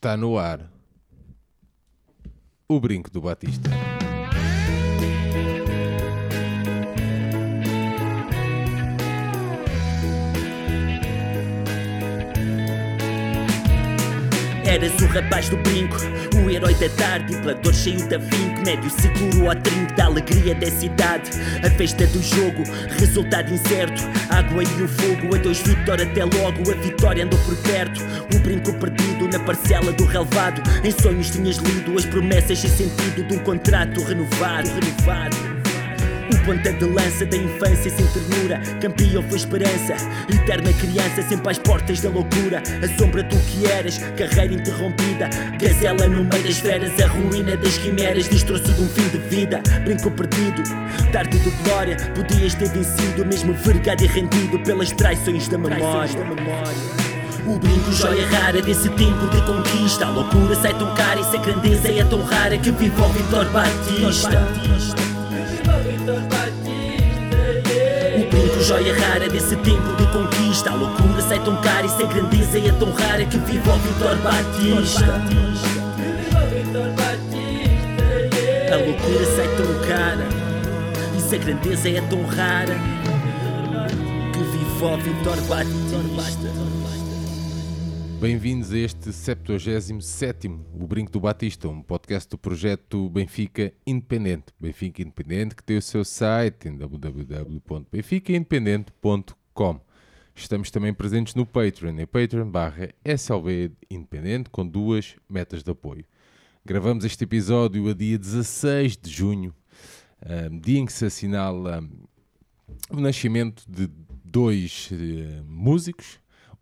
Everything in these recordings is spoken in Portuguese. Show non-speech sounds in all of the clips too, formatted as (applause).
Está no ar o brinco do Batista. Eras o rapaz do brinco, o herói da tarde, o plator cheio de afinco, médio seguro ao trinco da alegria da cidade. A festa do jogo, resultado incerto, água e o fogo, a dois Vitor até logo, a vitória andou por perto. O brinco perdido na parcela do relevado, em sonhos tinhas lido as promessas sem sentido de um contrato renovado, renovado. Ponta de lança da infância sem ternura Campeão foi esperança. Eterna criança sempre às portas da loucura. A sombra tu que eras Carreira interrompida. Gazela no meio das feras A ruína das quimeras. Destroço de um fim de vida Brinco perdido. Tarde de glória Podias ter vencido Mesmo vergado e rendido Pelas traições da memória. O brinco, joia rara desse tempo de conquista. A loucura sai tão cara e se a grandeza é tão rara Que vive o Vitor Batista O brinco, joia rara desse tempo de conquista. A loucura sai tão cara e se a grandeza é tão rara Que vive o Vitor Batista. A loucura sai tão cara E se a grandeza é tão rara Que vive o Vitor Batista Bem-vindos a este 77 O Brinco do Batista, um podcast do projeto Benfica Independente. Benfica Independente que tem o seu site em www.benficaindependente.com. Estamos também presentes no Patreon, em patreon Independente, com duas metas de apoio. Gravamos este episódio a dia 16 de junho, dia em que se assinala o nascimento de dois uh, músicos,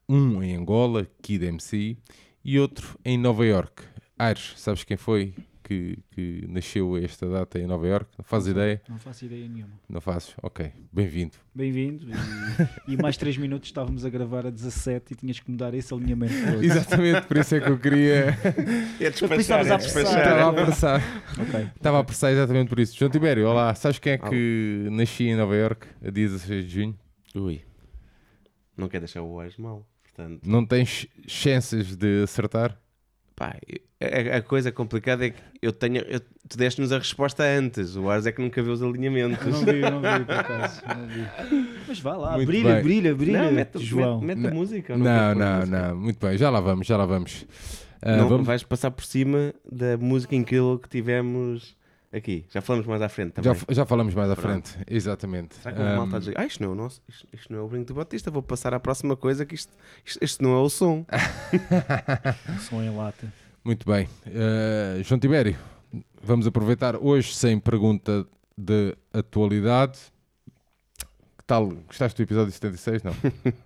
um em Angola, Kid MC, e outro em Nova York. Aires, sabes quem foi que, que nasceu a esta data em Nova York? Não fazes ideia? Não faço ideia nenhuma. Não fazes? Ok, bem-vindo. Bem-vindo. E, e mais 3 minutos estávamos a gravar a 17 e tinhas que mudar esse alinhamento. (laughs) Exatamente, por isso é que eu queria. (laughs) É despachar, despachar, é despachar. Estava a apressar. Ok. Estava a apressar exatamente por isso. João Tibério, olá. Sabes quem é que nascia em Nova York a dia 16 de junho? Ui. Não quer deixar o Ais mal. Portanto, Não tens chances de acertar? pá, a, a coisa complicada é que eu tenho. Eu, tu deste-nos a resposta antes. O Ars é que nunca vê os alinhamentos. Não vi, não vi por (laughs) acaso. Não vi. Mas vá lá, Muito brilha, bem. brilha, brilha, Não, mete, João. mete, mete a música. Não, a não, música? não. Muito bem, já lá vamos, já lá vamos. Ah, não vamos vais passar por cima da música incrível que tivemos aqui. Já falamos mais à frente já, também. já falamos mais à Pronto. frente, exatamente. Será que o mal está a dizer? Ah, isto não, é o nosso, isto, isto não é o Brinco do Batista. Vou passar à próxima coisa que isto, isto, isto não é o som. (laughs) Som em lata. Muito bem. Uh, João Tibério, vamos aproveitar hoje sem pergunta de atualidade. Que tal? Gostaste do episódio 76? Não.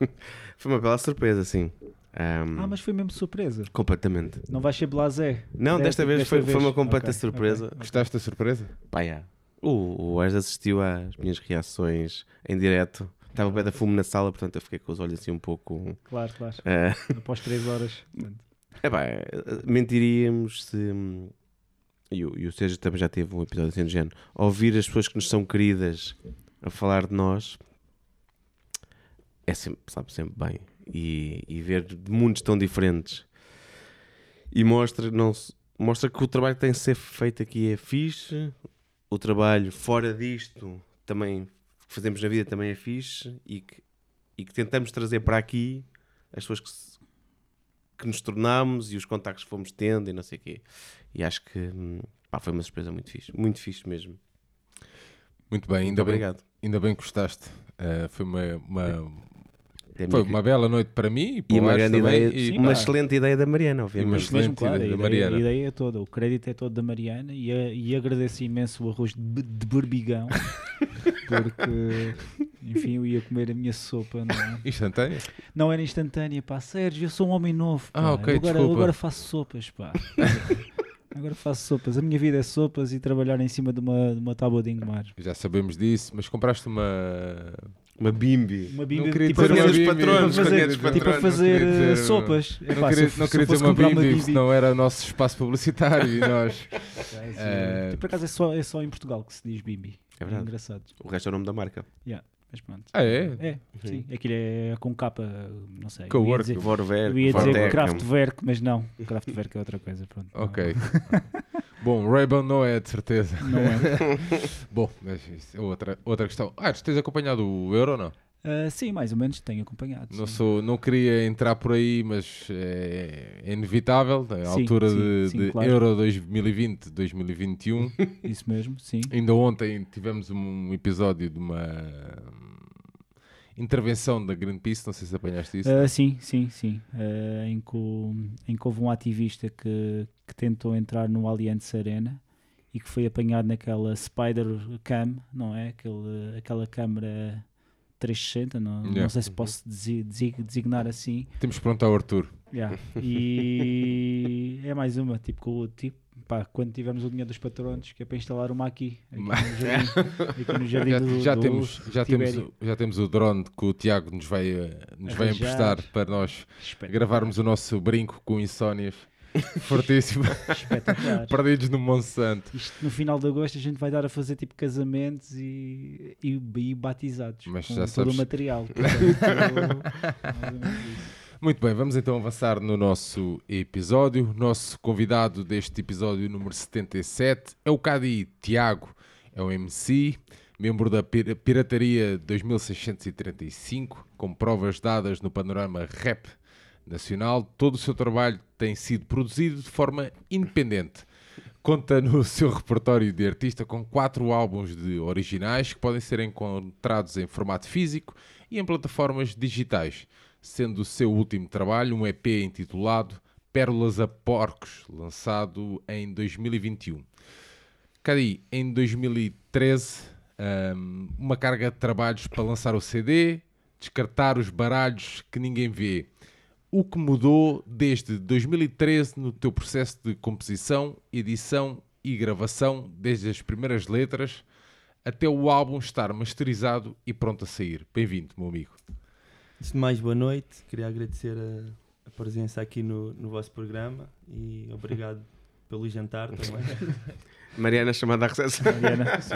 (laughs) Foi uma bela surpresa, sim. Ahm, Ah, mas foi mesmo surpresa. Completamente. Não vais ser blasé. Não, desta, vez foi, foi uma completa Ok, surpresa. ok. Gostaste da surpresa? Pá, já. O, o Ars assistiu às minhas reações em direto. Estava bem da fumo na sala, portanto eu fiquei com os olhos assim um pouco. Claro, claro. eh, Após 3 horas. (laughs) Epá, eh, mentiríamos se. E o, e o Sérgio também já teve um episódio assim do género. Ouvir as pessoas que nos são queridas a falar de nós é sempre, sabe, sempre bem. E, e ver mundos tão diferentes. E mostra, não, mostra que o trabalho que tem de ser feito aqui é fixe. O trabalho fora disto também que fazemos na vida também é fixe e que, e que tentamos trazer para aqui as pessoas que, se- que nos tornamos e os contactos que fomos tendo e não sei o quê. E acho que hum, pá, foi uma surpresa muito fixe, muito fixe mesmo. Muito bem, Muito ainda bem, obrigado. ainda bem que gostaste. Uh, foi uma, uma- É foi minha- uma bela noite para mim e para e uma grande também. ideia, e uma excelente ideia da Mariana, E uma obviamente. excelente mesmo, claro, a ideia da ideia, a Mariana. ideia é toda. O crédito é todo da Mariana e, a- e agradeço imenso o arroz de, de berbigão. (laughs) porque, enfim, eu ia comer a minha sopa. Não, é? Instantâneo? não era instantânea, pá. Sérgio, eu sou um homem novo. Pá. Ah, ok, agora, desculpa. agora faço sopas, pá. (laughs) Agora faço sopas. A minha vida é sopas e trabalhar em cima de uma, de uma tábua de engomar. Já sabemos disso, mas compraste uma. Uma bimbi. Uma Não bimbi queria tipo, dizer a uma fazer, bimbi, patronos, não tipo, fazer, dizer- tipo a não fazer dizer- sopas. Não Epá, queria, se não queria fosse uma bimbi, bimbi- senão era nosso espaço publicitário e nós. (laughs) É, tipo, por acaso é só, é só em Portugal que se diz bimbi. É verdade. engraçado. O resto é o nome da marca. Yeah. Mas pronto. Ah, é? É, sim. Aquilo é com capa, não sei. Com eu ia work. dizer, Vorwerk, eu ia dizer Vorwerk. Kraftwerk, mas não. Kraftwerk é outra coisa. Pronto. Ok. (laughs) Bom, Ray-Ban não é de certeza. Não é. (laughs) Bom, mas isso é outra, outra questão. Ah, tu tens acompanhado o Euro ou não? Ah, sim, mais ou menos tenho acompanhado. Não, sim. sou, não queria entrar por aí, mas é, é inevitável. A Sim, altura sim, de, de claro. Euro 2020, 2021. (laughs) Isso mesmo, sim. Ainda ontem tivemos um episódio de uma intervenção da Greenpeace. Não sei se apanhaste isso. Ah, sim, sim, sim. Ah, em, que, em que houve um ativista que, que tentou entrar no Allianz Arena e que foi apanhado naquela Spider Cam, não é? Aquele, aquela câmara 360, não, não Yeah. sei se posso desi- desi- designar assim. Temos pronto ao Arthur. Yeah. E (laughs) é mais uma, tipo, com o tipo, pá, quando tivermos o dinheiro dos patrões, que é para instalar uma aqui, aqui no jardim, (laughs) aqui no jardim Já, do, já do temos, já, temos, Tibério. o- já temos o drone que o Tiago nos vai, eh, nos vai emprestar para nós gravarmos o nosso brinco com insónias (laughs) fortíssimo, Espetacular. perdidos no Monsanto. Isto no final de agosto a gente vai dar a fazer tipo casamentos e, e, e batizados Mas com já todo sabes- o material. (laughs) Portanto. Muito bem, vamos então avançar no nosso episódio. Nosso convidado deste episódio número 77 é o Cadi Tiago, é um MC, membro da Pir- Pirataria 2635, com provas dadas no panorama rap nacional. Todo o seu trabalho tem sido produzido de forma independente. Conta no (laughs) seu repertório de artista com quatro álbuns de originais que podem ser encontrados em formato físico e em plataformas digitais, sendo o seu último trabalho um EP intitulado Pérolas a Porcos, lançado em 2021. Cadi, em 2013, hum, uma carga de trabalhos para lançar o CD, descartar os baralhos que ninguém vê. O que mudou desde 2013 no teu processo de composição, edição e gravação, desde as primeiras letras até o álbum estar masterizado e pronto a sair? Bem-vindo, meu amigo. Antes de mais, boa noite. Queria agradecer a, a presença aqui no, no vosso programa e obrigado (laughs) pelo jantar também. Mariana chamada à recepção. Mariana, (laughs) sim.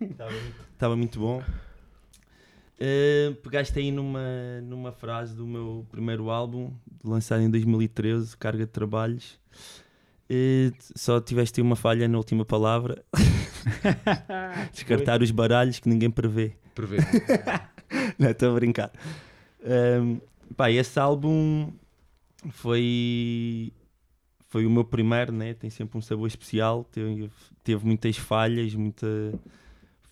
Estava estava muito bom. Eh, pegaste aí numa, numa frase do meu primeiro álbum, lançado em 2013, Carga de Trabalhos. Eh, só tiveste uma falha na última palavra. (laughs) Descartar os baralhos que ninguém prevê. Prevê. (laughs) Não, estou a brincar. Ahm, pá, esse álbum foi, foi o meu primeiro, né? tem sempre um sabor especial, teve, teve muitas falhas, muita...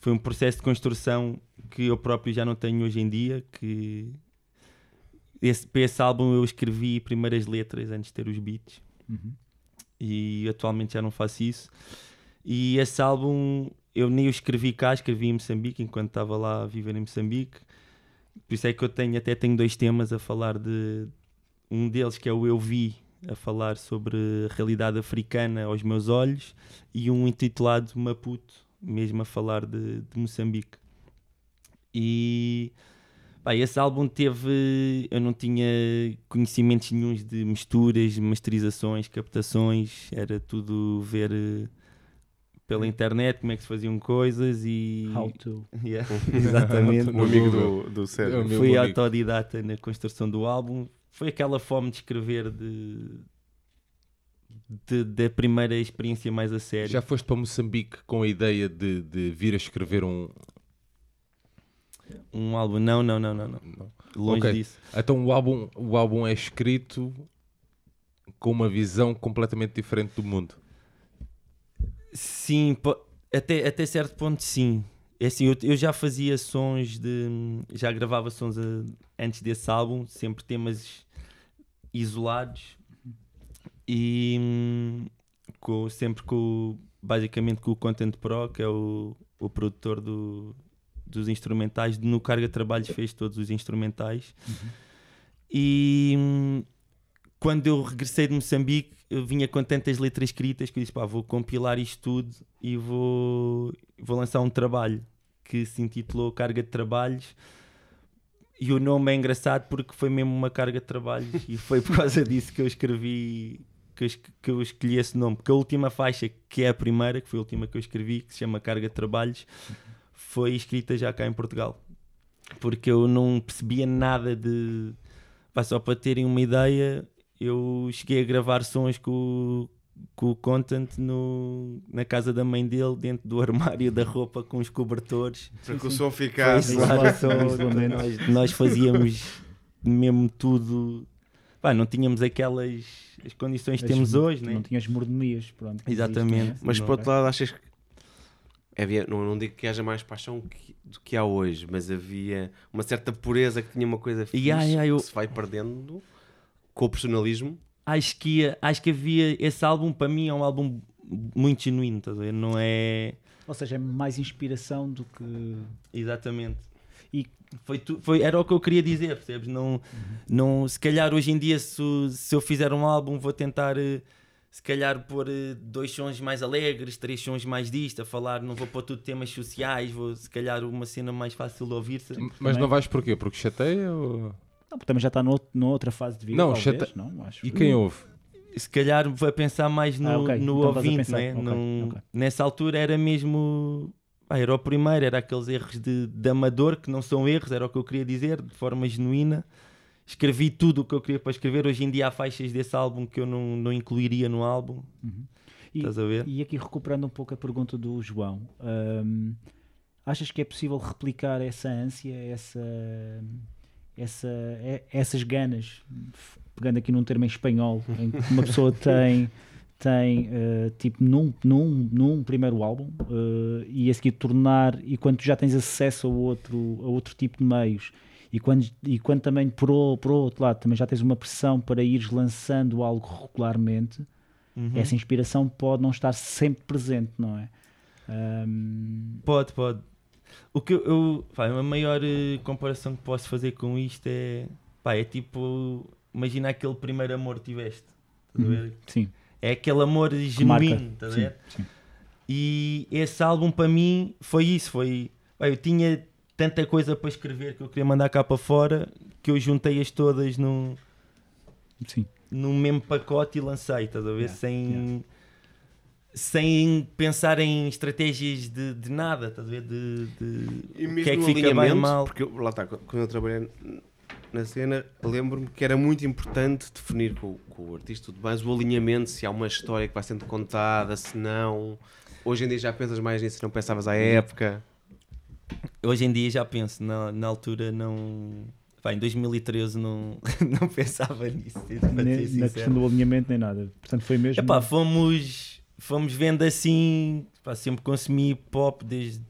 foi um processo de construção que eu próprio já não tenho hoje em dia, que esse, para esse álbum eu escrevi primeiras letras antes de ter os beats Uhum. e atualmente já não faço isso. E esse álbum eu nem o escrevi cá, escrevi em Moçambique enquanto estava lá a viver em Moçambique. Por isso é que eu tenho até tenho dois temas a falar de um deles que é o Eu Vi, a falar sobre a realidade africana aos meus olhos, e um intitulado Maputo, mesmo a falar de, de Moçambique. E pá, esse álbum teve. Eu não tinha conhecimentos nenhuns de misturas, masterizações, captações, era tudo ver eh, pela internet como é que se faziam coisas e. How to. (laughs) Yeah, (laughs) (laughs) exatamente. O amigo do, do o Sérgio. meu Fui autodidata na construção do álbum. Foi aquela fome de escrever de, de- da primeira experiência mais a sério. Já foste para Moçambique com a ideia de, de vir a escrever um. Um álbum, não, não, não, não, não. Longe Ok. disso. Então o álbum, o álbum é escrito com uma visão completamente diferente do mundo. Sim, até, até certo ponto sim. É assim, eu, eu já fazia sons de. Já gravava sons a- antes desse álbum, sempre temas isolados e hum, com, sempre com basicamente com o Content Pro, que é o, o produtor do, dos instrumentais. No Carga Trabalhos fez todos os instrumentais. E hum, quando eu regressei de Moçambique, eu vinha com tantas letras escritas que eu disse: pá, vou compilar isto tudo e vou, vou lançar um trabalho que se intitulou Carga de Trabalhos. E o nome é engraçado porque foi mesmo uma carga de trabalhos e foi por causa disso que eu escrevi, que eu, que eu escolhi esse nome. Porque a última faixa, que é a primeira, que foi a última que eu escrevi, que se chama Carga de Trabalhos, foi escrita já cá em Portugal. Porque eu não percebia nada de. Pá, só para terem uma ideia, eu cheguei a gravar sons com, o- com o Content no, na casa da mãe dele, dentro do armário da roupa com os cobertores. Para que o som ficasse. isolamento. nós, nós fazíamos mesmo tudo. Pá, não tínhamos aquelas as condições que As- temos hoje, né? Não tinhas mordomias, pronto. Exatamente. Mas Não por é? outro lado, achas que havia, não, não digo que haja mais paixão que- do que há hoje, mas havia uma certa pureza que tinha uma coisa fixe Yeah, yeah, eu- que se vai perdendo com o personalismo. acho que, ia- acho que havia esse álbum para mim é um álbum muito genuíno, ver? Não é Ou seja, é mais inspiração do que. exatamente. E- foi, tu, foi era o que eu queria dizer, percebes? Não, não, se calhar hoje em dia se, se eu fizer um álbum vou tentar eh, se calhar pôr eh, dois sons mais alegres, três sons mais disto, a falar, não vou pôr tudo temas sociais, vou se calhar uma cena mais fácil de ouvir-se. Mas Também. não vais porquê? Porque chateia? Ou... Não, porque também já está nout- noutra fase de vida. Não, talvez, chate- não, acho. E quem ouve? se calhar vai pensar mais no, Ah, ok. no Então ouvinte, pensar. né? Ok, Num- ok. Nessa altura era mesmo. Pá, era o primeiro, era aqueles erros de, de amador que não são erros, era o que eu queria dizer, de forma genuína. Escrevi tudo o que eu queria para escrever. Hoje em dia há faixas desse álbum que eu não, não incluiria no álbum. E, Estás a ver? e aqui recuperando um pouco a pergunta do João, hum, achas que é possível replicar essa ânsia, essa, essa, essas ganas, pegando aqui num termo em espanhol, em que uma pessoa (laughs) tem, tem eh, tipo num, num, num primeiro álbum eh, e a seguir tornar, e quando tu já tens acesso a outro, a outro tipo de meios. E quando, e quando também, por, o- por outro lado, também já tens uma pressão para ires lançando algo regularmente, Uhum. essa inspiração pode não estar sempre presente, não é? Ahm, Pode, pode. O que eu, eu pá, a maior eh, comparação que posso fazer com isto é, pá, é tipo, imagina aquele primeiro amor que tiveste. Estás a ver? sim, É aquele amor genuíno, estás a Sim, ver? sim. E esse álbum para mim foi isso, foi eu tinha tanta coisa para escrever que eu queria mandar cá para fora que eu juntei-as todas num, sim. num mesmo pacote e lancei, estás a ver? Yeah, sem, yeah. sem pensar em estratégias de, de nada, estás a ver? De, de E mesmo que é que no fica bem mal. porque lá está, quando eu trabalhei na cena, lembro-me que era muito importante definir com, com o artista tudo mais o alinhamento, se há uma história que vai sendo contada, se não. Hoje em dia já pensas mais nisso, não pensavas à época. Hoje em dia já penso, na, na altura não. Pá, em 2013 não, (laughs) não pensava nisso, (laughs) para ser Ne- na questão do alinhamento nem nada. Portanto, foi mesmo. Epá, fomos, fomos vendo assim, pá, sempre consumi hip hop desde,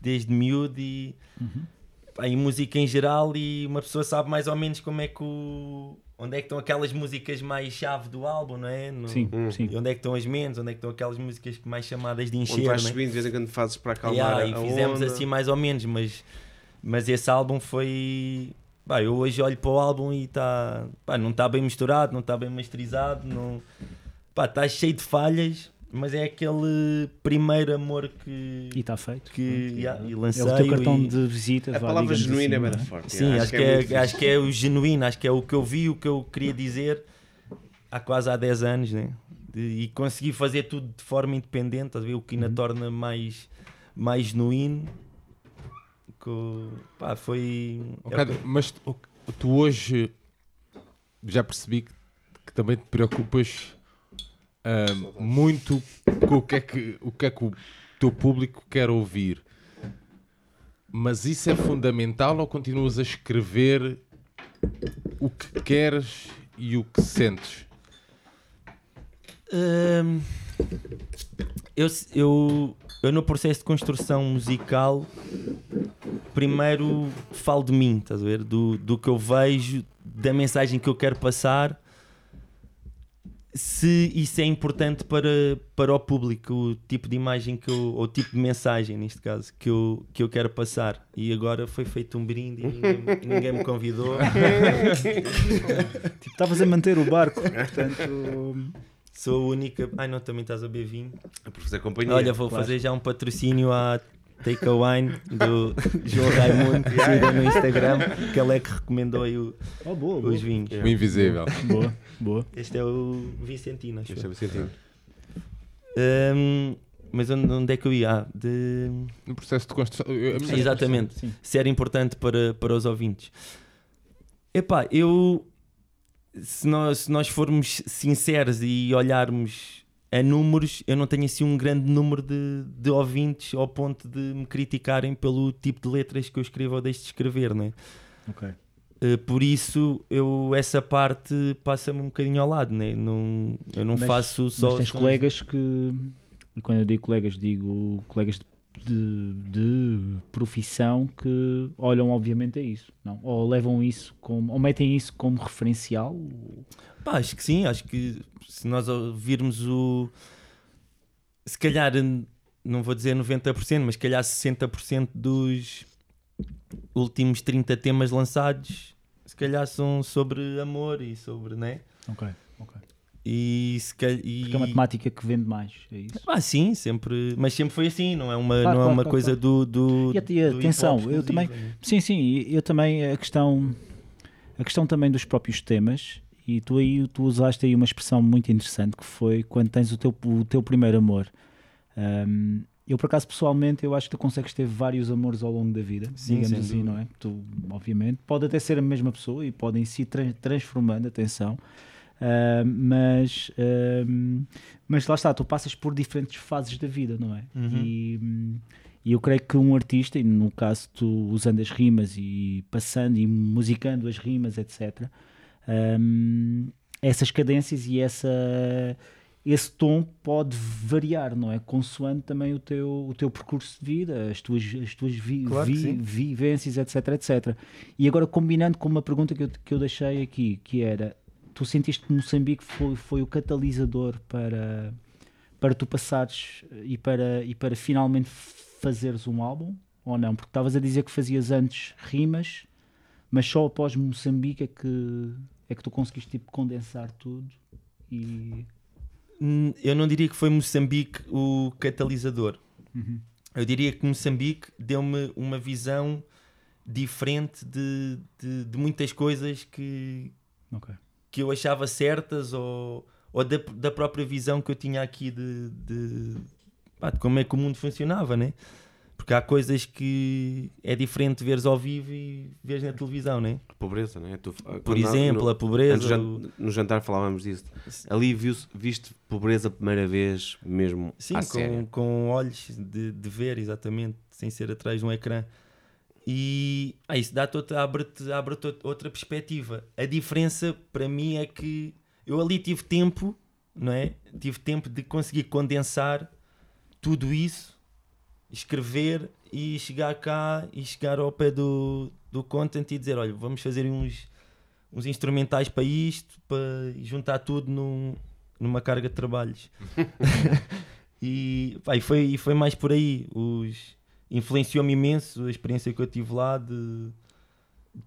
desde miúdo e, pá, e música em geral e uma pessoa sabe mais ou menos como é que o, onde é que estão aquelas músicas mais chave do álbum, não é? No- sim, Hum. sim. E onde é que estão as menos, onde é que estão aquelas músicas mais chamadas de Onde encher, vais não é? subindo, de vez em quando fazes para acalmar Yeah, a e fizemos onda. assim mais ou menos, mas, mas esse álbum foi. Pá, eu hoje olho para o álbum e está. Não está bem misturado, não está bem masterizado, não. Pá, está cheio de falhas, mas é aquele primeiro amor que. E está feito. que yeah, é- e é lancei. o teu cartão e- de visita. A vá, palavra genuína é assim, bem não da forte. Sim, yeah, acho, que é, fixe. acho que é o genuíno, acho que é o que eu vi, o que eu queria dizer há quase há 10 anos, né? De- e consegui fazer tudo de forma independente, estás a ver? o que ainda torna mais, mais genuíno. Co- pá, foi. é Ok, o que- mas tu, tu hoje já percebi que, que também te preocupas ahm, muito o que, é que, o que é que o teu público quer ouvir. Mas isso é fundamental ou continuas a escrever o que queres e o que sentes? Eu, eu, eu no processo de construção musical primeiro falo de mim, estás a ver? Do, do que eu vejo, da mensagem que eu quero passar se isso é importante para, para o público, o tipo de imagem que eu, ou o tipo de mensagem neste caso que eu, que eu quero passar. E agora foi feito um brinde e ninguém, (laughs) ninguém me convidou. Tipo, estavas a manter o barco, portanto. Sou a única. Ai não, também estás a beber vinho. É por fazer companhia. Olha, vou claro. fazer já um patrocínio à Take a Wine do (laughs) João Raimundo, sigam no Instagram, que ele é que recomendou aí o- Oh, boa, boa. os vinhos. O invisível. Boa, boa. Este é o Vicentino, acho Isto eu. é sentido. Hum, Mas onde, onde é que eu ia? Ah, de... No processo de construção. Exatamente. Sim. se era importante para, para os ouvintes. Epá, eu se nós, se nós formos sinceros e olharmos a números, eu não tenho assim um grande número de, de ouvintes ao ponto de me criticarem pelo tipo de letras que eu escrevo ou deixo de escrever, não é? Ok. Eh, Por isso, eu, essa parte passa-me um bocadinho ao lado, né? não, eu não Mas- faço só. Mas tens sons- colegas que. Quando eu digo colegas, digo colegas de, de, de profissão que olham, obviamente, a isso. Não? Ou levam isso como. Ou metem isso como referencial. Pá, acho que sim, acho que se nós ouvirmos o. Se calhar, não vou dizer 90%, mas se calhar 60% dos últimos 30 temas lançados, se calhar são sobre amor e sobre, né? Ok. ok. E se calhar. Porque é uma temática que vende mais. É isso. Ah, sim, sempre. Mas sempre foi assim, não é uma, Claro, não é claro, uma claro, coisa do, do. E, e do atenção, eu também. né? Sim, sim, e eu também. A questão. A questão também dos próprios temas. E tu aí tu usaste aí uma expressão muito interessante que foi quando tens o teu, o teu primeiro amor. Ahm, eu, por acaso, pessoalmente, eu acho que tu consegues ter vários amores ao longo da vida, Sim, digamos assim, dúvida. não é? Tu, obviamente, pode até ser a mesma pessoa e podem se ir tran- transformando, atenção. Ahm, mas, ahm, mas lá está, tu passas por diferentes fases da vida, não é? Uhum. E, e eu creio que um artista, e no caso tu usando as rimas e passando e musicando as rimas, etc., hum, essas cadências e essa, esse tom pode variar, não é? Consoante também o teu, o teu percurso de vida, as tuas, as tuas vi- Claro vi- vivências, etc, etc. E agora combinando com uma pergunta que eu, que eu deixei aqui, que era, tu sentiste que Moçambique foi, foi o catalisador para, para tu passares e para, e para finalmente fazeres um álbum, ou não? Porque estavas a dizer que fazias antes rimas, mas só após Moçambique é que, é que tu conseguiste tipo, condensar tudo e... Hum, Eu não diria que foi Moçambique o catalisador. Uhum. Eu diria que Moçambique deu-me uma visão diferente de, de, de muitas coisas que, Ok. que eu achava certas ou, ou da, da própria visão que eu tinha aqui de, de, pá, de como é que o mundo funcionava, né? Porque há coisas que é diferente veres ao vivo e veres na televisão, né? Pobreza, não é? Tu- Por exemplo, no- a pobreza. antes no jantar falávamos disso. Ali viu-se- viste pobreza a primeira vez, mesmo Sim, com, com olhos de, de ver, exatamente, sem ser atrás de um ecrã. E ah, isso dá-te outra, abre-te, abre-te outra perspectiva. A diferença para mim é que eu ali tive tempo, não é? Tive tempo de conseguir condensar tudo isso, escrever e chegar cá e chegar ao pé do, do content e dizer: olha, vamos fazer uns, uns instrumentais para isto, para juntar tudo num, numa carga de trabalhos. (laughs) e, pá, e foi, e foi mais por aí. Os, influenciou-me imenso a experiência que eu tive lá, de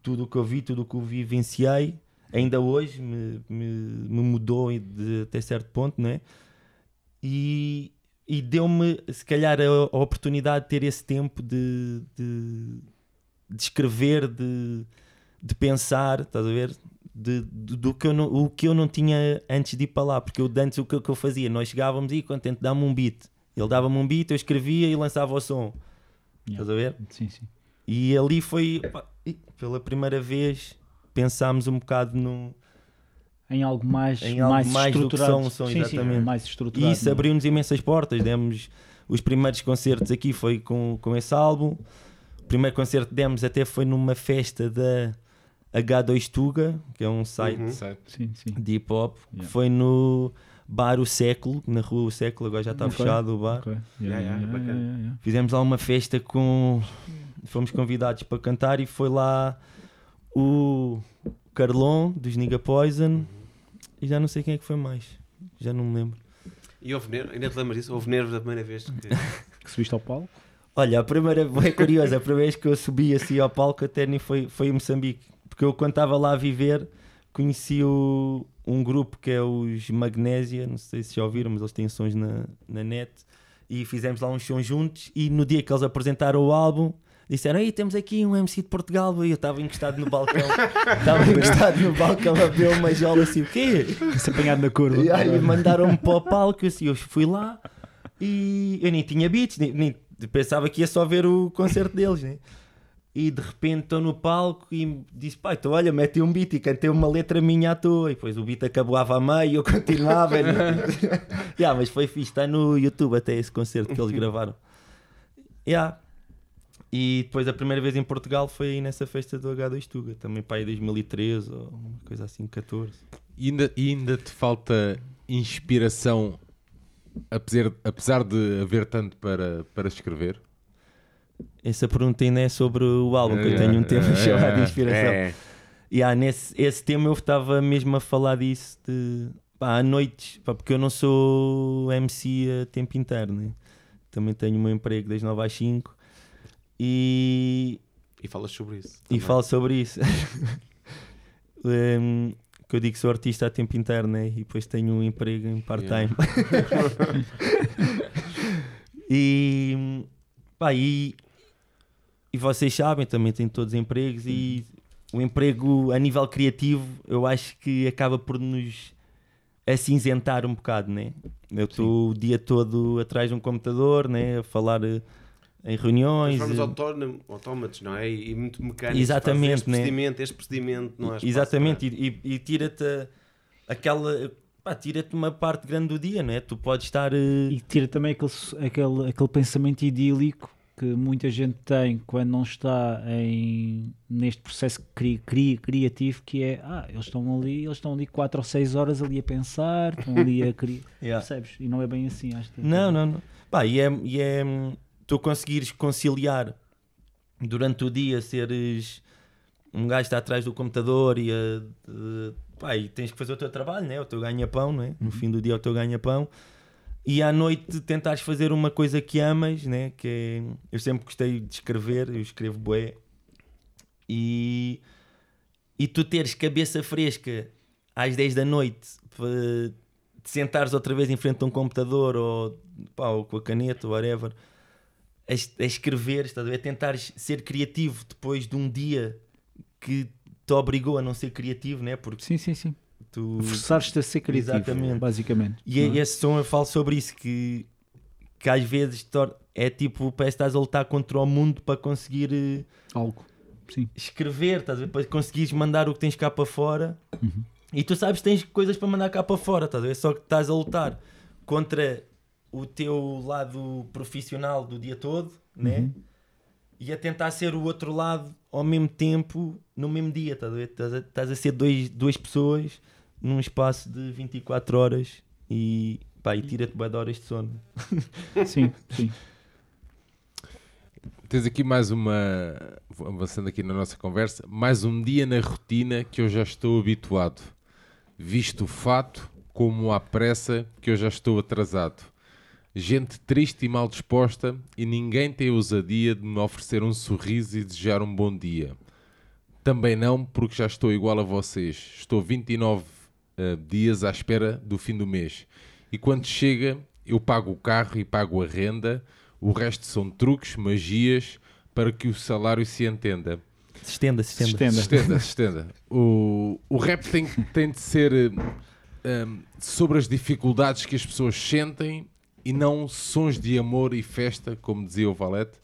tudo o que eu vi, tudo o que eu vivenciei. Ainda hoje me, me, me mudou de, até certo ponto, não é? E, e deu-me, se calhar, a, a oportunidade de ter esse tempo de, de, de escrever, de, de pensar, estás a ver? De, de- do que eu não, o que eu não tinha antes de ir para lá, porque eu antes o que, o que eu fazia, nós chegávamos e contente dá-me um beat, ele dava-me um beat, eu escrevia e lançava o som, Yeah. estás a ver? Sim, sim. E ali foi, pá, pela primeira vez, pensámos um bocado no. Em algo mais, Em algo mais, mais do que estruturado. são, são, sim, sim, exatamente. mais E estruturado. isso não é? abriu-nos imensas portas. Demos os primeiros concertos aqui foi com, com esse álbum. O primeiro concerto que demos até foi numa festa da H2 Tuga, que é um site Uhum. Sim, sim. de hip hop, que Yeah. foi no Bar O Século, na rua O Século, agora já está Ok. fechado o bar. Ok. Yeah, yeah. Fizemos lá uma festa com. Fomos convidados para cantar e foi lá o Carlon dos Nigga Poison e já não sei quem é que foi mais. Já não me lembro. E houve nervos, ainda te lembras disso? Houve nervos da primeira vez que... (laughs) Que subiste ao palco? Olha, a primeira, (laughs) é curioso, a primeira vez que eu subi assim ao palco até nem foi, foi em Moçambique. Porque eu quando estava lá a viver conheci o- um grupo que é os Magnésia, não sei se já ouviram, mas eles têm sons na, na net. E fizemos lá uns sons juntos e no dia que eles apresentaram o álbum disseram, ei, temos aqui um MC de Portugal e eu estava encostado no balcão (laughs) estava encostado no balcão a ver uma jola assim, o quê? Se apanhado na curva. E aí mandaram-me para o palco, assim, eu fui lá, E eu nem tinha beats, nem, nem- pensava que ia só ver o concerto deles, né? E de repente estou no palco e disse, pai, então olha, meti um beat e cantei uma letra minha à toa. E depois o beat acabava a meio e eu continuava. né? (laughs) (laughs) yeah, mas foi fixe, está no YouTube até esse concerto que eles gravaram. Yeah. E depois a primeira vez em Portugal foi aí nessa festa do H2 Tuga, também para aí 2013 ou uma coisa assim, 14. E ainda, e ainda te falta inspiração, apesar, apesar de haver tanto para, para escrever? Essa pergunta ainda é sobre o álbum, que eu tenho um tema É, (laughs) chamado de é, inspiração. É, E ah, nesse esse tema eu estava mesmo a falar disso de pá, à noite, pá, porque eu não sou MC a tempo inteiro, né? também tenho o meu emprego das 9 às 5 e, e falas sobre isso. e também. falo sobre isso. (laughs) Em, que eu digo que sou artista a tempo inteiro, né? E depois tenho um emprego em part-time. (laughs) e, pá, e, e vocês sabem, também têm todos empregos e o emprego a nível criativo eu acho que acaba por nos acinzentar um bocado, né? Eu estou o dia todo atrás de um computador, né? A falar eh, em reuniões. Transformas eh, autónomo- autómatos, não é? E, e muito mecânico. Exatamente, Este né? procedimento, este procedimento, não há espaço Exatamente, para- e, e- e tira-te aquela. Pá, tira-te uma parte grande do dia, não é? Tu podes estar. eh, E tira também aquele, aquele, aquele pensamento idílico que muita gente tem quando não está em, neste processo cri, cri- criativo que é ah, eles estão ali, eles estão ali 4 ou 6 horas ali a pensar, estão ali a (laughs) criar. Yeah. Percebes? E não é bem assim, acho que Não, não, não. Pá, e é, e é tu conseguires conciliar durante o dia seres um gajo está atrás do computador e, eh, pá, e tens que fazer o teu trabalho, né? o teu ganha-pão, né? no fim do dia é o teu ganha-pão. E à noite tentares fazer uma coisa que amas, né? que é, eu sempre gostei de escrever, eu escrevo bué, e, e tu teres cabeça fresca às 10 da noite para te sentares outra vez em frente a um computador ou, pá, ou com a caneta ou whatever a, a escrever, estás a ver? Tentares ser criativo depois de um dia que te obrigou a não ser criativo, né? Porque Sim, sim, sim. tu. Forçares-te a ser criativo, Exatamente. basicamente. E não é? esse som eu falo sobre isso, que, que às vezes é tipo, parece que estás a lutar contra o mundo para conseguir eh, Algo. Sim. escrever, estás a ver? Para conseguires mandar o que tens cá para fora. Uhum. E tu sabes que tens coisas para mandar cá para fora, estás a ver? Só que estás a lutar contra o teu lado profissional do dia todo, né? Uhum. E a tentar ser o outro lado ao mesmo tempo, no mesmo dia, estás a ver? Estás a, estás a ser dois, duas pessoas num espaço de 24 horas e, pá, e tira-te de horas de sono. (laughs) Sim, sim. Tens aqui mais uma, avançando aqui na nossa conversa, mais um dia na rotina que eu já estou habituado. Visto o fato como à pressa que eu já estou atrasado. Gente triste e mal disposta e ninguém tem a ousadia de me oferecer um sorriso e desejar um bom dia. Também não, porque já estou igual a vocês. Estou 29 eh, dias à espera do fim do mês. E quando chega, eu pago o carro e pago a renda. O resto são truques, magias, para que o salário se entenda. Se estenda, se Se estenda. Se estenda, se estenda. O, o rap tem, tem de ser eh, um, sobre as dificuldades que as pessoas sentem e não sons de amor e festa, como dizia o Valete.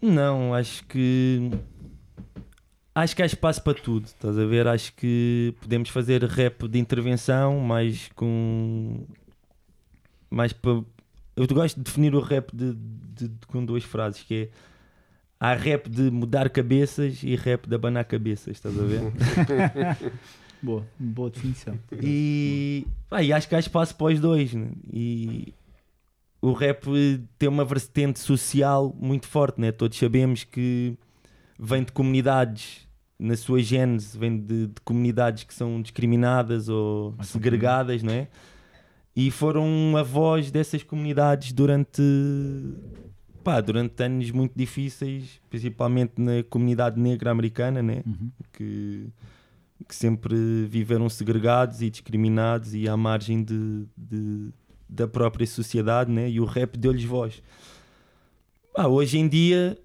Não, acho que. Acho que há espaço para tudo, estás a ver? Acho que podemos fazer rap de intervenção, mais com. Mais para. Eu gosto de definir o rap de, de- de- com duas frases, que é. Há rap de mudar cabeças e rap de abanar cabeças, estás a ver? (laughs) Boa, boa definição. (laughs) E, pá, e acho que há espaço para os dois. né? E o rap tem uma vertente social muito forte, né? todos sabemos que vem de comunidades, na sua gênese, vem de, de comunidades que são discriminadas ou Mais segregadas, não é? E foram a voz dessas comunidades durante, pá, durante anos muito difíceis, principalmente na comunidade negra americana, né? Uhum. que, que sempre viveram segregados e discriminados e à margem de, de- da própria sociedade, né? e o rap deu-lhes voz. Ah, hoje em dia,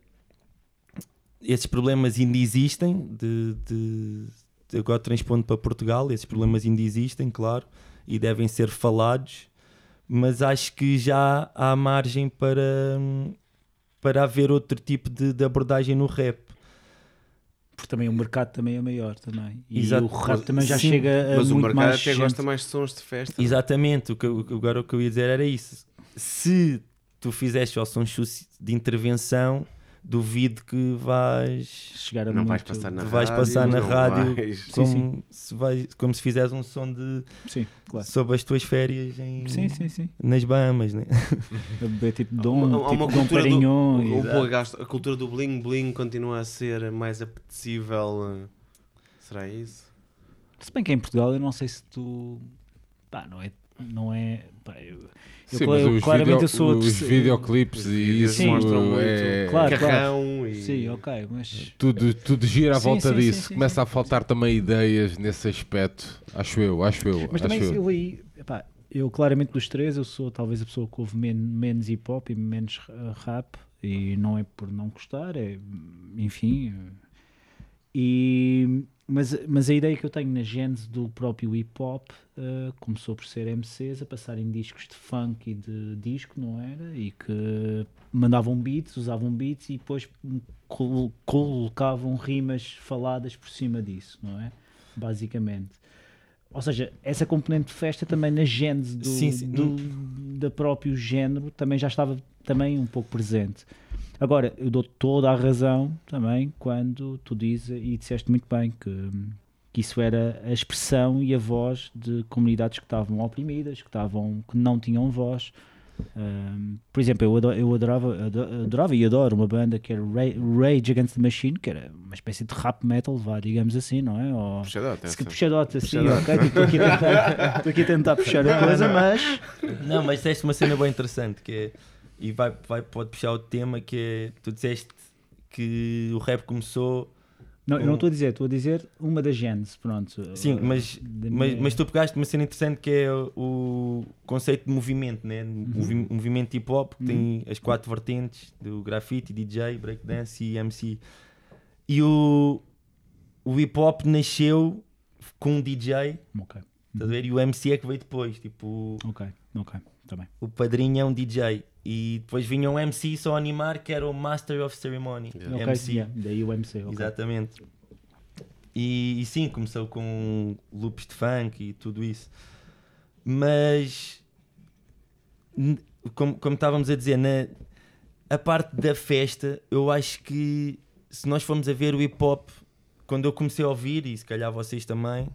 esses problemas ainda existem, de, de- de- agora transpondo para Portugal, esses problemas ainda existem, claro, e devem ser falados, mas acho que já há margem para, para haver outro tipo de, de abordagem no rap. Porque também o mercado também é maior também. E Exato. o rap também já Sim, chega a Mas o muito mercado mais até gente. gosta mais de sons de festa. Exatamente, o que, eu- agora o que eu ia dizer era isso. Se tu fizeste só sons suci- de intervenção, duvido que vais chegar a Não vais muito- passar na vais rádio. passar na rádio vais- Sim, como, Se vais, como se fizeres um som de, Sim, claro. sobre as tuas férias em, Sim, sim, sim. nas Bahamas, né? A beber tipo Há Dom, uma- tipo uma Dom cultura do- o- a cultura do bling bling continua a ser mais apetecível. Será isso? Se bem que em Portugal eu não sei se tu. Pá, não é. Não é pá, eu, eu Sim, eu os, claramente video- eu sou os terceiro- videoclipes e isso mostram muito é... Claro, carrão e... Sim, ok, mas. Tudo, tudo gira à Sim, volta sim, disso. sim, sim, Começa a faltar também ideias nesse aspecto. Acho eu, acho eu. Mas acho também eu. eu aí. epá, eu claramente dos três, eu sou talvez a pessoa que ouve men- menos hip hop e menos rap. E não é por não gostar, é. Enfim. E. Mas, mas a ideia que eu tenho na gênese do próprio hip hop uh, começou por ser MCs a passarem discos de funk e de disco, não era? E que mandavam beats, usavam beats e depois col- colocavam rimas faladas por cima disso, não é? Basicamente. Ou seja, essa componente de festa também na gênese do, Sim, sim. do da próprio género também já estava também um pouco presente. Agora, eu dou toda a razão também quando tu dizes, e disseste muito bem, que, que isso era a expressão e a voz de comunidades que estavam oprimidas, que, estavam, que não tinham voz. Um, por exemplo, eu, eu adorava, ado- adorava e adoro uma banda que era Ra- Rage Against the Machine, que era uma espécie de rap metal, vá, digamos assim, não é? Ou, Puxadote, se puxadote assim, ok? Estou aqui, a tentar- aqui a tentar puxar a (laughs) coisa, mas Não, mas disseste uma cena bem interessante que é, e vai, vai, pode puxar o tema que é, tu disseste que o rap começou, não, eu Um- não estou a dizer, estou a dizer uma das genes, pronto. sim, Uh, mas, da mas, minha- mas tu pegaste uma cena interessante que é o conceito de movimento, né? Movi- movimento hip hop que tem as quatro vertentes do grafite, DJ, breakdance e MC. E o, o hip hop nasceu com um DJ, Ok, estás a ver? E o MC é que veio depois, tipo, ok, ok, está bem. o padrinho é um DJ. E depois vinha um MC só a animar que era o Master of Ceremony. Ok, MC. yeah, daí o MC, ok. Exatamente. E, e sim, começou com loops de funk e tudo isso. Mas, como, como estávamos a dizer, na, a parte da festa, eu acho que se nós formos a ver o hip hop, quando eu comecei a ouvir, e se calhar vocês também,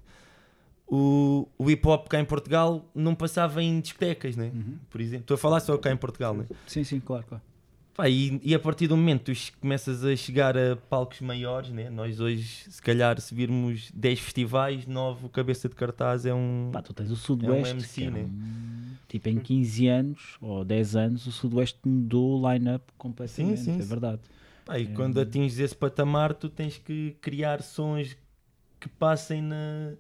o, o hip hop cá em Portugal não passava em discotecas, né? Uhum. Por exemplo, estou a falar só cá em Portugal, né? Sim, sim, claro, claro. Pá, e, e a partir do momento que tu começas a chegar a palcos maiores, né? nós hoje, se calhar, se virmos 10 festivais, 9 o cabeça de cartaz é um. Pá, tu tens o Sudoeste, MC, que é né? um- tipo em 15 anos ou 10 anos, o Sudoeste mudou o line-up completamente, Sim, sim, é verdade. Pá, e É. quando atinges esse patamar, tu tens que criar sons que passem na,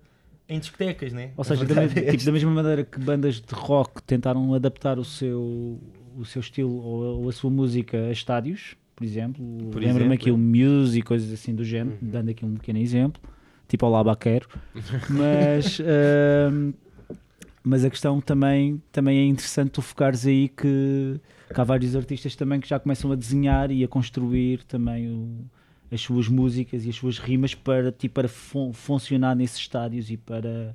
em discotecas, né? Ou seja, da, me- é tipo, da mesma maneira que bandas de rock tentaram adaptar o seu, o seu estilo ou, ou a sua música a estádios, por exemplo. Por Lembro-me aqui o Muse e coisas assim do género, dando aqui um pequeno exemplo, tipo ao Labaquero. (laughs) Mas, ahm, mas a questão também, também é interessante tu focares aí que, que há vários artistas também que já começam a desenhar e a construir também o- as suas músicas e as suas rimas para, tipo, para fun- funcionar nesses estádios e para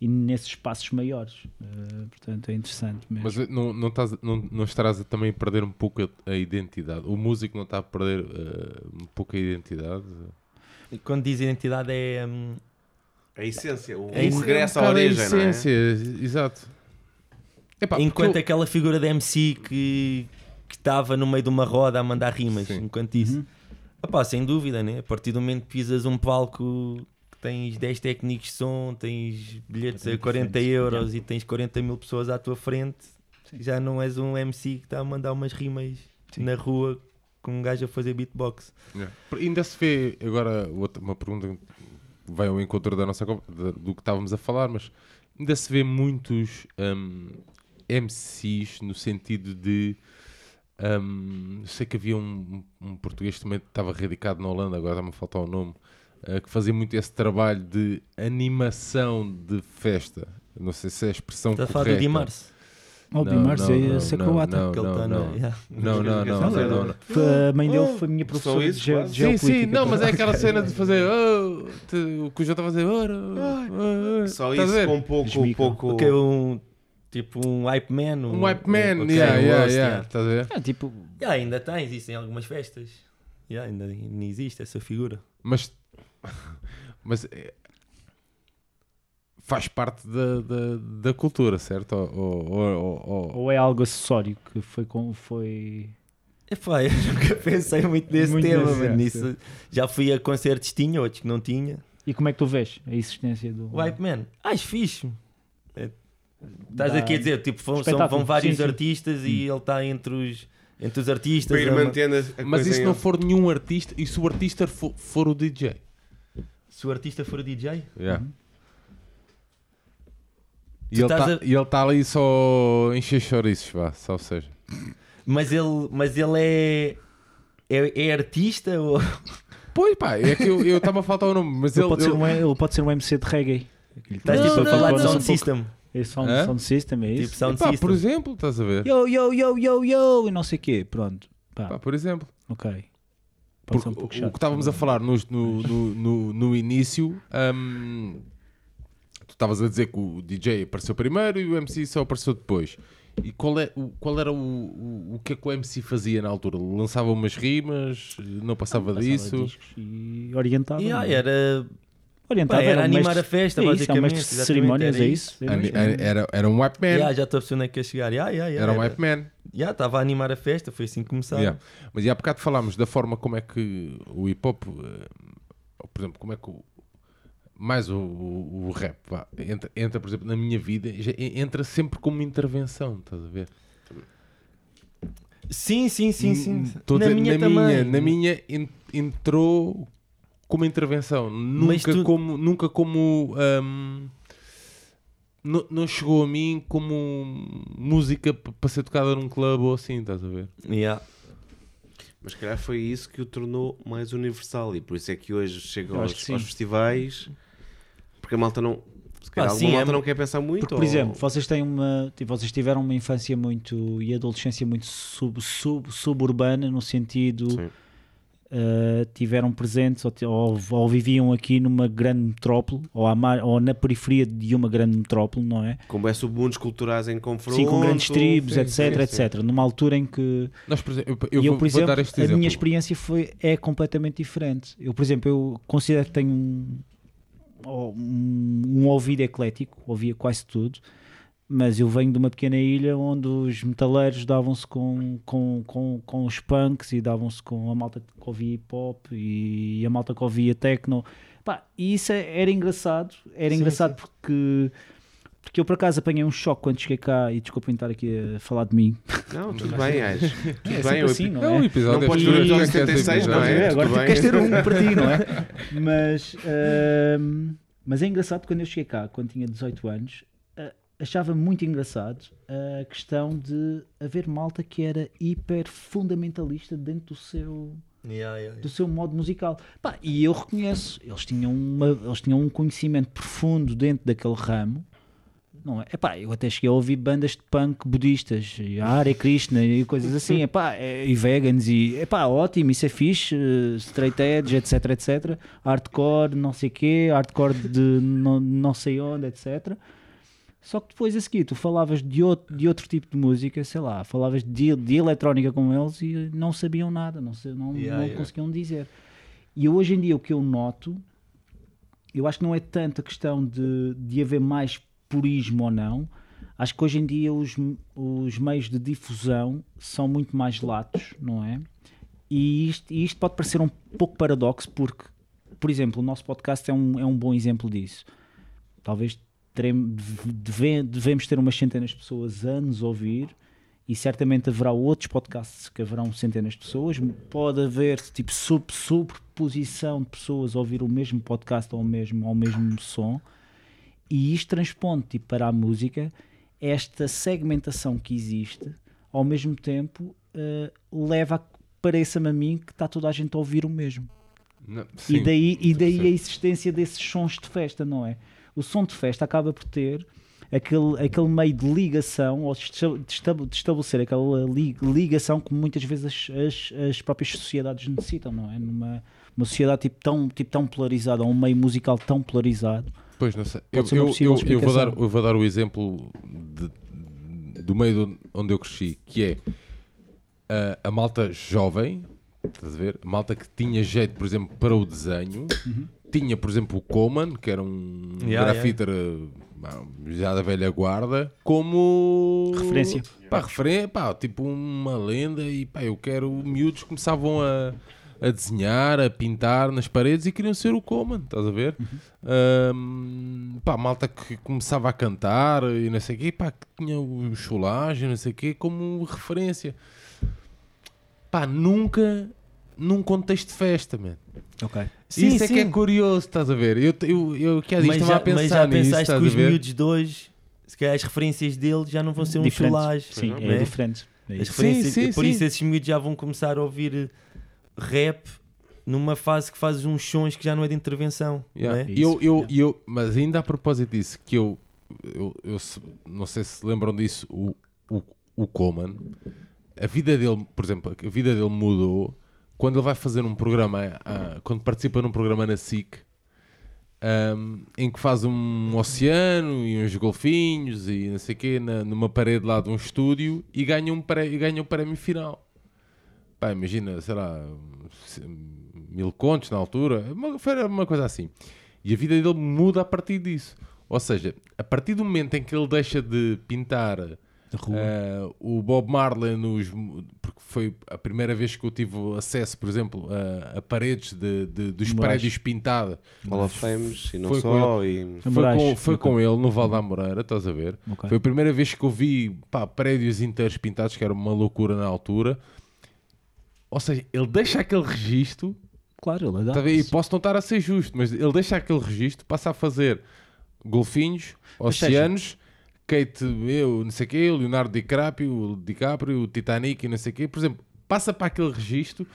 e nesses espaços maiores. Eh, portanto, é interessante mesmo. Mas não, não, estás, não, não estarás a também perder um pouco a, a identidade? O músico não está a perder eh, um pouco a identidade? Quando diz identidade é. hum, A essência, o, É o isso, regresso um à a origem, não é? essência, exato. Epá, enquanto eu- aquela figura de MC que que estava no meio de uma roda a mandar rimas, Sim. enquanto isso. Uhum. Opá, sem dúvida, né? A partir do momento que pisas um palco que tens 10 técnicos de som, tens bilhetes a Completamente 40 diferente, euros e tens 40 mil pessoas à tua frente, já não és um MC que está a mandar umas rimas Sim. na rua com um gajo a fazer beatbox. Yeah. Ainda se vê, agora uma pergunta que vai ao encontro da nossa, do que estávamos a falar, mas ainda se vê muitos hum, MCs no sentido de. Hum, sei que havia um, um português que também estava radicado na Holanda, agora está-me a faltar o nome, eh, que fazia muito esse trabalho de animação de festa. Não sei se é a expressão Estás a falar do correta. Oh, sei- não, sei não, Kawata. não, Que ele tá (laughs) não. Não, não, não, não, não, A mãe dele Oh, foi minha só professora isso, de, ge- de Sim, geopolítica. sim, não, mas é aquela cena de fazer (laughs) oh, o que o João está a fazer. Só a isso com um pouco, Um tipo um hype man. Um hype man, ok, yeah, um yeah, roast, yeah, estás a ver? É, tipo, Yeah, ainda tem, existem algumas festas. Yeah, ainda, ainda existe essa figura. Mas, (laughs) mas é, faz parte da, da, da cultura, certo? Ou, ou, ou- ou- ou é algo acessório que foi com foi Epá, eu nunca pensei muito nesse Muito tema, mas nisso já fui a concertos, tinha, outros que não tinha. e como é que tu vês a existência do O Hype Man, acho fixe. É, Estás aqui a dizer, tipo, vão, são- vão vários sim, sim. artistas e ele está entre os, entre os artistas. Para ir a ma- mantendo a, a mas coisa e se em não for nenhum artista e se o artista for, for o DJ? Se o artista for o DJ, Yeah. E Tu ele está ele tá ali só a encher chouriços, vá, só seja. mas ele, mas ele é, é, é artista ou Pois pá, é que eu estava a faltar o nome, mas ele, ele. pode ser ele- um, ele pode ser um MC de reggae estás Não, tipo a não, falar não, de não. sound system? É sound, Hã? sound system é Tipo isso sound Pá, system. por exemplo, estás a ver? yo yo yo yo yo e não sei o quê pronto pá, Pá, por exemplo. ok pode Porque um pouco o- chato, o que estávamos a falar nos- no, no, no, no início, hum, tu estavas a dizer que o DJ apareceu primeiro e o MC só apareceu depois. E qual, é, o, qual era o, o, o que é que o MC fazia na altura? Lançava umas rimas, não passava, Passava disso? e orientava Yeah, não é? era, pá, era animar mestre- a festa, é isso, é basicamente. exatamente, cerimónias era é isso. isso, é. Era, era um white man. Yeah, já estou a perceber onde é que quer chegar. Yeah, yeah, yeah, Era um white man. Yeah, estava a animar a festa, foi assim que começaram. Yeah. Mas e há bocado falámos da forma como é que o hip hop, eh, por exemplo, como é que o, mais o, o, o rap vá, entra, entra, por exemplo, na minha vida, entra sempre como intervenção, estás a ver? Sim, sim, sim, sim. Estou a na dizer, minha na também. minha, na minha en- entrou como intervenção, nunca tu- como, nunca como hum, não, não chegou a mim como música para ser tocada num clube ou assim, estás a ver? Yeah. Mas se calhar foi isso que o tornou mais universal e por isso é que hoje chega Eu aos, aos festivais porque a malta não. Se calhar Ah, sim, malta é- não quer pensar muito. Porque, por ou- exemplo, vocês têm uma, tipo, vocês tiveram uma infância muito e adolescência muito sub, sub- suburbana no sentido Sim. Uh, tiveram presentes ou, ou- ou viviam aqui numa grande metrópole ou, à mar- ou na periferia de uma grande metrópole, não é? Como é submundos culturais em confronto. Sim, com grandes tribos, sim, etc, sim, sim. etc. Numa altura em que Nós, por exemplo, eu, eu por exemplo, dar este a exemplo. minha experiência foi, é completamente diferente. Eu, por exemplo, eu considero que tenho um, um, um ouvido eclético, ouvia quase tudo, mas eu venho de uma pequena ilha onde os metaleiros davam-se com, com, com, com os punks e davam-se com a malta que ouvia hip hop e a malta que ouvia techno. Pá, e isso é- era engraçado, era Sim, engraçado porque. Porque eu por acaso apanhei um choque quando cheguei cá e desculpem estar aqui a falar de mim. Não, tudo bem, Aires. (laughs) Tudo É bem, assim, não É é? um episódio. Não podes este- ver o episódio este- este- 76, não é? Agora Tudo tu bem. queres ter um para ti, não é? (laughs) Mas, ahm, mas é engraçado quando eu cheguei cá, quando tinha 18 anos, achava muito engraçado a questão de haver malta que era hiper fundamentalista dentro do seu, Yeah, yeah, do seu modo musical. Pá, e eu reconheço, eles tinham, uma, eles tinham um conhecimento profundo dentro daquele ramo. Não é? Epá, eu até cheguei a ouvir bandas de punk budistas, Hare Krishna e coisas assim, (laughs) epá, é- e vegans, e epá, ótimo, isso é fixe, eh, straight edge, etc, etc, hardcore, não sei quê, hardcore de não, não sei onde, etc. Só que depois a seguir tu falavas de outro, de outro tipo de música, sei lá, falavas de, de eletrónica com eles e não sabiam nada, não, não, Yeah, não yeah. conseguiam dizer. E hoje em dia o que eu noto, eu acho que não é tanto a questão de, de haver mais purismo ou não, acho que hoje em dia os, os meios de difusão são muito mais latos, não é? E isto, e isto pode parecer um pouco paradoxo, porque, por exemplo, o nosso podcast é um, é um bom exemplo disso. Talvez deve- devemos ter umas centenas de pessoas a nos ouvir e certamente haverá outros podcasts que haverão centenas de pessoas. Pode haver tipo sub, superposição de pessoas a ouvir o mesmo podcast ou o mesmo, ou o mesmo som. E isto transponde tipo, para a música esta segmentação que existe, ao mesmo tempo eh, leva a que pareça-me a mim que está toda a gente a ouvir o mesmo. Não, E sim, daí, e daí sim. a existência desses sons de festa, não é? O som de festa acaba por ter aquele, aquele meio de ligação, ou de esta- de esta- de estabelecer aquela li- ligação que muitas vezes as, as, as próprias sociedades necessitam, não é? Numa uma sociedade tipo tão, tipo tão polarizada, ou um meio musical tão polarizado. Pois não sei. Eu, eu, eu, eu vou dar, eu vou dar o exemplo de- do meio do- onde eu cresci, que é a, a malta jovem, estás a ver? A malta que tinha jeito, por exemplo, para o desenho, Uhum. Tinha, por exemplo, o Coman, que era um Yeah, grafiter pá, já da velha guarda, como Referência. Pá, referência, pá, tipo uma lenda e pá, eu quero miúdos começavam a, a desenhar, a pintar nas paredes e queriam ser o Coman, estás a ver? Ahm, pá, malta que começava a cantar e não sei o quê, pá, que tinha o cholagem, não sei o quê, como referência. Pá, nunca num contexto de festa, man. Ok. Sim, Isso é que é sim. curioso, estás a ver? Eu, eu, eu que há dias Mas estava já, a pensar mas já nisso, pensaste estás que a os ver? miúdos de hoje, se calhar as referências deles já não vão ser um Diferentes. chulage. Sim, é é? diferente. É As isso. referências- sim, por sim. isso esses miúdos já vão começar a ouvir eh, rap numa fase que fazes uns sons que já não é de intervenção. Yeah. não é? E eu, eu, eu, mas ainda a propósito disso, que eu, eu, eu se- não sei se lembram disso, o, o, o Coman, a vida dele, por exemplo, a vida dele mudou quando ele vai fazer um programa, ah, quando participa num programa na SIC, ahm, em que faz um oceano e uns golfinhos e não sei o quê, na- numa parede lá de um estúdio e ganha um, pré, e ganha um prémio final. Pá, imagina, sei lá, mil contos na altura, foi uma coisa assim. E a vida dele muda a partir disso. Ou seja, a partir do momento em que ele deixa de pintar Eh, o Bob Marley nos. Porque foi a primeira vez que eu tive acesso, por exemplo, a, a paredes de, de- dos Moraes. prédios pintadas. Hall of Fames e não Foi só. E... Foi, com, foi com ele no Val da Moreira, estás a ver? Ok. Foi a primeira vez que eu vi pá, prédios inteiros pintados, que era uma loucura na altura. Ou seja, ele deixa aquele registro Claro, ele Tá dá. a ver? E posso não estar a ser justo, mas ele deixa aquele registro, passa a fazer golfinhos, Mas seja- oceanos, Kate, eu, não sei o quê, o Leonardo DiCaprio, o DiCaprio, o Titanic e não sei o quê. Por exemplo, passa para aquele registro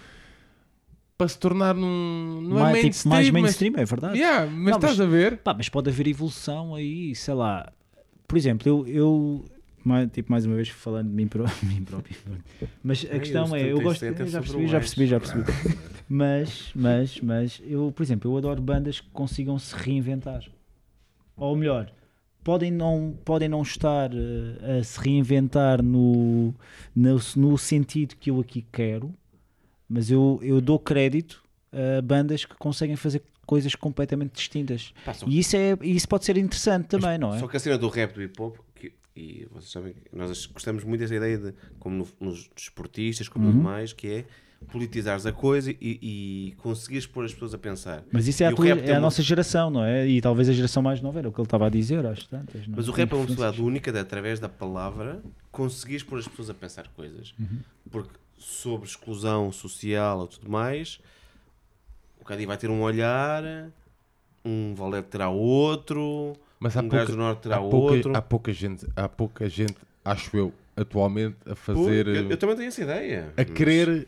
para se tornar num. Não é mais, mainstream, tipo, mais mas- mainstream, é verdade. Yeah, mas Não, estás mas- a ver? Pá, mas pode haver evolução aí, sei lá. Por exemplo, eu, eu mais, tipo, mais uma vez falando de mim, pró- (laughs) mim próprio. Mas a Ai, questão é, eu gosto. 77 é Já percebi, já percebi, já (laughs) percebi. Mas, mas, mas, eu, por exemplo, eu adoro bandas que consigam se reinventar. Ou melhor, podem não, podem não estar eh, a se reinventar no, no, no sentido que eu aqui quero, mas eu, eu dou crédito a bandas que conseguem fazer coisas completamente distintas. Pá, só, E isso, é, isso pode ser interessante também, não é? só que a cena do rap do hip hop, que- e vocês sabem nós gostamos muito dessa ideia de, como no- nos desportistas, como Uhum. no demais, que é politizares a coisa e, e conseguires pôr as pessoas a pensar. Mas isso é, a, tua- é a nossa geração, não é? E talvez a geração mais nova era o que ele estava a dizer, às tantas. não Mas o rap é uma possibilidade única de, através da palavra, conseguires pôr as pessoas a pensar coisas. Uhum. Porque sobre exclusão social ou tudo mais, o Cadi vai ter um olhar, um Valete terá outro, Mas um pouca, gajo do Norte terá há, pouca, outro. há pouca gente, há pouca gente, acho eu, atualmente, a fazer. eu, eu também tenho essa ideia. a querer,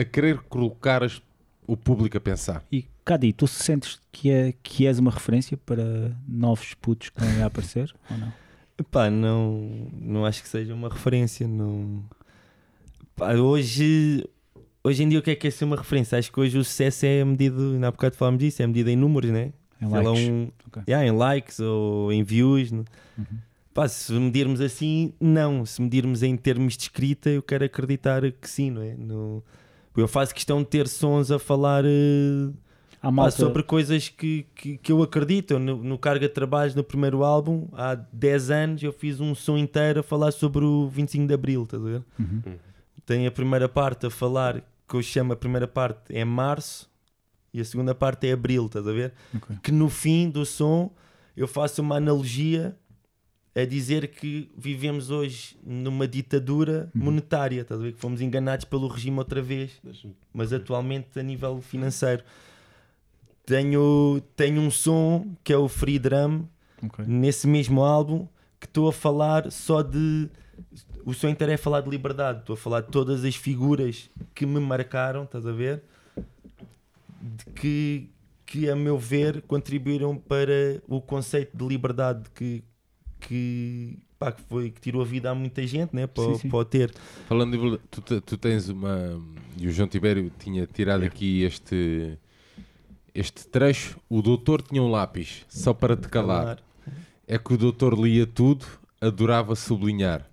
a querer colocar as- o público a pensar. E Cadi, tu sentes que, é, que és uma referência para novos putos que vêm a aparecer? (laughs) ou não? Pá, não, não acho que seja uma referência. Não... Pá, hoje, hoje em dia, o que é que é ser uma referência? Acho que hoje o sucesso é medido, na bocado falámos disso, é medido em números, né? Em Sei lá, likes. um- Ok. yeah, em likes ou em views. né? Uhum. Pá, se medirmos assim, não. Se medirmos em termos de escrita, eu quero acreditar que sim, não é? No... Eu faço questão de ter sons a falar malta, sobre coisas que, que, que eu acredito. No, no Carga de Trabalhos, no primeiro álbum, há 10 anos, eu fiz um som inteiro a falar sobre o 25 de Abril, estás a ver? Uhum. Tem a primeira parte a falar, que eu chamo a primeira parte é Março e a segunda parte é Abril, estás a ver? Ok. Que no fim do som eu faço uma analogia a dizer que vivemos hoje numa ditadura Uhum. monetária, estás a ver? Que fomos enganados pelo regime outra vez mas atualmente a nível financeiro. Tenho, tenho um som que é o Free Drum, Ok. nesse mesmo álbum, que estou a falar só de. O som inteiro é falar de liberdade, estou a falar de todas as figuras que me marcaram, estás a ver? De que, que, a meu ver, contribuíram para o conceito de liberdade que, que, pá, que, foi, que tirou a vida a muita gente, né? Para, Sim, sim. para o ter. Falando de, tu, tu tens uma. E o João Tibério tinha tirado aqui este. Este trecho. O doutor tinha um lápis só para te calar. É que o doutor lia tudo, adorava sublinhar.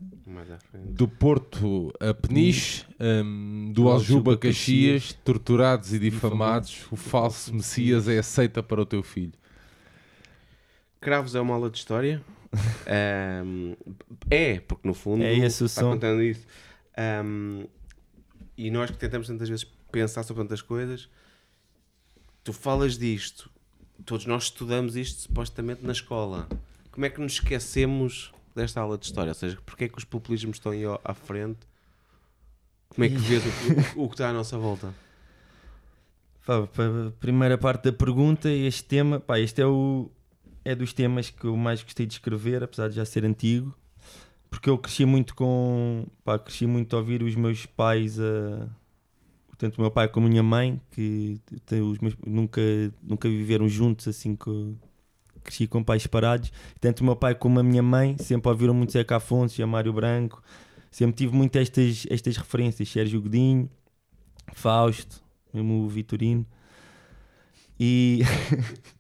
Do Porto a Peniche, hum, do Aljuba a Aljuba a Caxias, torturados e difamados, o falso Messias é aceita para o teu filho. Cravos é uma aula de história? Ahm, é, porque no fundo É esse o está som. contando isso. Ahm, e nós que tentamos tantas vezes pensar sobre tantas coisas, tu falas disto, todos nós estudamos isto supostamente na escola. Como é que nos esquecemos desta aula de história? Ou seja, porque é que os populismos estão aí à frente? Como é que vês o, que- (laughs) o que está à nossa volta? Pá, para a primeira parte da pergunta, este tema, pá, este é, o, é dos temas que eu mais gostei de escrever, apesar de já ser antigo, porque eu cresci muito com, pá, cresci muito a ouvir os meus pais, tanto o meu pai como a minha mãe, que os meus- nunca, nunca viveram juntos, assim que cresci com pais separados, tanto o meu pai como a minha mãe sempre ouviram muito Zeca Afonso e a Mário Branco, sempre tive muito estas, estas referências, Sérgio Godinho, Fausto, mesmo o Vitorino. E, (laughs)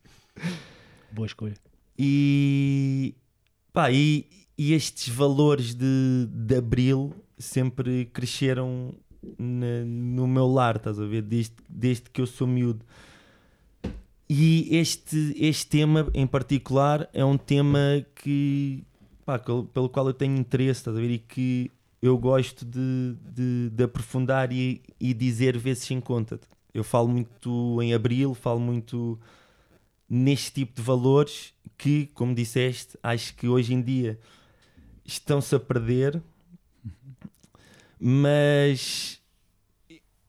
Boa escolha. e, pá, e, e estes valores de, de Abril sempre cresceram na- no meu lar, estás a ver? Desde, desde que eu sou miúdo. E este, este tema em particular é um tema que, pá, pelo qual eu tenho interesse, estás a ver? E que eu gosto de, de, de aprofundar e, e dizer vezes em conta. Eu falo muito em Abril, falo muito neste tipo de valores que, como disseste, acho que hoje em dia estão-se a perder, mas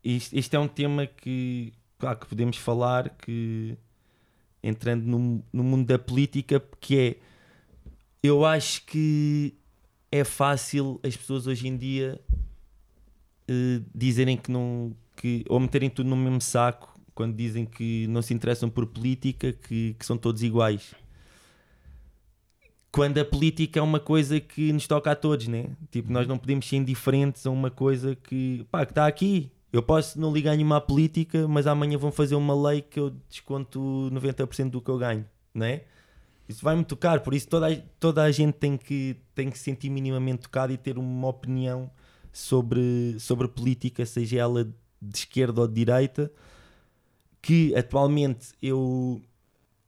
isto é um tema que, claro, que podemos falar que entrando no, no mundo da política, que é eu acho que é fácil as pessoas hoje em dia eh, dizerem que não que, ou meterem tudo no mesmo saco quando dizem que não se interessam por política, que, que são todos iguais. Quando a política é uma coisa que nos toca a todos, né? Tipo, nós não podemos ser indiferentes a uma coisa que, pá, que está aqui. Eu posso não ligar nenhuma à política, mas amanhã vão fazer uma lei que eu desconto 90% do que eu ganho, né? Isso vai-me tocar, por isso toda a, toda a gente tem que, tem que se sentir minimamente tocado e ter uma opinião sobre, sobre política, seja ela de esquerda ou de direita, que atualmente eu,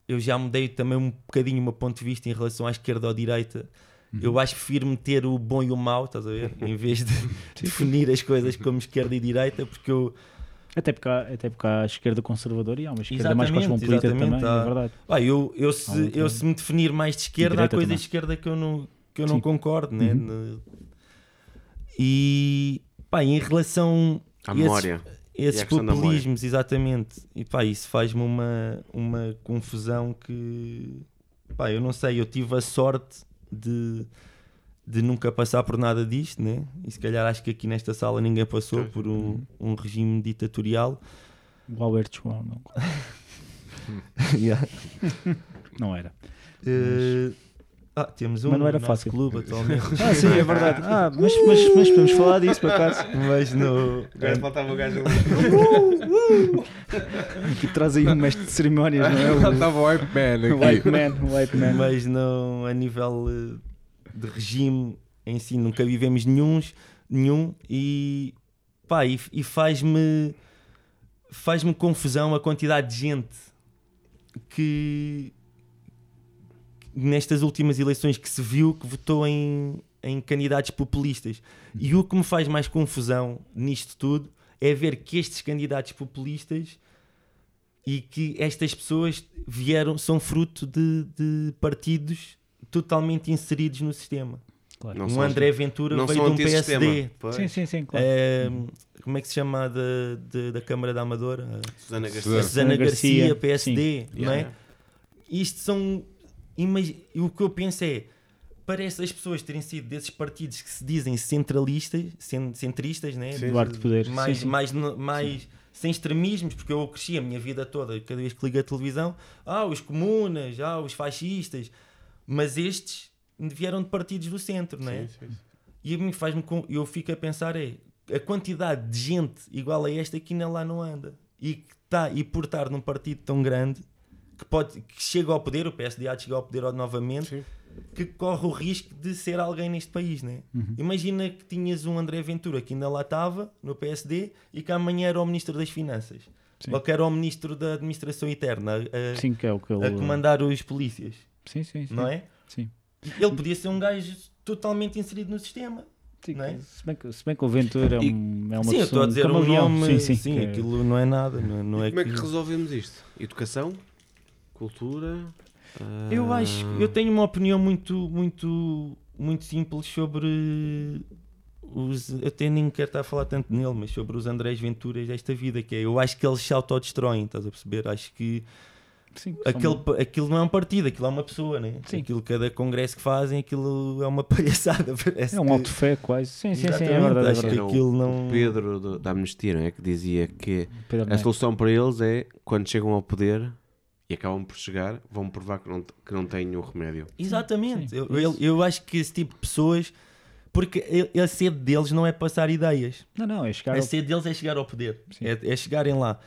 eu já mudei também um bocadinho o meu ponto de vista em relação à esquerda ou à direita. Eu acho que prefiro meter o bom e o mau, estás a ver? Em vez de (laughs) (laughs) definir as coisas como esquerda e direita, porque eu, Até porque, há, até porque há a esquerda conservadora e há uma esquerda mais Exatamente, cosmopolita também, exatamente, há- é verdade. Pá, eu, eu, se, eu se me definir mais de esquerda, há também. de esquerda que eu não, que eu não concordo, né? Uhum. Ne- E pá, em relação esses- memória. esses E da populismos, exatamente, e pá, isso faz-me uma, uma confusão que pá, eu não sei, eu tive a sorte de, de nunca passar por nada disto, né? E se calhar acho que aqui nesta sala ninguém passou por um, um regime ditatorial. O Alberto João não, (laughs) não era. Eh, ah, temos um Mas não era fácil. clube atualmente. Ah, sim, é verdade. Ah, mas, mas, mas podemos falar disso por acaso. Mas no. Agora faltava o gajo Aqui traz aí um mestre de cerimónias, não é? O, Estava o Hype Man o. White Man, o White Man. Mas não a nível eh, de regime em si, nunca vivemos nenhum, nenhum e pá, e, e faz-me faz-me confusão a quantidade de gente que nestas últimas eleições que se viu que votou em, em candidatos populistas. E o que me faz mais confusão nisto tudo é ver que estes candidatos populistas e que estas pessoas vieram, são fruto de, de partidos totalmente inseridos no sistema. Claro. Não um são André Ventura não veio são de um. PSD. Pois. Sim, sim, sim, claro. É, como é que se chama a da, da, da Câmara da Amadora? Susana Garcia. Susana Garcia, Garcia, PSD, sim. não é? Yeah. Isto são. Imagi- e o que eu penso é. Parece as pessoas terem sido desses partidos que se dizem centralistas, cen- centristas, né? Sim, Do de poder. mais, Sim, sim. mais, mais sem extremismos, porque eu cresci a minha vida toda, cada vez que ligo a televisão, ah, os comunas, ah, os fascistas, mas estes vieram de partidos do centro, não é? Sim, sim, sim. E a mim faz-me. Eu fico a pensar é a quantidade de gente igual a esta que ainda lá não anda. E que está, e por estar num partido tão grande que, pode, que chega ao poder, o PSD há de chegar ao poder novamente, Sim. que corre o risco de ser alguém neste país, né? Imagina que tinhas um André Ventura que ainda lá estava no PSD e que amanhã era o Ministro das Finanças. Sim. Ou que era o Ministro da Administração Interna a, Sim, que é o que ele. a comandar os polícias, Sim, sim, sim. não é? Sim. Ele podia ser um gajo totalmente inserido no sistema. Sim, Não é? se, bem que, se bem que o Ventura é, um, é uma sim, eu estou pessoa a dizer um nome, sim, sim, sim, que- aquilo não é nada, não, não é Como é que que- resolvemos isto? Educação? Cultura? Ah, Eu acho, eu tenho uma opinião muito, muito, muito simples sobre os. Eu até nem quero estar a falar tanto nele, mas sobre os Andrés Venturas desta vida, que é eu acho que eles se autodestroem, estás a perceber? Acho que sim, aquele, aquilo não é um partido, aquilo é uma pessoa, né? Sim. Aquilo cada congresso que fazem, aquilo é uma (laughs) palhaçada. Parece é um que- alto fé quase. Sim, sim, sim, é Exatamente, verdade. É acho que verdade. Era o- aquilo não. O Pedro do- da Amnistia, não é? Que dizia que Pedro a solução para eles é quando chegam ao poder e acabam por chegar, vão provar que não, que não têm o remédio. Exatamente. Sim, eu, isso. eu, eu acho que esse tipo de pessoas. Porque a- sede deles não é passar ideias. Não, não, é chegar A ao... sede deles é chegar ao poder. É, é chegarem lá.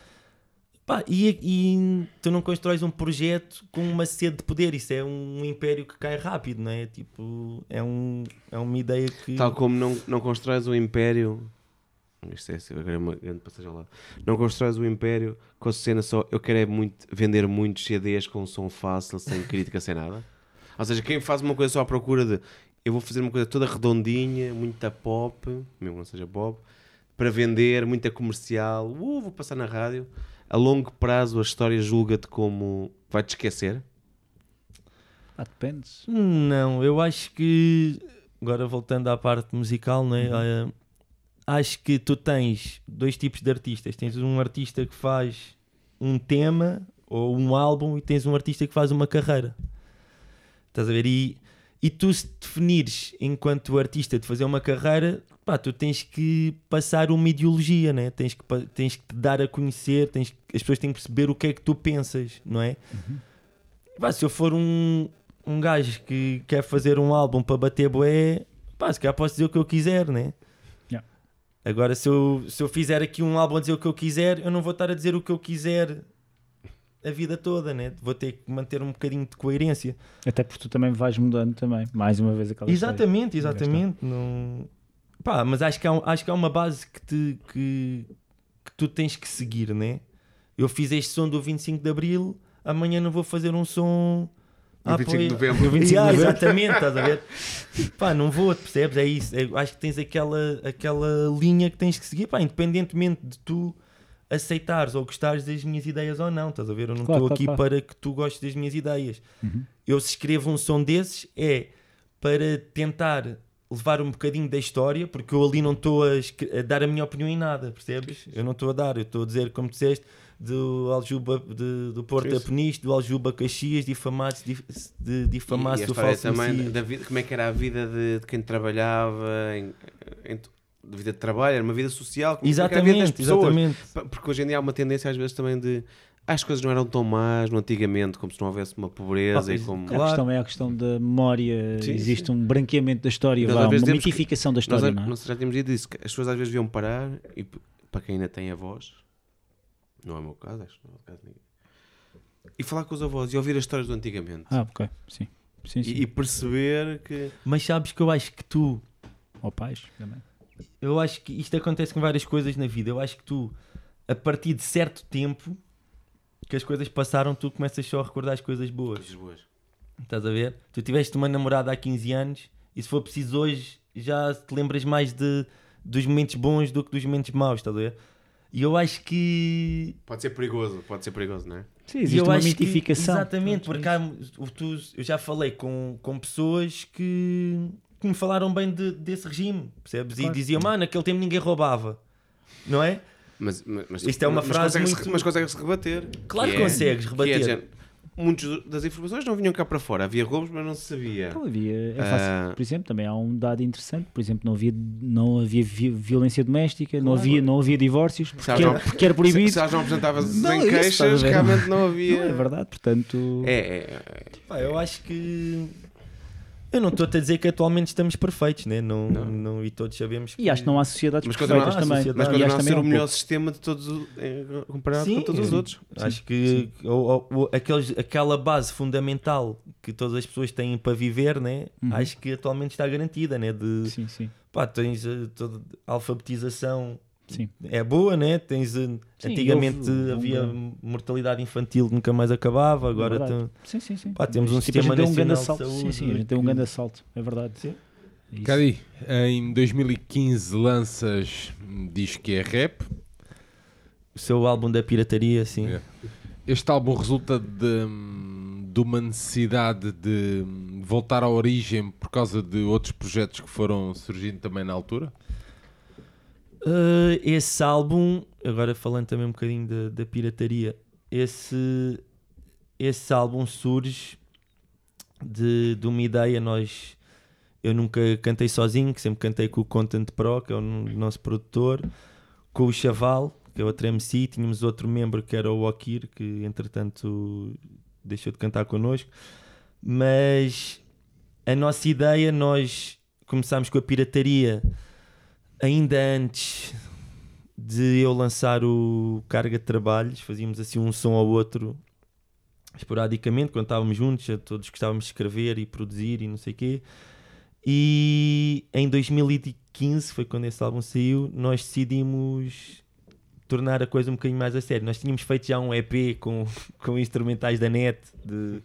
Pá, e, e tu não constróis um projeto com uma sede de poder. Isso é um império que cai rápido, não é? Tipo, é, um, é uma ideia que. Tal como não, não constróis um império. Isto é agora é uma grande passagem lá. Não constróis um império com a cena só. Eu quero é muito, vender muitos CDs com som fácil, sem crítica, sem nada. Ou seja, quem faz uma coisa só à procura de. Eu vou fazer uma coisa toda redondinha, muita pop, mesmo que não seja pop, para vender, muita comercial. Uh, vou passar na rádio. A longo prazo a história julga-te como. vai-te esquecer. Ah, depende. Não, eu acho que. Agora voltando à parte musical, não é? Uhum. Acho que tu tens dois tipos de artistas. Tens um artista que faz um tema ou um álbum e tens um artista que faz uma carreira. Estás a ver? E, e tu, se definires enquanto artista de fazer uma carreira, pá, tu tens que passar uma ideologia, né? tens, que, tens que te dar a conhecer, tens, as pessoas têm que perceber o que é que tu pensas, não é? Pá, se eu for um, um gajo que quer fazer um álbum para bater boé, pá, se calhar posso dizer o que eu quiser, né? Agora, se eu, se eu fizer aqui um álbum a dizer o que eu quiser, eu não vou estar a dizer o que eu quiser a vida toda, né? Vou ter que manter um bocadinho de coerência. Até porque tu também vais mudando também. Mais uma vez aquela história. Exatamente, exatamente. Não... Pá, mas acho que, há, acho que há uma base que, te, que, que tu tens que seguir, né? Eu fiz este som do 25 de Abril, amanhã não vou fazer um som. No a 25 de novembro. No 25 de (laughs) Yeah, novembro. exatamente, estás a ver? (laughs) Pá, não vou, percebes? É isso. É- acho que tens aquela, aquela linha que tens que seguir, pá, independentemente de tu aceitares ou gostares das minhas ideias ou não, estás a ver? Eu não estou Claro, aqui claro. para que tu gostes das minhas ideias. Uhum. Eu se escrevo um som desses é para tentar levar um bocadinho da história, porque eu ali não estou a, a dar a minha opinião em nada, percebes? Eu não estou a dar, eu estou a dizer, como disseste, do Aljuba de- do Porto a. Peniche, do Aljuba Caxias, difamados de, de E difamados a do falso também da vida, como é que era a vida de, de quem trabalhava, em, em, de vida de trabalho, era uma vida social, como é que era a vida das Exatamente, pessoas. exatamente. Porque hoje em dia há uma tendência às vezes também de "Ah, as coisas não eram tão más no antigamente, como se não houvesse uma pobreza Ah, e como. A Claro. questão é a questão da memória. Sim, Existe sim. um branqueamento da história, Nós às uma temos que- mitificação da Nós, história, não é? sei, já tínhamos dito isso, que as pessoas às vezes deviam parar e para quem ainda tem avós, não é o meu caso, acho que não é o caso de ninguém, e falar com os avós e ouvir as histórias do antigamente. Ah, ok. Sim. Sim, sim. E, e perceber que. Mas sabes que eu acho que tu, Ou pais também. eu acho que isto acontece com várias coisas na vida. Eu acho que tu, a partir de certo tempo que as coisas passaram, tu começas só a recordar as coisas boas. Coisas boas. Estás a ver? Tu tiveste uma namorada há 15 anos e se for preciso hoje já te lembras mais de, dos momentos bons do que dos momentos maus, estás a ver? E eu acho que. Pode ser perigoso, pode ser perigoso, não é? Sim, existe eu uma acho que- mitificação. exatamente, porque é há, tu- eu já falei com, com pessoas que, que me falaram bem de- desse regime, percebes? Claro. E diziam, mano, naquele tempo ninguém roubava, não é? Mas, mas- mas- Isto é uma mas frase consegue-se- muito- Mas consegue-se rebater. Claro Que que é- consegues que é rebater. de género, Muitas das informações não vinham cá para fora. Havia roubos, mas não se sabia. Então havia, é fácil. Ah. Por exemplo, também há um dado interessante. Por exemplo, não havia, não havia vi- violência doméstica, não, Claro. havia, não havia divórcios, porque, era, não- porque era proibido. Se, se não apresentavas Não, em isso, estás a queixas, realmente não havia. Não é verdade, portanto. É, é, é. Pá, eu acho que Eu não estou a dizer que atualmente estamos perfeitos, né? não, Não. não. e todos sabemos que. E acho que não há sociedades Mas perfeitas também. sociedade- Mas continua acho a ser o melhor pouco. sistema de todos, comparado Sim, com todos os sim. outros. Acho que o- o- o- aqueles, aquela base fundamental que todas as pessoas têm para viver, né? Uhum. acho que atualmente está garantida. Né? De, Sim, sim. pá, tens eh, toda a alfabetização Sim. é boa, né? Tens, eh, Sim, antigamente houve havia mortalidade infantil que nunca mais acabava, agora Verdade. tem- Sim, sim, sim. Pá, temos um Tipo, sistema tem um grande de assalto. Sim, saúde sim, a gente tem um que- grande assalto, é verdade. Sim. É isso. Cadi, em 2015 lanças Diz que é rap. o seu álbum da pirataria, sim. É. Este álbum resulta de, de uma necessidade de voltar à origem por causa de outros projetos que foram surgindo também na altura? Uh, esse álbum, agora falando também um bocadinho da, da pirataria, esse, esse álbum surge de, de uma ideia. Nós, eu nunca cantei sozinho, sempre cantei com o Content Pro, que é o nosso produtor, com o Chaval, que é outro MC. Tínhamos outro membro que era o Okir, que entretanto deixou de cantar connosco. Mas a nossa ideia, nós começámos com a pirataria ainda antes de eu lançar o Carga de Trabalhos, fazíamos assim um som ao outro esporadicamente, quando estávamos juntos, todos gostávamos de escrever e produzir e não sei o quê. E em 2015, foi quando esse álbum saiu, nós decidimos tornar a coisa um bocadinho mais a sério. Nós tínhamos feito já um EP com, (laughs) com instrumentais da net de-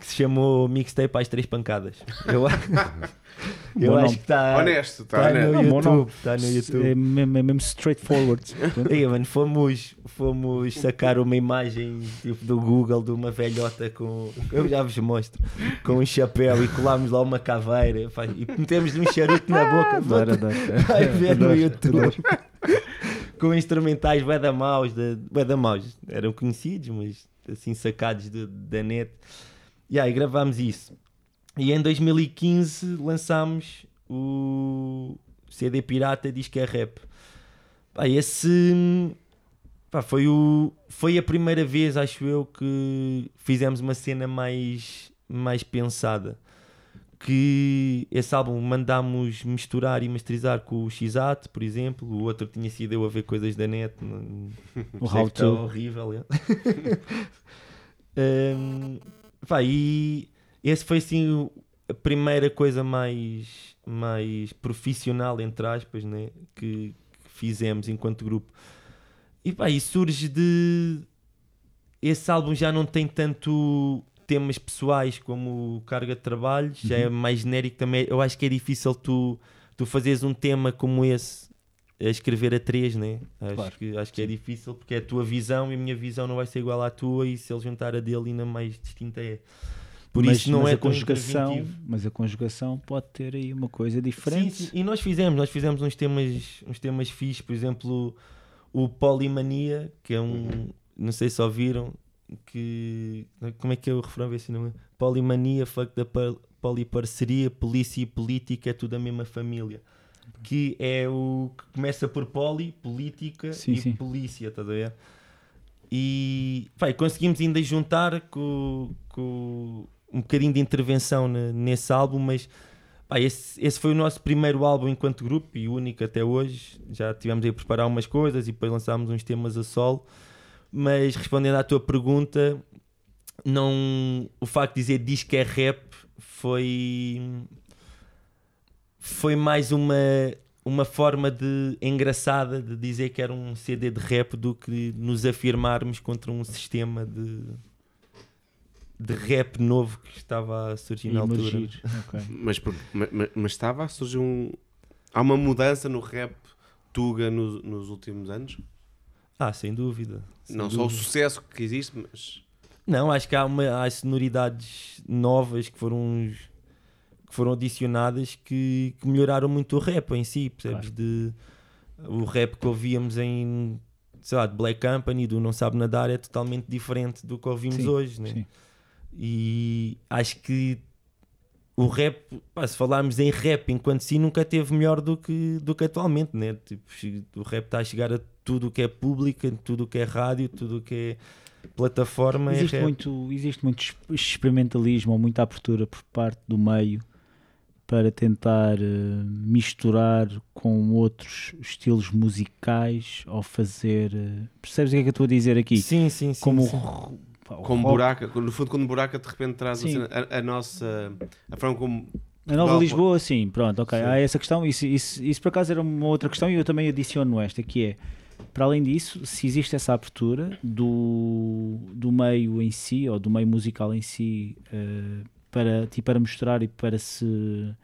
que se chamou Mixtape às Três Pancadas. Eu, (laughs) eu acho que está Honesto, tá tá no. YouTube. Está no YouTube. É mesmo, é mesmo straightforward. (laughs) Mano, fomos, fomos sacar uma imagem tipo, do Google de uma velhota com. Eu já vos mostro. Com um chapéu e colámos lá uma caveira pá, e metemos um charuto na boca. (laughs) Adoro, adoro. Vai ver no YouTube. Com instrumentais bué da maus, bué da maus. Eram conhecidos, mas assim sacados de- da net. E aí gravámos isso. E em 2015 lançámos o CD Pirata Diz que é Rap. Pá, esse pá, foi, o, foi a primeira vez, acho eu, que fizemos uma cena mais, mais pensada. Que esse álbum mandámos misturar e masterizar com o Xat, por exemplo. O outro tinha sido eu a ver coisas da net. (laughs) O How To. horrível. é. (laughs) Pá, e esse foi assim a primeira coisa mais, mais profissional, entre aspas, né, que, que fizemos enquanto grupo. E pá, e surge de. Esse álbum já não tem tanto temas pessoais como Carga de Trabalho, já é mais genérico também. Eu acho que é difícil tu, tu fazeres um tema como esse a escrever a três, né? Acho, Claro. que, acho que é difícil porque é a tua visão e a minha visão não vai ser igual à tua e se ele juntar a dele ainda mais distinta é. Por mas, isso não é conjugação, mas a conjugação pode ter aí uma coisa diferente. Sim, sim. E nós fizemos, nós fizemos uns temas, uns temas fixos, por exemplo, o Polimania, que é um, não sei se ouviram, que como é que é o refrão não é? Polimania, fuck da pol- poliparceria, polícia e política é tudo a mesma família. Que é o que começa por poli, política Sim, e sim. polícia, estás a ver? E e conseguimos ainda juntar com, com um bocadinho de intervenção ne- nesse álbum, mas Pá, esse, esse foi o nosso primeiro álbum enquanto grupo e único até hoje. Já tivemos aí a preparar umas coisas e depois lançámos uns temas a solo. Mas respondendo à tua pergunta, não, o facto de dizer diz que é rap foi, foi mais uma, uma forma de engraçada de dizer que era um CD de rap do que nos afirmarmos contra um sistema de, de rap novo que estava a surgir E na altura. emergir. Ok. Mas, por- ma- ma- mas estava a surgir um. Há uma mudança no rap Tuga nos, nos últimos anos? Ah, sem dúvida. sem não só o dúvida. sucesso que existe, mas. Não, acho que há, uma, há sonoridades novas que foram, que foram adicionadas que, que melhoraram muito o rap em si, percebes? De, o rap que ouvíamos em, sei lá, de Black Company, do Não Sabe Nadar, é totalmente diferente do que ouvimos Sim, hoje, né? Sim. E acho que o rap, pá, se falarmos em rap enquanto si, nunca teve melhor do que, do que atualmente, né? Tipo, o rap está a chegar a tudo o que é público, tudo o que é rádio, tudo o que é plataforma. Existe é muito, existe muito experimentalismo ou muita abertura por parte do meio para tentar eh, misturar com outros estilos musicais ou fazer. eh, percebes o que é que eu estou a dizer aqui? Sim, sim, sim. Como sim. o o Como rock, buraca, no fundo, quando buraca de repente traz Sim. a, a nossa. a forma como. A Nova Portugal- Lisboa, sim, pronto, ok. Sim. Há essa questão, isso, isso, isso por acaso era uma outra questão e eu também adiciono esta, que é, para além disso, se existe essa abertura do, do meio em si, ou do meio musical em si, eh, para, tipo, para mostrar e para se...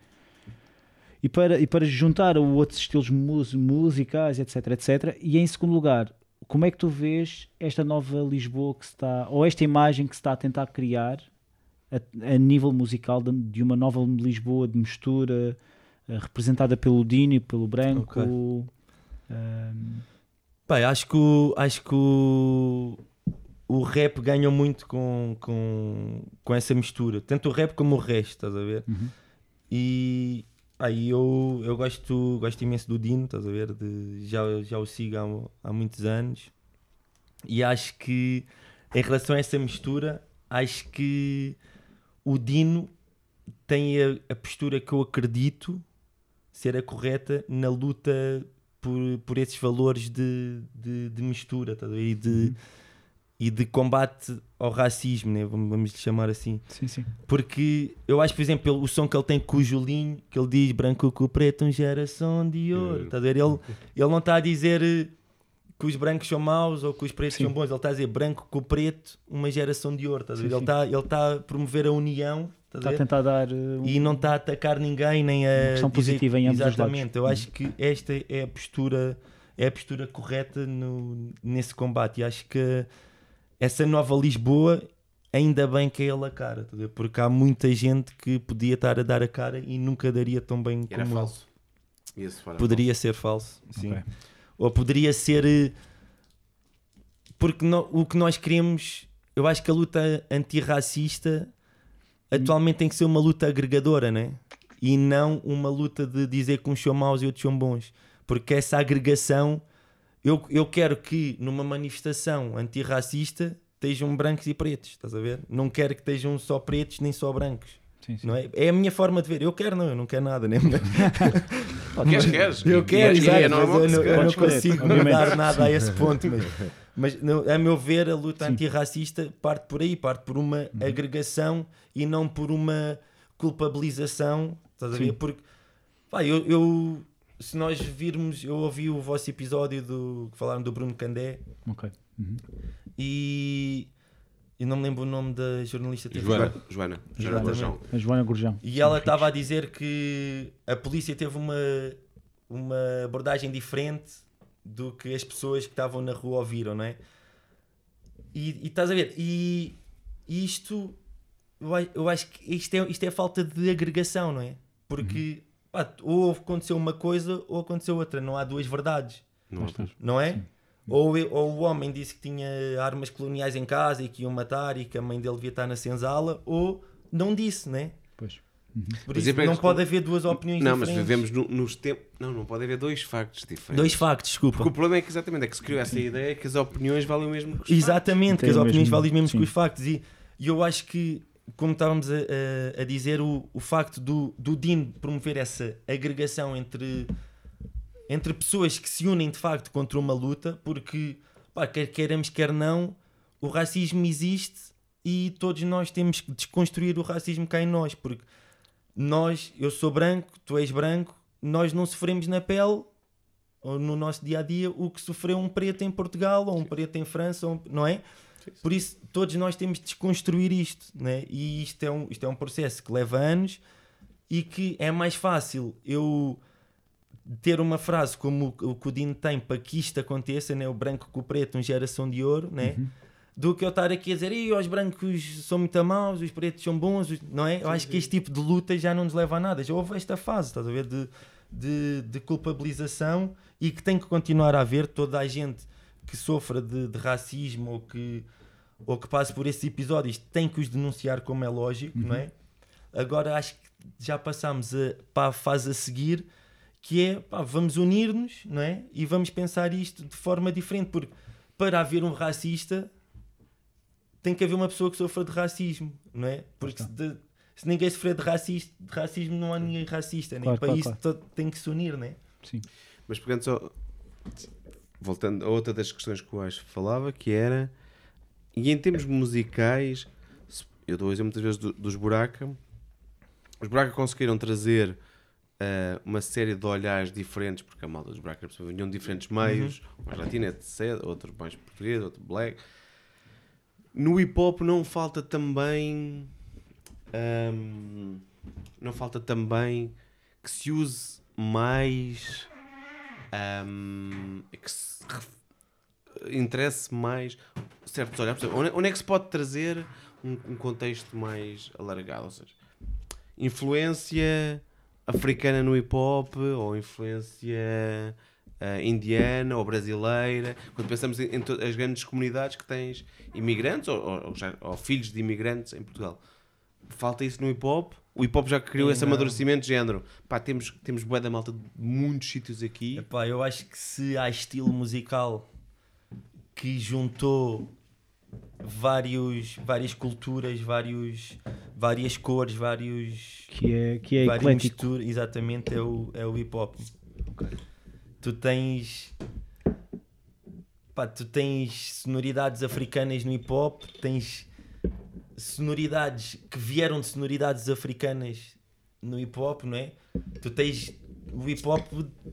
E para, e para juntar a outros estilos mus- musicais, etc, etc. E em segundo lugar, como é que tu vês esta nova Lisboa que se está, ou esta imagem que se está a tentar criar a, a nível musical de, de uma nova Lisboa de mistura eh, representada pelo Dino e pelo Branco. Ok. ehm, Pá, acho que, acho que o, rap ganha muito com, com, com essa mistura. Tanto o rap como o resto, estás a ver? Uhum. E aí eu, eu gosto, gosto imenso do Dino, estás a ver? De, já, já o sigo há, há muitos anos. E acho que em relação a essa mistura, acho que o Dino tem a, a postura que eu acredito ser a correta na luta por, por esses valores de, de, de mistura estás a ver? e, de, e de combate ao racismo, né? vamos, lhe chamar assim. sim, sim. Porque eu acho, por exemplo, o som que ele tem com o Julinho, que ele diz branco com o preto, um geração de ouro. Estás a ver? Ele, ele não está a dizer eh, que os brancos são maus ou que os pretos Sim. são bons, ele está a dizer branco com o preto, uma geração de ouro. A ver? Sim, Ele sim. está ele está a promover a união. Estás Está a ver? tentar dar. eh, um- e não está a atacar ninguém nem a Uma questão dizer- positiva em ambos os lados. exatamente eu acho que esta é a postura é a postura correta no, nesse combate e acho que essa nova Lisboa ainda bem que é ele a cara ver? porque há muita gente que podia estar a dar a cara e nunca daria tão bem Era como falso. Poderia ser falso sim Ok. ou poderia ser eh, porque no- o que nós queremos eu acho que a luta antirracista atualmente tem que ser uma luta agregadora né e não uma luta de dizer que uns são maus e outros são bons porque essa agregação eu, eu quero que numa manifestação antirracista estejam brancos e pretos estás a ver não quero que estejam só pretos nem só brancos Sim, sim. não é? é a minha forma de ver eu quero não eu não quero nada né (laughs) (laughs) Queres, queres? eu quero, exato, é que eu, não, eu não consigo obviamente. mudar nada a esse ponto. Mas, mas no- a meu ver, a luta antirracista parte por aí, parte por uma Uhum. agregação e não por uma culpabilização. Estás a ver? Sim. Porque, pá, eu, eu- se nós virmos, eu ouvi o vosso episódio do que falaram do Bruno Candé Ok. Uhum. e. E não me lembro o nome da jornalista. Joana. Joana. Joana. Gurjão. A Joana Gurjão. E ela estava a dizer que a polícia teve uma, uma abordagem diferente do que as pessoas que estavam na rua ouviram, não é? E, e estás a ver? E isto, eu, eu acho que isto é, isto é falta de agregação, não é? Porque pá, ou aconteceu uma coisa ou aconteceu outra, não há duas verdades, Não não é? Ou, eu- ou o homem disse que tinha armas coloniais em casa e que iam matar e que a mãe dele devia estar na senzala, ou não disse, né? Pois. Por Mas isso é não que- pode haver duas opiniões Não, mas diferentes. vivemos no- nos tempos. Não, não pode haver dois factos diferentes. Dois factos, desculpa. Porque o problema é que exatamente é que se criou essa ideia que as opiniões valem o mesmo que os factos. Exatamente, que as o opiniões mesmo- valem os mesmos sim. que os factos. E, e eu acho que, como estávamos a, a- a dizer, o, o facto do, do Dino promover essa agregação entre, entre pessoas que se unem de facto contra uma luta, porque, pá, quer queiramos, quer não, o racismo existe e todos nós temos que desconstruir o racismo cá em nós, porque nós, eu sou branco, tu és branco, nós não sofremos na pele ou no nosso dia a dia o que sofreu um preto em Portugal ou um preto em França, um- não é? Por isso, todos nós temos de desconstruir isto, né? e isto é, um, isto é um processo que leva anos e que é mais fácil eu ter uma frase como o que o Dino tem para que isto aconteça, né? o branco com o preto, uma geração de ouro, né? do que eu estar aqui a dizer "Ih, os brancos são muito maus, os pretos são bons, os-" não é? Eu acho que este tipo de luta já não nos leva a nada. Já houve esta fase, estás a ver, de, de, de culpabilização e que tem que continuar a haver toda a gente que sofra de, de racismo ou que, ou que passe por esses episódios tem que os denunciar, como é lógico, não é? Agora acho que já passamos a- para a fase a seguir que é pá, vamos unir-nos não é? e vamos pensar isto de forma diferente, porque para haver um racista tem que haver uma pessoa que sofra de racismo, não é? Porque se de- se ninguém sofrer de, racista, de racismo, não há ninguém racista. Né? Claro, Para claro, isso to- tem que se unir, né? Sim. Mas pegando só. Voltando a outra das questões que o Acho falava, que era. E em termos musicais, eu dou o exemplo muitas vezes do- dos Buraca. Os Buraca conseguiram trazer eh, uma série de olhares diferentes, porque a malda dos Buraca vinham de diferentes meios, mais latino, etc. Outro mais português, outro black. No hip hop não falta também. ahm, não falta também que se use mais. Ahm, que se interesse mais certos olhares. Onde, é que se pode trazer um, um contexto mais alargado? Ou seja, influência africana no hip hop ou influência ah, indiana ou brasileira. Quando pensamos em, em as grandes comunidades que tens imigrantes ou, ou- ou ou filhos de imigrantes em Portugal. Falta isso no hip hop. O hip hop já criou esse não. amadurecimento de género. Pá, temos, temos bué da malta de muitos sítios aqui. Epá, eu acho que se há estilo musical que juntou vários, várias culturas, vários, várias cores, vários. Que é, que é várias eclético. misturas, exatamente, é o, é o hip hop. Tu tens. Pá, tu tens sonoridades africanas no hip hop, tens sonoridades que vieram de sonoridades africanas no hip hop, não é? Tu tens. O hip hop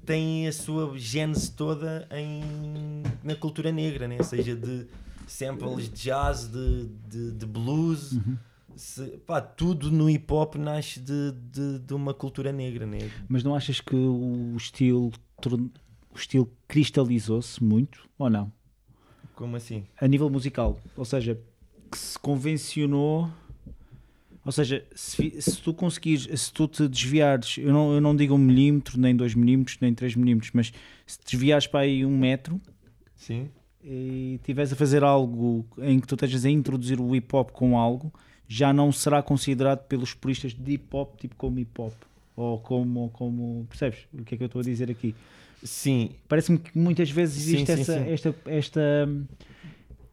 tem a sua gênese toda em, na cultura negra, né? seja de samples de jazz, de, de, de blues. Se- pá, tudo no hip hop nasce de, de, de uma cultura negra. Né? Mas não achas que o estilo, o estilo cristalizou-se muito ou não? Como assim? A nível musical, ou seja, que se convencionou. Ou seja, se, se tu conseguires, se tu te desviares, eu não, eu não digo um milímetro, nem dois milímetros, nem três milímetros, mas se te desviares para aí um metro Sim. e estiveres a fazer algo em que tu estejas a introduzir o hip hop com algo, já não será considerado pelos puristas de hip hop tipo como hip hop. Ou como, como. Percebes o que é que eu estou a dizer aqui? Sim, Parece-me que muitas vezes Sim, existe sim, essa, sim. Esta, esta,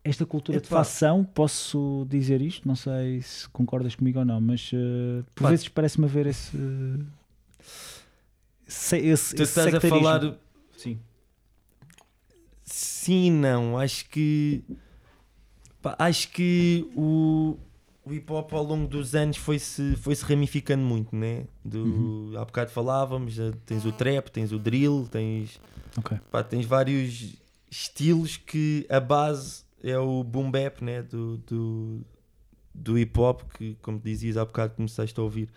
esta cultura de facção. Posso dizer isto? Não sei se concordas comigo ou não, mas eh, por Pá. vezes parece-me haver esse. se- esse, tu esse estás a falar. Sim. Sim, e não. Acho que. pá, acho que o, o hip hop ao longo dos anos foi-se foi -se ramificando muito, né? Do, Há bocado falávamos, tens o trap, tens o drill, tens, Ok. pá, tens vários estilos que a base é o boom bap, né? Do, do, do hip hop, que como dizias há bocado começaste a ouvir.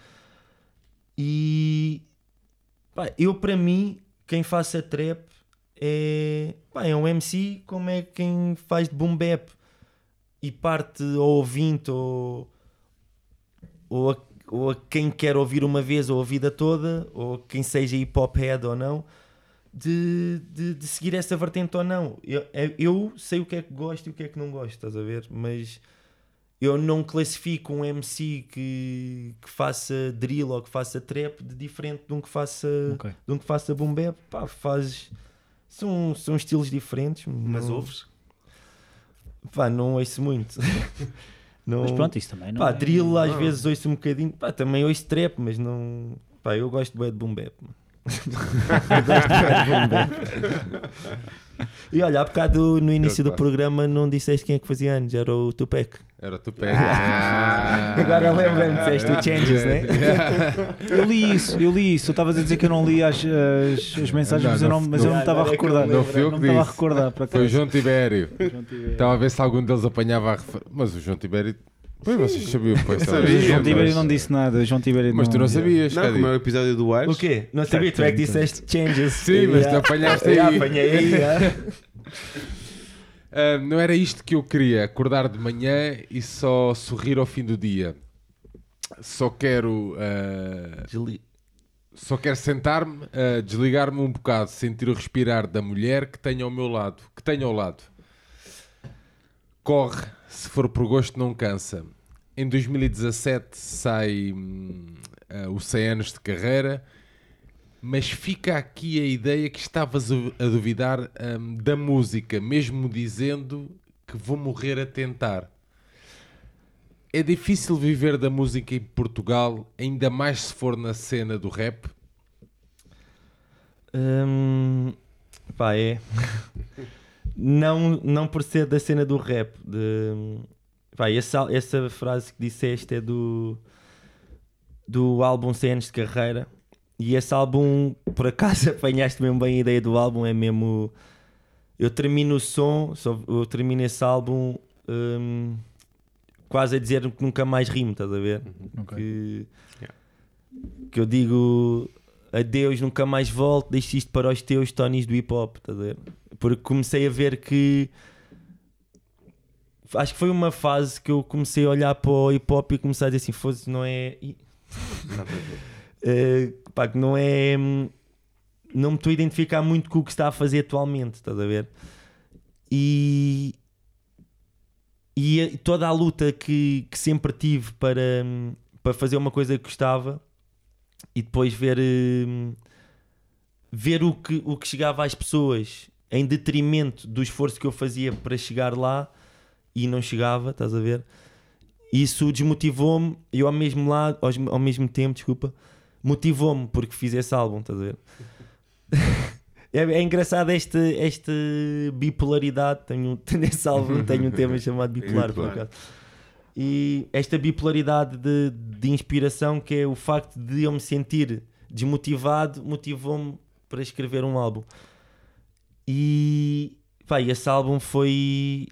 E pá, eu para mim, quem faça trap é, pá, é um MC como é quem faz de boom bap e parte ao ouvinte ou, ou, a, ou a quem quer ouvir uma vez ou a vida toda, ou quem seja hip hop head ou não, de, de, de seguir essa vertente ou não. Eu, eu sei o que é que gosto e o que é que não gosto, estás a ver? Mas eu não classifico um MC que, que faça drill ou que faça trap de diferente de um que faça, Ok. de um que faça boom bap. Pá, faz... São, são estilos diferentes. Mas não- ouves? Pá, não ouço muito. (laughs) não... Mas pronto, isso também não Pá, é- drill às não. vezes ouço um bocadinho. Pá, também ouço trap, mas não... Pá, eu gosto bué de boom bap. mano. Eu. E olha, há bocado no início do programa não disseste quem é que fazia anos, era o Tupac. Era tu pé. Ah. (laughs) Agora lembra-me, disseste o Changes, né? (laughs) Eu li isso, eu li isso. Tu estavas a dizer que eu não li as, as, as mensagens, Não, mas eu não, mas eu não me estava a eu recordar. Não fui eu não que estava disse. Foi o João Tibério. Estava a ver se algum deles apanhava a refer... Mas o João Tibério. Pois vocês sabiam, pois Sabia, sabia, João Tibério não disse nada. João Tibério Mas tu não sabias, Não, como é o episódio do Ares. O quê? Não sabia, tu é que disseste Changes. Sim, mas tu apanhaste aí. (laughs) Apanhei aí. (laughs) Ah, não era isto que eu queria, acordar de manhã e só sorrir ao fim do dia. Só quero, ah, Desli- só quero sentar-me, ah, desligar-me um bocado, sentir o respirar da mulher que tenho ao meu lado, que tenho ao lado. Corre, se for por gosto não cansa. Em 2017 sai hum, ah, o 100 anos de carreira, mas fica aqui a ideia que estavas a a duvidar hum, da música, mesmo dizendo que vou morrer a tentar. É difícil viver da música em Portugal, ainda mais se for na cena do rap? Hum, pá, é. (laughs) não, não por ser da cena do rap. De, pá, essa, essa frase que disseste é do, do álbum 100 anos de carreira. E esse álbum, por acaso (laughs) apanhaste mesmo bem a ideia do álbum, é mesmo. Eu termino o som, só, eu termino esse álbum hum, quase a dizer que nunca mais rimo, estás a ver? Ok. Que, Yeah. que eu digo adeus, nunca mais volto, deixo isto para os teus Tonys do hip hop, estás a ver? Porque comecei a ver que acho que foi uma fase que eu comecei a olhar para o hip hop e comecei a dizer assim, fosse não é. (laughs) Eh, pá, que não é. Não me estou a identificar muito com o que está a fazer atualmente, estás a ver? E. E toda a luta que, que sempre tive para, para fazer uma coisa que gostava e depois ver. hum, ver o que, o que chegava às pessoas em detrimento do esforço que eu fazia para chegar lá e não chegava, estás a ver? Isso desmotivou-me e eu ao mesmo, lado, ao mesmo tempo, desculpa, motivou-me porque fiz esse álbum, estás a ver? (laughs) é, é engraçado esta, esta bipolaridade. Tenho, (laughs) nesse álbum tenho um tema chamado (laughs) bipolar, por acaso. E esta bipolaridade de, de inspiração, que é o facto de eu me sentir desmotivado, motivou-me para escrever um álbum. E pá, e esse álbum foi.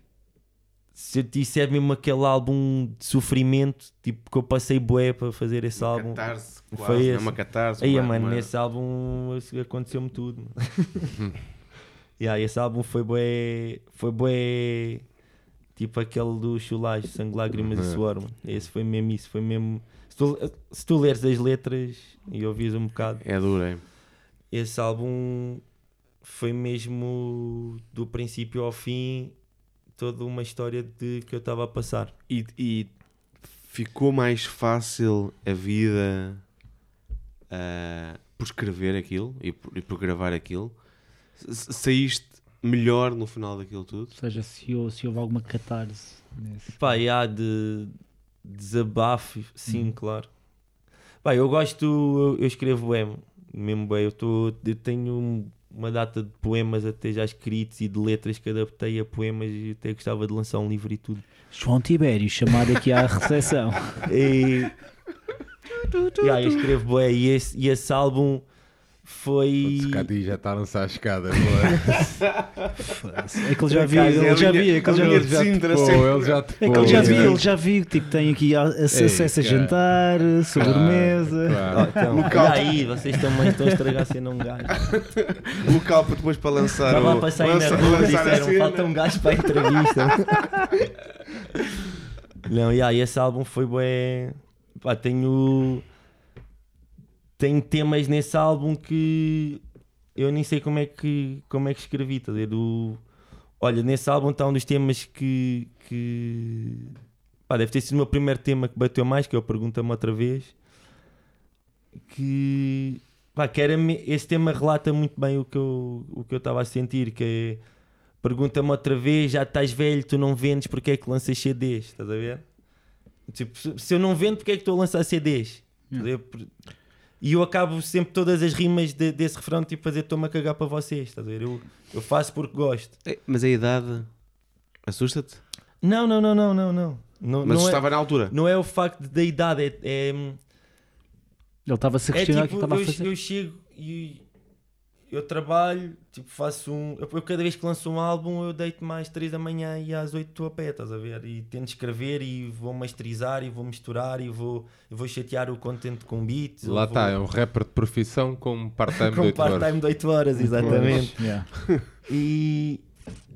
Se eu te disser mesmo aquele álbum de sofrimento, tipo que eu passei bué para fazer esse álbum. Catarse, Foi quase, é esse. uma catarse. Aí, uma- mano, uma- nesse álbum aconteceu-me tudo. (laughs) (laughs) yeah, esse álbum foi bué. Foi bué. Tipo aquele do Chulage, Sangue, Lágrimas e Uhum. Suor, mano. Esse foi mesmo isso. Foi mesmo. Se tu, se tu leres as letras e ouvires um bocado, É duro, é. esse álbum foi mesmo do princípio ao fim toda uma história de que eu estava a passar. E, e ficou mais fácil a vida ah, por escrever aquilo e por, e por gravar aquilo? Saíste melhor no final daquilo tudo? Ou seja, se houve, se houve alguma catarse nesse. Pá, e há de desabafo, sim, Uhum. claro. Pá, eu gosto, eu, eu escrevo bem, mesmo bem. Eu, tô, eu tenho uma data de poemas até já escritos e de letras que adaptei a poemas e até gostava de lançar um livro e tudo. João Tibério, chamado aqui à recepção. (laughs) E, Yeah, eu escrevo bem e esse, e esse álbum foi. O Cadi já está a lançar a escada. não é? (laughs) É que ele já viu, é ele a já viu, é que ele já viu. ele já É que ele já viu, ele já viu, tipo, tem aqui acesso a jantar, sobremesa. Então, Local. olha aí, vocês também estão a estragar a cena um gajo. (laughs) Local para depois para lançar Estava o- a passar aí na rua e disseram: falta um gajo para a entrevista. (laughs) Não, yeah, esse álbum foi bem. Pá, tenho. Tenho temas nesse álbum que eu nem sei como é que, como é que escrevi, tá? Do, olha, nesse álbum está um dos temas que. que pá, deve ter sido o meu primeiro tema que bateu mais, que eu pergunta-me outra vez. Que. Pá, que era, esse tema relata muito bem o que eu o que eu estava a sentir, que é pergunta-me outra vez, já estás velho, tu não vendes, porque é que lanças CDs? Estás a ver? Tipo, se- eu não vendo, porque é que estou a lançar CDs? Ver? Por- E eu acabo sempre todas as rimas de- desse refrão, tipo, fazer estou-me a cagar para vocês, estás a ver? Eu, eu faço porque gosto. É, Mas a idade assusta-te? Não, não, não, não, não, não. Não, Mas não, estava é, na altura. não é o facto da idade, é, é, Ele estava-se a é questionar o que tipo, estava a fazer. eu chego e eu trabalho, tipo, faço um. Eu, eu cada vez que lanço um álbum, eu deito mais 3 da manhã e às 8 estou a pé, estás a ver? E tento escrever e vou masterizar e vou misturar e vou, e vou chatear o content com beats. Lá está, é vou- um rapper de profissão com part-time (laughs) de Com 8 horas. part-time de 8 horas, exatamente. Yeah. E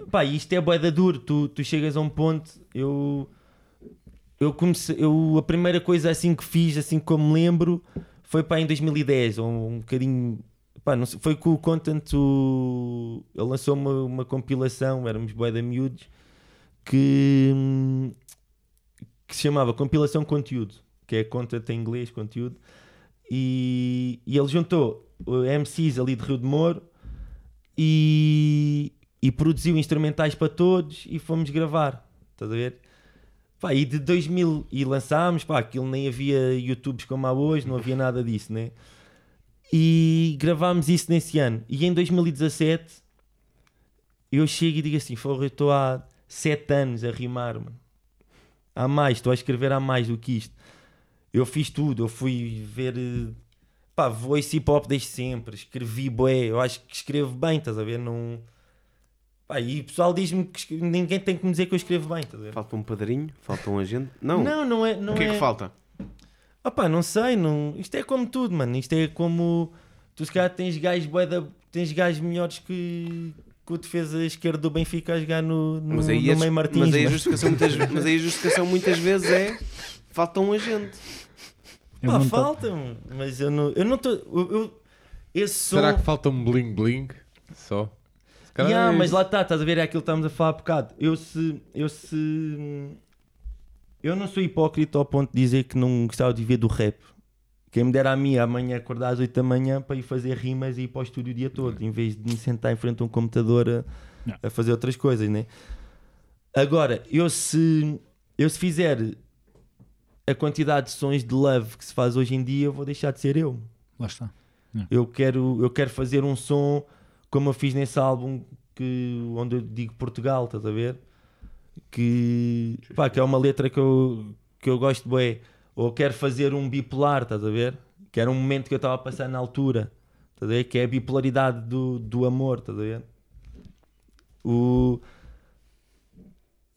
pá, isto é boeda duro. Tu, tu chegas a um ponto, eu, eu comecei, eu, a primeira coisa assim que fiz, assim como me lembro, foi pá, em 2010, ou um bocadinho. Pá, não sei, foi com o Content, o, ele lançou uma, uma compilação, éramos boeda miúdos, que, que se chamava Compilação Conteúdo, que é Content em inglês, conteúdo, e, e ele juntou MCs ali de Rio de Moro e, e produziu instrumentais para todos e fomos gravar. Estás a ver? Pá, e de 2000 e lançámos, pá, aquilo nem havia YouTubes como há hoje, não havia nada disso, né? E gravámos isso nesse ano. E em 2017 eu chego e digo assim: "Porra, eu estou há 7 anos a rimar, mano. Há mais, estou a escrever há mais do que isto. Eu fiz tudo, eu fui ver. eh, Pá, voice hip hop desde sempre, escrevi bué, eu acho que escrevo bem, estás a ver? Não. Pá, e o pessoal diz-me que escre- ninguém tem que me dizer que eu escrevo bem, estás a ver? Falta um padrinho, falta um agente. Não. Não, não é. Não o que é, é que falta? Ah pá, não sei, não... isto é como tudo, mano. Isto é como. Tu se calhar tens gajos bué da... tens gajos melhores que... que o defesa esquerdo do Benfica a jogar no, no, Mas aí, no a, meio Martins. mas, aí a justificação muitas, mas aí a justificação muitas vezes é falta um agente. Eu Pá, tô- falta, mano. mas eu não. Eu não estou. Eu, eu- esse som. Será que falta um bling bling? Só? Calhar Yeah, é mas lá está, estás a ver? É aquilo que estamos a falar há bocado. Eu se. Eu se. Eu não sou hipócrita ao ponto de dizer que não gostava de viver do rap. Quem me dera a mim amanhã acordar às 8 da manhã para ir fazer rimas e ir para o estúdio o dia todo, em vez de me sentar em frente a um computador a, a fazer outras coisas, né? Agora, eu se, eu se fizer a quantidade de sons de love que se faz hoje em dia, eu vou deixar de ser eu. Lá está. Eu quero, eu quero fazer um som como eu fiz nesse álbum que, onde eu digo Portugal, estás a ver? Que, pá, que é uma letra que eu, que eu gosto bem. Ou quero fazer um bipolar, estás a ver? Que era um momento que eu estava a passar na altura, estás a ver? Que é a bipolaridade do, do amor, estás a ver? O,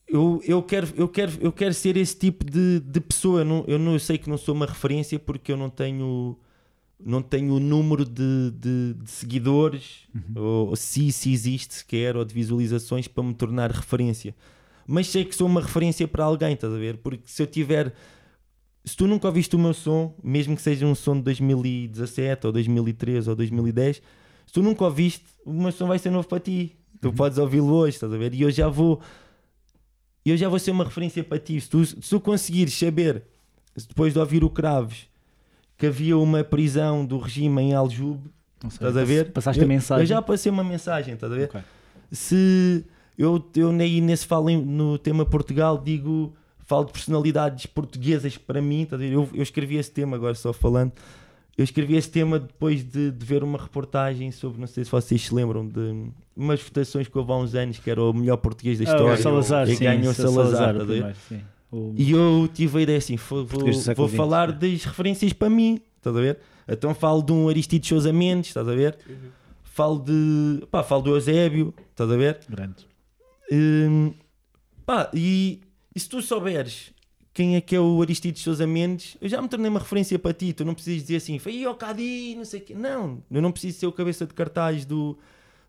eu, eu, quero, eu, quero, eu quero ser esse tipo de, de pessoa. Eu, não, eu, não, eu sei que não sou uma referência porque eu não tenho não tenho o número de, de, de seguidores, ou, ou se, se existe sequer, ou de visualizações para me tornar referência. Mas sei que sou uma referência para alguém, estás a ver? Porque se eu tiver. Se tu nunca ouviste o meu som, mesmo que seja um som de 2017, ou 2013, ou 2010, se tu nunca ouviste, o meu som vai ser novo para ti. Tu podes ouvi-lo hoje, estás a ver? E eu já vou. Eu já vou ser uma referência para ti. Se tu, se tu conseguires saber, depois de ouvir o Craves, que havia uma prisão do regime em Aljube, sei, estás a ver? Passaste eu, a mensagem. Eu já passei uma mensagem, estás a ver? Ok. Se eu, eu nem nesse falo no tema Portugal, digo, falo de personalidades portuguesas para mim, ver? Eu, eu escrevi esse tema agora só falando. Eu escrevi esse tema depois de, de ver uma reportagem sobre, não sei se vocês se lembram, de umas votações que houve há uns anos, que era o melhor português da Ah, história. o Salazar, e sim, ganhou o Salazar, Salazar, primeiro, sim. O- E eu tive a ideia assim, vou, vou, falar é. das referências para mim, estás a ver? Então falo de um Aristides Sousa Mendes, estás a ver? Falo de, pá, falo do Eusébio, estás a ver? Grande. Hum, pá, e, e se tu souberes quem é que é o Aristides Sousa Mendes, eu já me tornei uma referência para ti. Tu não precisas dizer assim, foi o Cadi, não sei o quê. Não, eu não preciso ser o cabeça de cartaz do,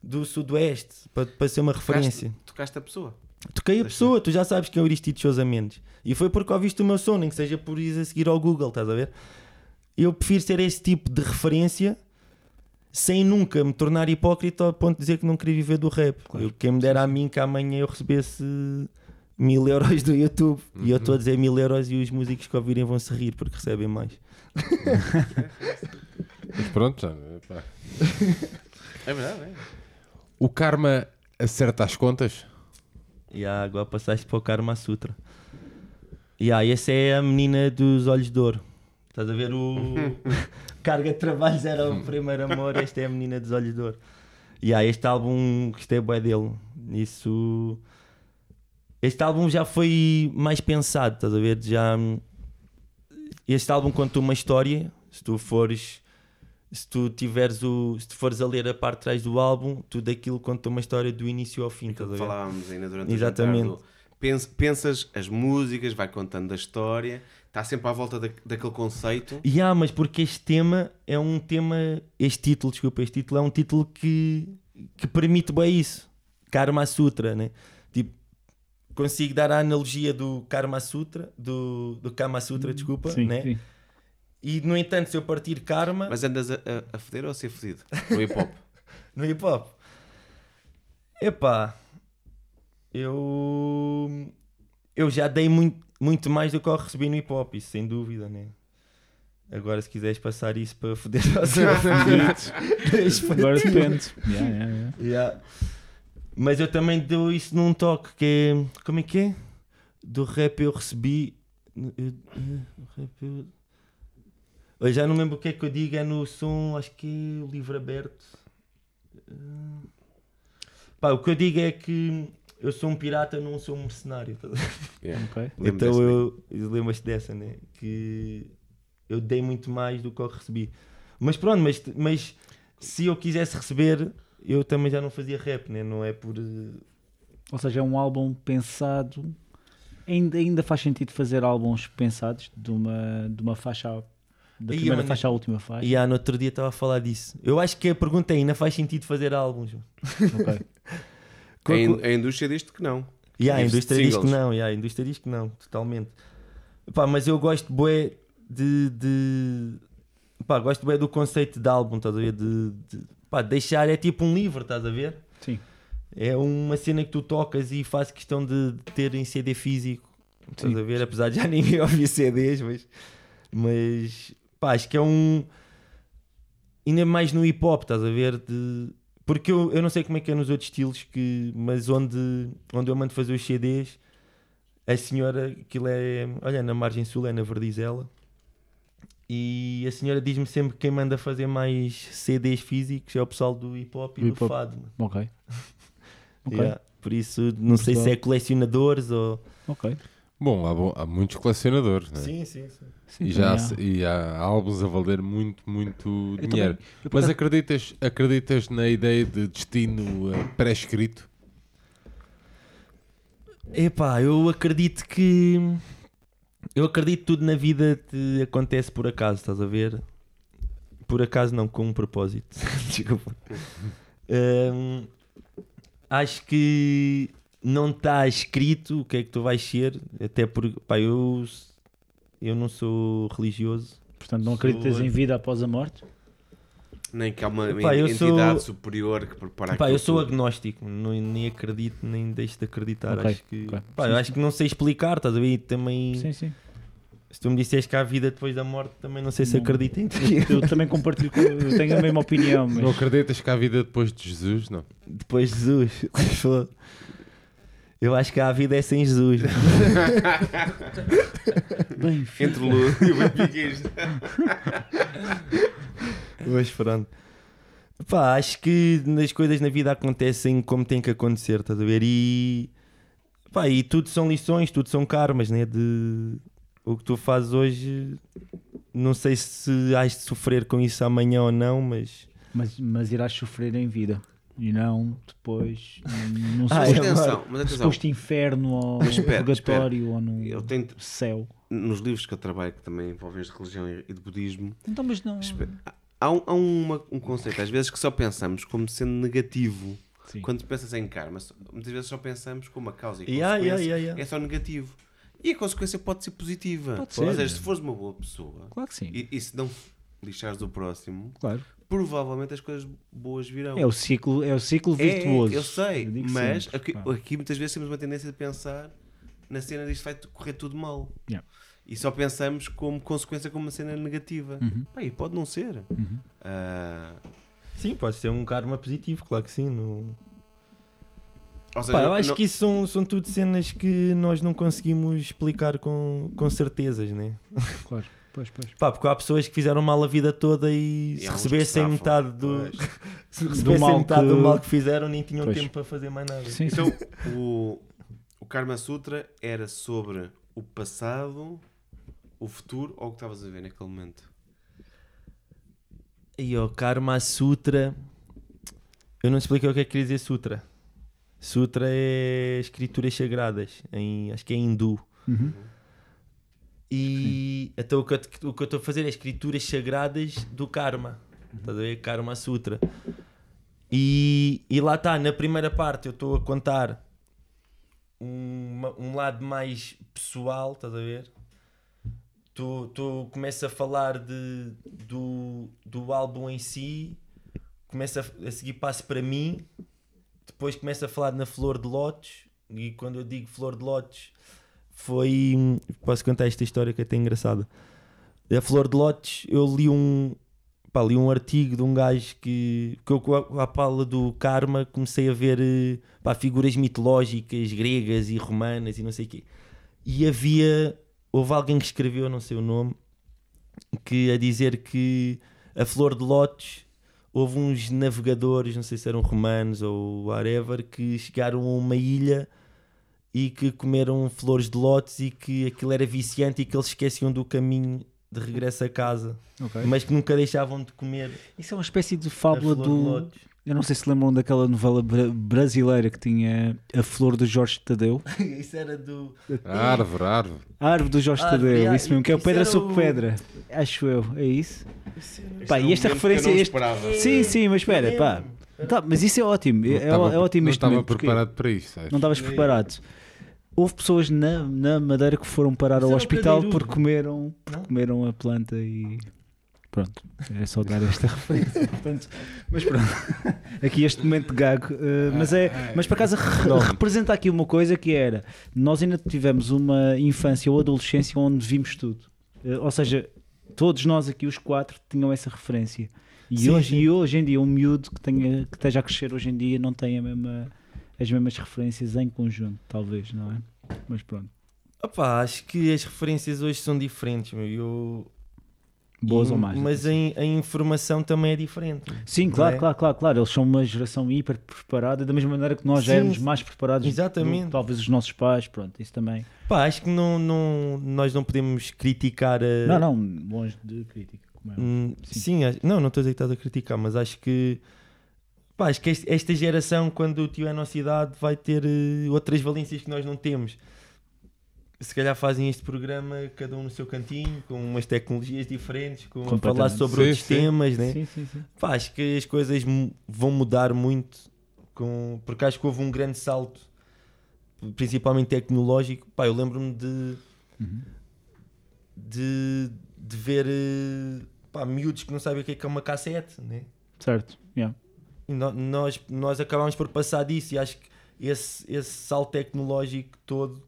do Sudoeste para, para ser uma referência. Tocaste a pessoa. Toquei a pessoa, tu já sabes quem é o Aristides Sousa Mendes. E foi porque ouviste o meu som, nem que seja por ir a seguir ao Google, estás a ver? Eu prefiro ser esse tipo de referência sem nunca me tornar hipócrita ao ponto de dizer que não queria viver do rap. Eu, quem me dera a mim que amanhã eu recebesse mil euros do YouTube e eu estou a dizer mil euros e os músicos que ouvirem vão se rir porque recebem mais. Mas pronto, já, pá. É verdade, é. O karma acerta as contas? E agora passaste para o Karma Sutra. E ah, essa é a menina dos olhos de ouro. Estás a ver o. (laughs) Carga de trabalhos era o primeiro amor, esta é a menina dos olhos de ouro. E ah, este álbum, gostei bem dele. Isso. Este álbum já foi mais pensado, estás a ver? Já. Este álbum conta uma história. Se tu fores. Se tu tiveres o. Se tu fores a ler a parte de trás do álbum, tudo aquilo conta uma história do início ao fim, estás a que ver? falávamos ainda durante Exatamente. o Pens- Pensas as músicas, vai contando a história, está sempre à volta da- daquele conceito. E há, mas porque este tema é um tema. Este título, desculpa, este título é um título que, que permite bem isso. Karma Sutra, né? Tipo, consigo dar a analogia do Karma Sutra, do, do Kama Sutra, desculpa, Sim, né? sim. E no entanto, se eu partir Karma Mas andas a, a, a foder ou a ser fodido? No hip hop. (laughs) no hip hop, epá, eu. Eu já dei muito, muito mais do que eu recebi no hip hop, isso sem dúvida, né? Agora, se quiseres passar isso para foder (laughs) para Agora depende. Yeah, yeah, yeah. Yeah. Mas eu também dou isso num toque que é. Como é que é? do rap eu recebi. eu- eu- rap eu- Eu já não lembro o que é que eu digo, é no som, acho que é o livro aberto. Ah. Pá, o que eu digo é que eu sou um pirata, não sou um mercenário. tá? Yeah. Ok. Lembro então eu, eu lembro-te dessa, né? Que eu dei muito mais do que eu recebi. Mas pronto, mas, mas se eu quisesse receber, eu também já não fazia rap, né? Não é por. eh, Ou seja, é um álbum pensado. Ainda, ainda faz sentido fazer álbuns pensados de uma, de uma faixa. Da primeira faixa à última faixa. E ah, no outro dia estava a falar disso. Eu acho que a pergunta é: ainda faz sentido fazer álbuns? Ok. (laughs) A, in- a indústria diz que não. E a Vive-se de indústria diz que não, yeah, a indústria diz que não, totalmente. Pá, mas eu gosto bué de, de pá, gosto bué do conceito de álbum, estás a ver? De, de- pá, deixar é tipo um livro, estás a ver? Sim. É uma cena que tu tocas e faz questão de ter em CD físico, estás Sim. a ver? Apesar de já (laughs) ninguém ouvir CDs, mas, mas pá, acho que é um ainda mais no hip hop, estás a ver? De, porque eu, eu não sei como é que é nos outros estilos, que, mas onde, onde eu mando fazer os CDs, a senhora, aquilo é, olha, na margem sul, é na Verdizela, e a senhora diz-me sempre que quem manda fazer mais CDs físicos é o pessoal do hip hop e Do do hip hop. fado. mano. Ok. (laughs) Ok. Yeah, Por isso, não sei se é colecionadores ou. Ok. Bom, há, há muitos colecionadores, né? Sim, sim, sim. Sim, E, já, há, e há álbuns a valer muito, muito Eu dinheiro. também- eu Mas acreditas, acreditas na ideia de destino eh, pré-escrito? Epá, eu acredito que. Eu acredito que tudo na vida te acontece por acaso, estás a ver? Por acaso não, com um propósito. (laughs) Desculpa. (laughs) Hum, acho que não está escrito o que é que tu vais ser, até porque pá, eu, eu não sou religioso. Portanto, não acreditas Sou- em vida após a morte? Nem que há uma Epá, entidade sou- superior que prepara Pá, aquilo eu sou tudo. agnóstico, não, nem acredito, nem deixo de acreditar. Ok, Acho que, ok. pá, Sim, eu sim. acho que não sei explicar, estás a ver? E também, Sim, sim. se tu me disseres que há vida depois da morte, também não sei se Não. acredito em ti. Eu também compartilho, com- eu tenho a mesma opinião, mas Não acreditas que há vida depois de Jesus? Não. Depois de Jesus. (laughs) Eu acho que a vida é sem Jesus. (laughs) bem, filho. Entre Lula e o Benfiquista. Mas pronto. Pá, acho que as coisas na vida acontecem como tem que acontecer, estás a ver? E, pá, e tudo são lições, tudo são karmas, né? De o que tu fazes hoje, não sei se has de sofrer com isso amanhã ou não, mas mas, mas irás sofrer em vida e não depois num Ah, suposto, é atenção, mas atenção. suposto inferno ou Mas espera, purgatório ou no Eu tenho, céu. nos livros que eu trabalho, que também envolvem de religião e de budismo, Então, mas não. espera, há, um, há uma- um conceito, às vezes, que só pensamos como sendo negativo. Sim. Quando pensas em karma, muitas vezes só pensamos como a causa e Yeah, consequência yeah, yeah, yeah. é só negativo. E a consequência pode ser positiva. Pode Ou ser. seja, se fores uma boa pessoa Claro que sim. e, e se não lixares o próximo, Claro. Provavelmente as coisas boas virão. É o ciclo, é o ciclo É, virtuoso. eu sei, Eu mas sempre, aqui, aqui muitas vezes temos uma tendência de pensar na cena disto vai correr tudo mal. Yeah. E só pensamos como consequência como uma cena negativa. Uhum. E pode não ser. Uhum. Ah, sim, pode ser um karma positivo, claro que sim. Não... ou seja, Pá, eu acho não- que isso são, são tudo cenas que nós não conseguimos explicar com, com certezas, né? Claro. (laughs) Pois, pois. Pá, porque há pessoas que fizeram mal a vida toda e, E se recebessem metade (laughs) do, se Do recebessem mal metade do que- mal que fizeram, nem tinham Pois. tempo para fazer mais nada. Sim, sim. Então, o, o Karma Sutra era sobre o passado, o futuro ou o que estavas a ver naquele momento? E o Karma Sutra. Eu não expliquei o que é que quer dizer Sutra. Sutra é escrituras sagradas, em, acho que é hindu. Uhum. E então o que, eu, o que eu estou a fazer é escrituras sagradas do Karma. Estás a ver? Karma Sutra. E, e lá está, na primeira parte eu estou a contar uma- um lado mais pessoal, estás a ver? Tu, tu começa a falar de, do, do álbum em si, começa a, a seguir passo para mim, depois começa a falar na Flor de Lotes, e quando eu digo Flor de Lotes, foi. Posso contar esta história que é até engraçada. A Flor de Lotes, eu li um. Pá, li um artigo de um gajo que, que eu, com a, pala do karma, comecei a ver eh, pá, figuras mitológicas, gregas e romanas e não sei o quê. e havia, houve alguém que escreveu, não sei o nome, que a dizer que a flor de lótus, houve uns navegadores, não sei se eram romanos ou whatever, que chegaram a uma ilha e que comeram flores de lótus e que aquilo era viciante e que eles esqueciam do caminho de regresso a casa, Ok. mas que nunca deixavam de comer Isso é uma espécie de a fábula de do. lótus. Eu não sei se lembram daquela novela bra- brasileira que tinha a flor do Jorge Tadeu. (laughs) Isso era do. Árvore, árvore. A árvore do Jorge Árvore, Tadeu, ah, isso mesmo, que é o isso pedra sobre o- pedra. Acho eu, é isso? Pá, é e um esta referência. Este... Sim, sim, mas espera, pá. Tá, mas isso é ótimo. Não É, estava- é ótimo Não estava momento, porque preparado para isto, sabes? Não estavas preparado. Houve pessoas na, na Madeira que foram parar ao hospital porque comeram, porque Não? comeram a planta e. Pronto, é só dar esta (laughs) referência. Portanto, mas pronto, (laughs) aqui este momento de gago. eh, mas, é, mas por acaso re- Não. representa aqui uma coisa que era: nós ainda tivemos uma infância ou adolescência onde vimos tudo. Eh, ou seja, todos nós aqui, os quatro, tinham essa referência. E, Sim, hoje, sim. e hoje em dia, um miúdo que, tenha, que esteja a crescer hoje em dia não tem a mesma, as mesmas referências em conjunto, talvez, não é? Mas pronto, Opa, acho que as referências hoje são diferentes, meu. Eu... boas e- ou más. Mas a, a informação também é diferente. Sim, claro, é? claro, claro, claro. Eles são uma geração hiper preparada, da mesma maneira que nós já Sim, éramos sim. mais preparados. do- Exatamente. talvez os nossos pais, pronto, isso também. Pá, acho que não, não, nós não podemos criticar a. Não, não, longe de crítica. Como é. Hum, Sim. sim, não, não estou a dizer que estás a criticar, mas acho que. Pá, acho que este- esta geração, quando o tio é a nossa idade, vai ter eh, outras valências que nós não temos. Se calhar fazem este programa, cada um no seu cantinho, com umas tecnologias diferentes, com a falar sobre Sim, outros sim. temas, né? Sim, sim, sim. Pá, acho que as coisas vão mudar muito, com, porque acho que houve um grande salto, principalmente tecnológico. Pá, eu lembro-me de, Uhum. de, de ver eh, pá, miúdos que não sabem o que é que é uma cassete, né? Certo, yeah. Nós, nós acabámos por passar disso e acho que esse, esse salto tecnológico todo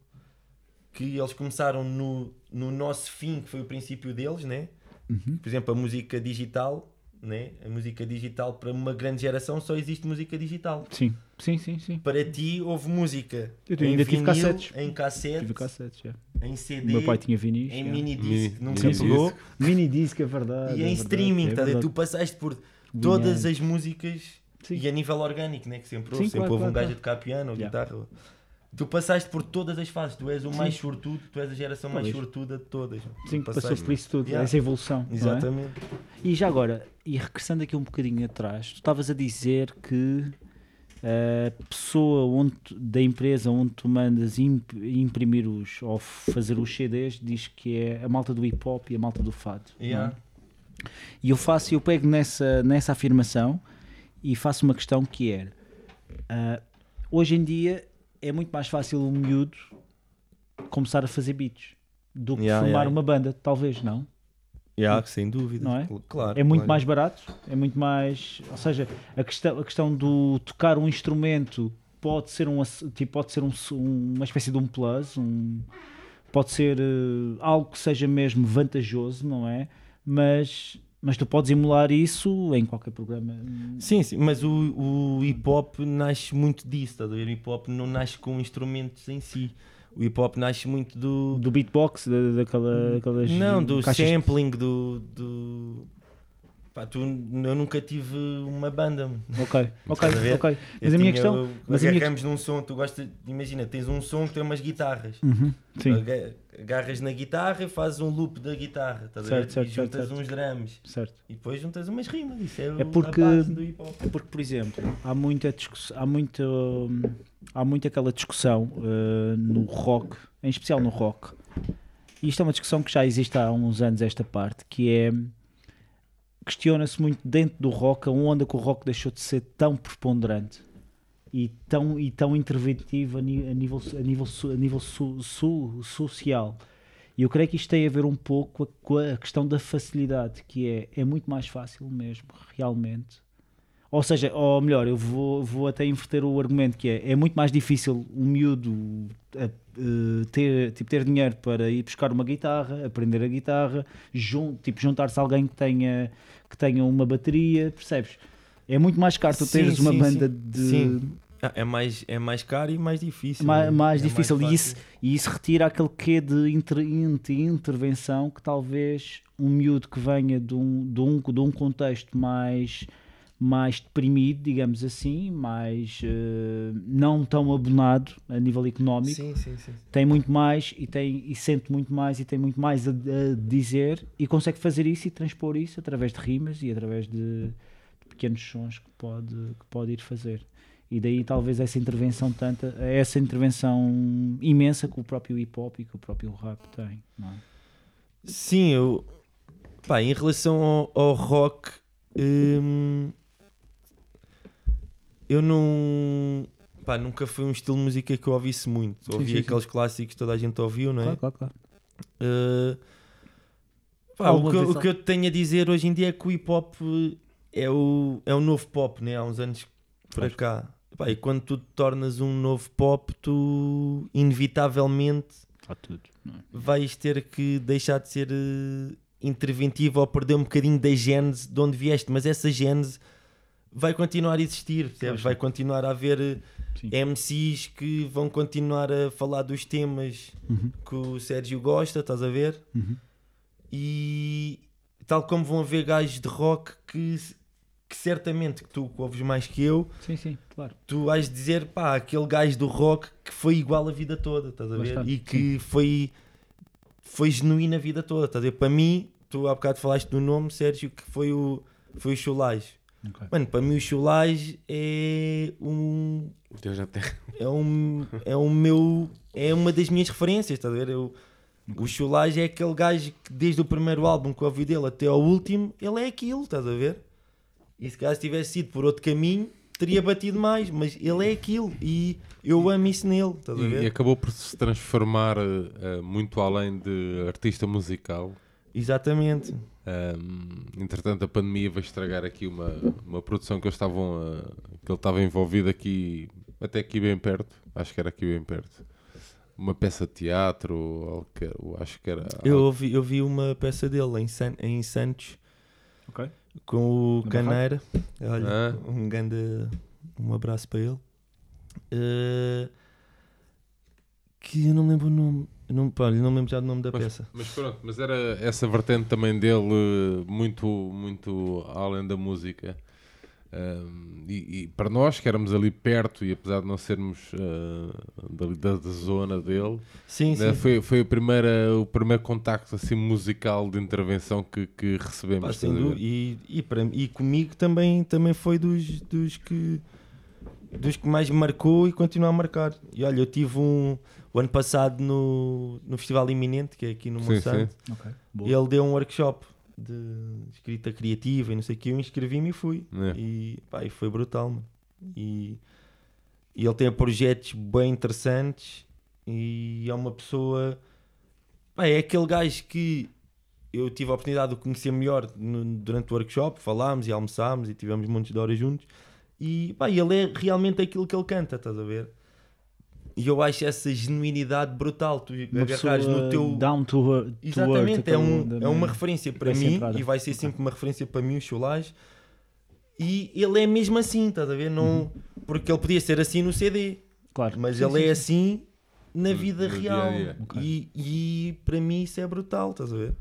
que eles começaram no, no nosso fim, que foi o princípio deles, né? Uhum. por exemplo, a música digital, né? a música digital para uma grande geração só existe música digital. sim, sim, sim, sim. Para ti houve música Eu em ainda tive vinil, cassetes. em cassete, Tive cassetes, yeah. em O CD, meu pai tinha vinis. em yeah. mini Mini- disc, nunca mini pegou, disc. Mini disc, é verdade. e é em verdade, streaming, é tá tu passaste por todas as músicas Sim. e a nível orgânico, né? que sempre houve, sempre claro, houve um claro, gajo a tocar piano ou Yeah. guitarra. Tu passaste por todas as fases, tu és o Sim. mais sortudo, tu és a geração mais sortuda de todas. Sim, passaste- por isso tudo, Yeah. essa evolução. é? Exatamente. E já agora, e regressando aqui um bocadinho atrás, tu estavas a dizer que a pessoa onde da empresa onde tu mandas imp- imprimir os ou fazer os CDs diz que é a malta do hip hop e a malta do fado. é? Yeah. E eu faço, eu pego nessa, nessa afirmação e faço uma questão que é ah, hoje em dia é muito mais fácil um miúdo começar a fazer beats do que Yeah, formar yeah. uma banda, talvez não. Yeah, sem dúvida. Não é? Claro. É muito claro. mais barato, é muito mais. Ou seja, a questão, a questão do tocar um instrumento pode ser, um, tipo, pode ser um, uma espécie de um plus, um, pode ser eh, algo que seja mesmo vantajoso, não é? Mas, mas tu podes emular isso em qualquer programa. Sim, sim, mas o, o hip hop nasce muito disso, estás a ver? O hip hop não nasce com instrumentos em si. O hip hop nasce muito do. Do beatbox, da, daquela, daquelas. Não, do caixas- sampling, do. do... Pá, tu, eu nunca tive uma banda. Ok, (laughs) ok, ok. Mas Eu a minha tinha- questão. eu- mas a minha agarramos num som, tu gostas. Imagina, tens um som que tem umas guitarras. Uhum, sim, Aga- Agarras na guitarra e fazes um loop da guitarra, ver? Certo, certo, e certo, juntas certo. uns drums. certo. E depois juntas umas rimas. Isso é, o- É porque- a base do hip hop. Porque, por exemplo, há muita discussão, há muita, hum, há muito aquela discussão uh, no rock, em especial no rock. E isto é uma discussão que já existe há uns anos, esta parte, que é questiona-se muito dentro do rock aonde é que o rock deixou de ser tão preponderante e tão, e tão interventivo a, ni- a nível, a nível, a nível so- so- social. E eu creio que isto tem a ver um pouco com a questão da facilidade, que é, é muito mais fácil mesmo, realmente. Ou seja, ou melhor, eu vou, vou até inverter o argumento, que é, é muito mais difícil um miúdo eh, eh, ter, tipo, ter dinheiro para ir buscar uma guitarra, aprender a guitarra, jun, tipo, juntar-se a alguém que tenha, que tenha uma bateria, percebes? É muito mais caro tu Sim, teres uma sim, banda sim. de... Sim. Ah, É mais, é mais caro e mais difícil. mais, né? mais É difícil. e, isso, e isso retira aquele quê de inter, inter- intervenção que talvez um miúdo que venha de um, de um, de um contexto mais, mais deprimido, digamos assim, mais eh, não tão abonado a nível económico, Sim, sim, sim. tem muito mais e, tem, e sente muito mais e tem muito mais a, a dizer e consegue fazer isso e transpor isso através de rimas e através de, de pequenos sons que pode, que pode ir fazer. E daí talvez essa intervenção tanta, essa intervenção imensa que o próprio hip hop e que o próprio rap tem. É? Sim, eu. Pá, em relação ao, ao rock, hum, eu não. Pá, nunca foi um estilo de música que eu ouvisse muito. Sim, Ouvi sim, sim. aqueles clássicos que toda a gente ouviu, não é? Claro, claro, claro. Uh, pá, o, que, o que eu tenho a dizer hoje em dia é que o hip hop é o, é o novo pop, né? há uns anos para cá. Pá, e quando tu te tornas um novo pop, tu inevitavelmente é? vais ter que deixar de ser eh, interventivo ou perder um bocadinho da gênese de onde vieste, mas essa gênese vai continuar a existir, percebes? Vai continuar a haver eh, Sim. MCs que vão continuar a falar dos temas Uhum, que o Sérgio gosta, estás a ver? uhum. E tal como vão haver gajos de rock que, que certamente que tu ouves mais que eu, Sim, sim, claro. tu vais dizer, pá, aquele gajo do rock que foi igual a vida toda, estás a ver? Bastante, e que foi, foi genuíno a vida toda, estás a ver? Para mim, tu há bocado falaste do nome, Sérgio, que foi o, foi o Chulage. Ok. Mano, para mim o Chulage é um, Deus na terra. é um, é um meu, é uma das minhas referências, estás a ver? Eu, o Chulage é aquele gajo que desde o primeiro álbum que eu ouvi dele até ao último, ele é aquilo, estás a ver? E se caso tivesse ido por outro caminho, teria batido mais, mas ele é aquilo e eu amo isso nele, estás a E, e ver? acabou por se transformar eh, muito além de artista musical. Exatamente. Um, entretanto, a pandemia vai estragar aqui uma, uma produção que eles estavam a- que ele estava envolvido aqui, até aqui bem perto. Acho que era aqui bem perto. Uma peça de teatro, que- acho que era. Eu ouvi, eu vi uma peça dele em, San- em Santos Ok. com o Caneira. Olha, Ah. um grande um abraço para ele. Eh, que eu não me lembro o nome. Não, pá, não me lembro já do nome da Mas- peça. Mas pronto, mas era essa vertente também dele, eh, muito, muito além da música. Um, e, e para nós que éramos ali perto, e apesar de não sermos dali da, da zona dele, Sim, né, sim. foi, foi a primeira, o primeiro contacto assim, musical de intervenção que, que recebemos. Pá, e, e, para, e comigo também, também foi dos, dos, que, dos que mais marcou e continua a marcar. E olha, eu tive um. O ano passado no, no Festival Iminente, que é aqui no Sim, Monsanto, Ok. Boa. ele deu um workshop de escrita criativa e não sei o que. Eu inscrevi-me e fui. É. E, pá, e foi brutal, mano. E, e ele tem projetos bem interessantes e é uma pessoa. Pá, é aquele gajo que eu tive a oportunidade de conhecer melhor no- durante o workshop. Falámos e almoçámos e tivemos muitas de horas juntos. E pá, ele é realmente aquilo que ele canta, estás a ver? E eu acho essa genuinidade brutal. Tu Uma agarrares pessoa no teu. down to to Exatamente, é, um, é uma referência para mim centrada. e vai ser sempre uma referência para mim, o Chulage. E ele é mesmo assim, estás a ver? Não, Porque ele podia ser assim no CD, Claro. mas Sim, ele sim, é sim. assim na No- vida no dia real. a dia. Ok. E, e para mim isso é brutal, estás a ver?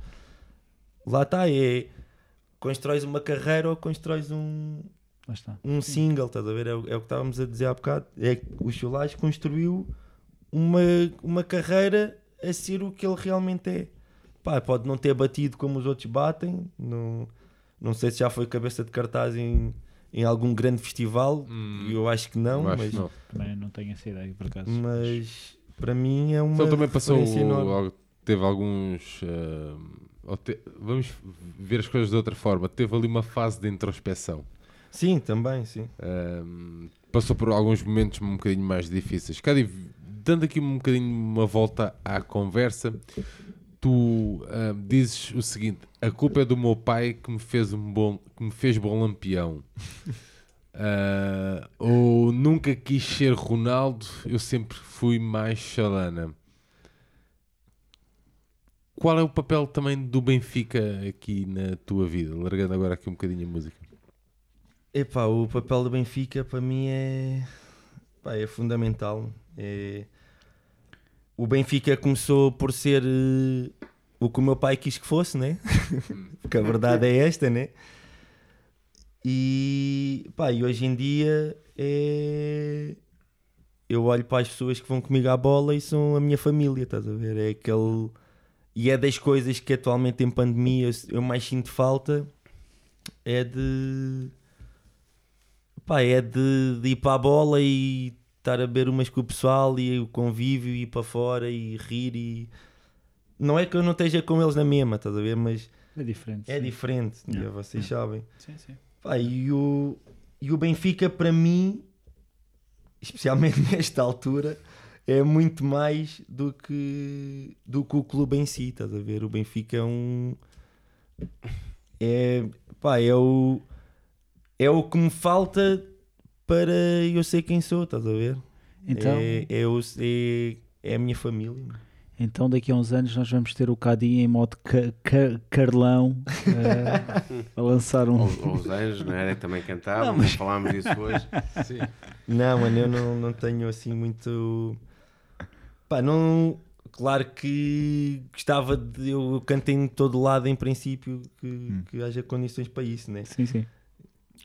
Lá está, é constróis uma carreira ou constróis um. Um single, estás a ver? É, o- é o que estávamos a dizer há bocado. É que o Chulage construiu uma, uma carreira a ser o que ele realmente é. Pá, pode não ter batido como os outros batem, não, não sei se já foi cabeça de cartaz em, em algum grande festival, Hum, eu acho que não, acho mas, que não. Também não tenho essa ideia, por acaso. mas para mim é uma. Só também passou, enorme. teve alguns. ou te- vamos ver as coisas de outra forma. Teve ali uma fase de introspeção. Sim, também, sim. Um, passou por alguns momentos um bocadinho mais difíceis. Cadi, dando aqui um bocadinho uma volta à conversa, tu um, dizes o seguinte: a culpa é do meu pai que me fez um bom, que me fez bom lampião. Uh, (laughs) ou nunca quis ser Ronaldo, eu sempre fui mais chalana. Qual é o papel também do Benfica aqui na tua vida? Largando agora aqui um bocadinho a música. Epá, o papel do Benfica para mim é. é fundamental. É... O Benfica começou por ser eh, o que o meu pai quis que fosse, né? (laughs) Porque a verdade é esta, né? E, pá, e hoje em dia é... eu olho para as pessoas que vão comigo à bola e são a minha família, estás a ver? É aquele. E é das coisas que atualmente em pandemia eu mais sinto falta é de. Pá, é de, de ir para a bola e estar a beber umas com o pessoal e o convívio e ir para fora e rir e. Não é que eu não esteja com eles na mesma, estás a ver? Mas É diferente. é sim. diferente, Yeah. vocês sabem. Sim, sim. Pá, e, o, e o Benfica, para mim, especialmente (laughs) nesta altura, é muito mais do que, do que o clube em si. Estás a ver? O Benfica é um. É, pá, é, o, é o que me falta para eu ser quem sou. Estás a ver? Então, É, é, o- é, é a minha família. então daqui a uns anos nós vamos ter o Cadinho em modo ca- ca- Carlão eh, (laughs) a lançar um. Ou, ou os anjos, não era? Também cantavam, Não, mas- falámos disso hoje. (laughs) Sim. Não, mano, eu não, não tenho assim muito. Pá, não. Claro que gostava de. Eu, cantei em todo lado, em princípio, que, que haja condições para isso, né? Sim, sim.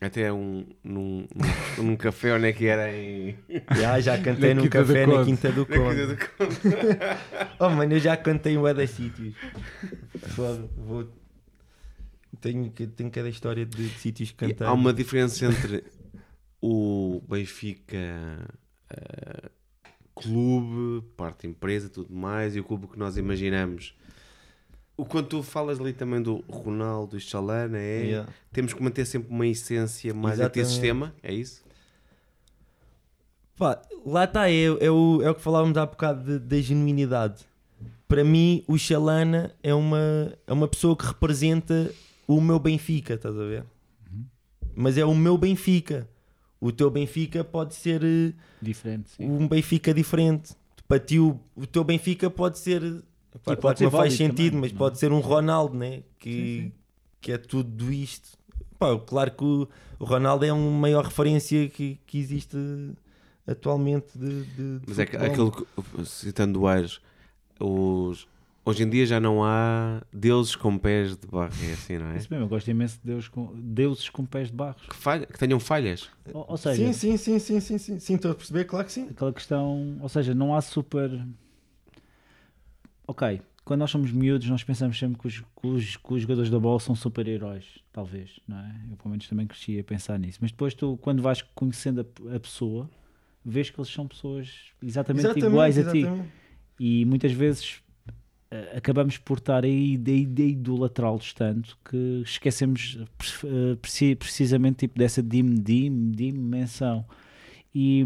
Até um, num, num, num café onde é que era em. (laughs) Já, já cantei num café na. Quinta do Conde. do Conde. (laughs) Oh, mano, eu já cantei em Weda sítios. Foda, Vou. Tenho, tenho cada história de, de sítios que E cantei. Há uma diferença entre o Benfica eh, clube, parte empresa tudo mais, e o clube que nós imaginamos. O quando tu falas ali também do Ronaldo e Chalana, é Yeah. temos que manter sempre uma essência mais antissistema, é isso? Pá, lá está, é, é, o, é o que falávamos há bocado de- da genuinidade. Para mim, o Xalana é uma, é uma pessoa que representa o meu Benfica, estás a ver? Mas é o meu Benfica. O teu Benfica pode ser eh, Diferente, sim. um Benfica diferente. Para ti, o, o teu Benfica pode ser. Pode ser não faz sentido, também, mas não é? pode ser um Ronaldo, né? Que, Sim, sim. que é tudo isto. Pá, claro que o, o Ronaldo é a maior referência que, que existe atualmente de. de- de Mas é que aquilo que, citando o Aires, os, hoje em dia já não há deuses com pés de barro, é assim, não é? Isso mesmo, eu gosto imenso de Deus com, deuses com pés de barros. Que, falha, que tenham falhas. Ou, ou seja, Sim, sim, sim, sim, sim, sim, sim, estou a perceber, claro que sim. aquela questão, ou seja, não há super. Ok, quando nós somos miúdos, nós pensamos sempre que os, que os, que os jogadores da bola são super-heróis, talvez, não é? Eu, pelo menos, também cresci a pensar nisso. Mas depois, tu, quando vais conhecendo a, a pessoa, vês que eles são pessoas exatamente, iguais a ti. exatamente. E muitas vezes eh, acabamos por estar aí de, de idolatrá-los tanto que esquecemos preci- precisamente tipo, dessa dim, dim, dimensão. E,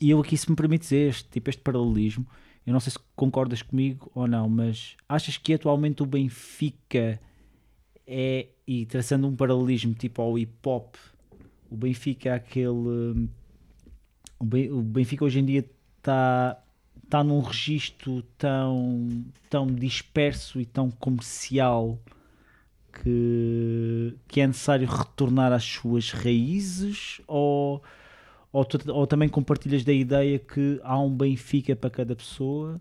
e eu aqui, se me permite dizer, este, tipo, este paralelismo, eu não sei se concordas comigo ou não, mas achas que atualmente o Benfica é, e traçando um paralelismo tipo ao hip hop, o Benfica é aquele. O Ben- o Benfica hoje em dia está está num registro tão, tão disperso e tão comercial que, que é necessário retornar às suas raízes ou, ou, tu- ou também compartilhas da ideia que há um Benfica para cada pessoa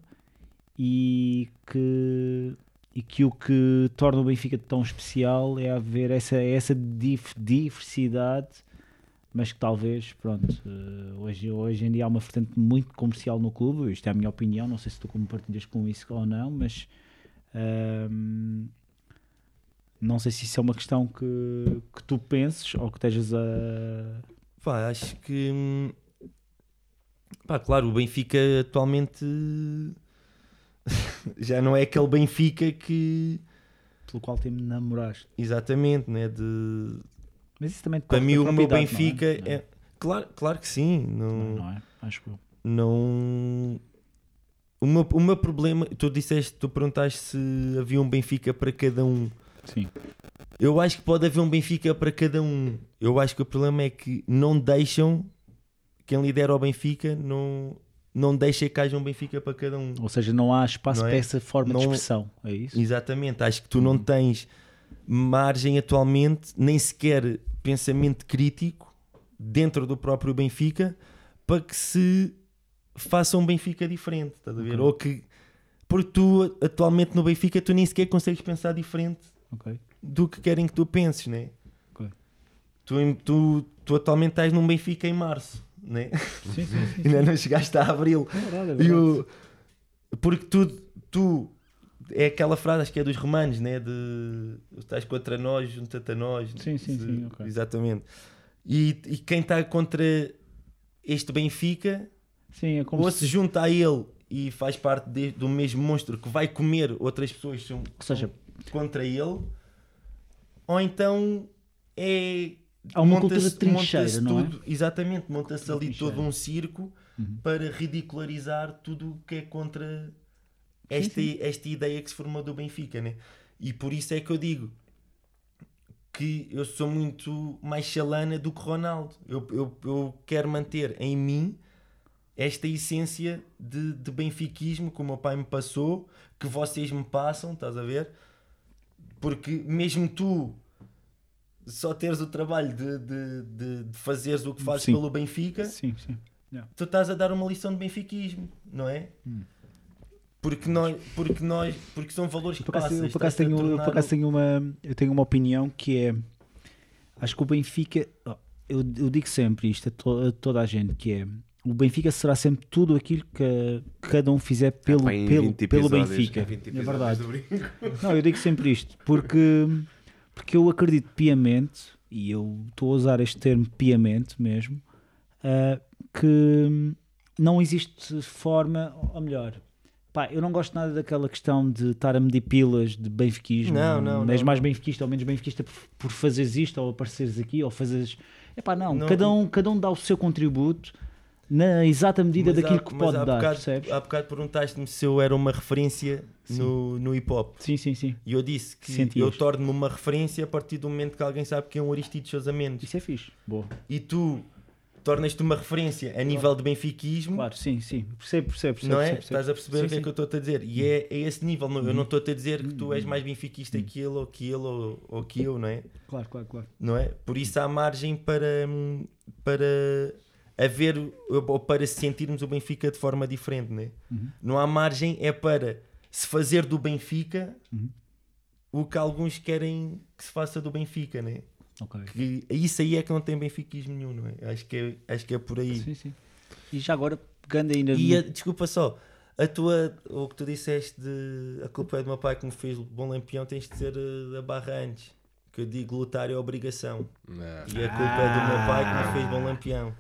e que, e que o que torna o Benfica tão especial é haver essa, essa diversidade mas que talvez, pronto, eh, hoje, hoje em dia há uma vertente muito comercial no clube, isto é a minha opinião, não sei se tu compartilhas com isso ou não, mas ehm, não sei se isso é uma questão que, que tu penses ou que estejas a... Pá, acho que. Pá, claro, o Benfica atualmente (laughs) já não é aquele Benfica que. pelo qual te namoraste. Exatamente, né? De... Mas isso também Para mim, o meu idade, Benfica não é? é. Claro, claro que sim. Não, não é? Acho eu. não o meu, o meu problema tu disseste, tu perguntaste se havia um Benfica para cada um Sim. eu acho que pode haver um Benfica para cada um eu acho que o problema é que não deixam quem lidera o Benfica não, não deixa que haja um Benfica para cada um Ou seja, não há espaço Não é? para essa forma Não- de expressão, é isso? exatamente, acho que tu não tens margem atualmente nem sequer pensamento crítico dentro do próprio Benfica para que se faça um Benfica diferente, estás a ver? Ok. Ou que porque tu atualmente no Benfica tu nem sequer consegues pensar diferente Ok. do que querem que tu penses, né? Ok. Tu, tu, tu atualmente estás num Benfica em março, né? Sim, sim, sim. (laughs) Ainda não chegaste a abril. É verdade, é E verdade. o- porque tu, tu é aquela frase, acho que é dos romanos, né? De estás contra nós, junta-te a nós. Sim, sim, Se- sim, ok. Exatamente. E, e quem está contra este Benfica, Sim, é ou se, se junta a ele e faz parte de- do mesmo monstro que vai comer outras pessoas são, ou seja, contra ele, ou então é. Há uma cultura de trincheira, não é? tudo- Exatamente, monta-se ali todo um circo Uhum. para ridicularizar tudo o que é contra esta, esta ideia que se formou do Benfica, né? E por isso é que eu digo que eu sou muito mais chalana do que Ronaldo. Eu, eu, eu quero manter em mim esta essência de, de benfiquismo que o meu pai me passou, que vocês me passam, estás a ver? Porque mesmo tu só teres o trabalho de, de, de, de fazeres o que fazes Sim. pelo Benfica, sim, sim. tu estás a dar uma lição de benfiquismo, não é? Hum. Porque nós, porque nós, porque são valores que Por acaso, por acaso tenho, eu, por acaso tenho uma, eu tenho uma opinião que é acho que o Benfica eu, eu digo sempre isto a, to- a toda a gente que é o Benfica será sempre tudo aquilo que cada um fizer pelo, Pá, em pelo, 20 pelo Benfica. em 20 É verdade. Não, eu digo sempre isto porque, porque eu acredito piamente, e eu estou a usar este termo piamente mesmo, ah, que não existe forma, ou melhor, pá, eu não gosto nada daquela questão de estar a medir pilas de benfiquismo. Não, não, És não. mais benfiquista ou menos benfiquista por, por fazeres isto ou apareceres aqui ou fazeres. Epá, não, Não. cada, um, cada um dá o seu contributo na exata medida Mas daquilo há- que pode há dar, bocado, percebes? Há bocado perguntaste-me se eu era uma referência no, no hip hop. Sim, sim, sim. E eu disse que Sentias. eu torno-me uma referência a partir do momento que alguém sabe que é um Aristides Sousa Mendes. Isso é fixe. Boa. E tu tornas-te uma referência a nível de benfiquismo, Claro, sim, sim. Percebo, percebo, percebo. não é? percebo. Estás a perceber Sim, o que é sim. que eu estou a dizer? E é, é esse nível. não- Eu não estou a dizer que tu Uhum. és mais benfiquista que ele ou que ele ou, ou que eu, não é? Claro, claro, claro. não é? Por isso há margem para, hum, para haver ou para sentirmos o Benfica de forma diferente, né? Uhum. Não há margem é para se fazer do Benfica Uhum. o que alguns querem que se faça do Benfica, né? Ok. Que isso aí é que não tem benfiquismo nenhum, não é? Acho que é, acho que é por aí. Sim, sim. E já agora, pegando ainda. E no- a- desculpa só, a tua, o que tu disseste de a culpa é do meu pai que me fez bom lampião, tens de ser eh, a barra antes. Que eu digo lutar é obrigação. Não. E a culpa é do meu pai que me fez bom lampião.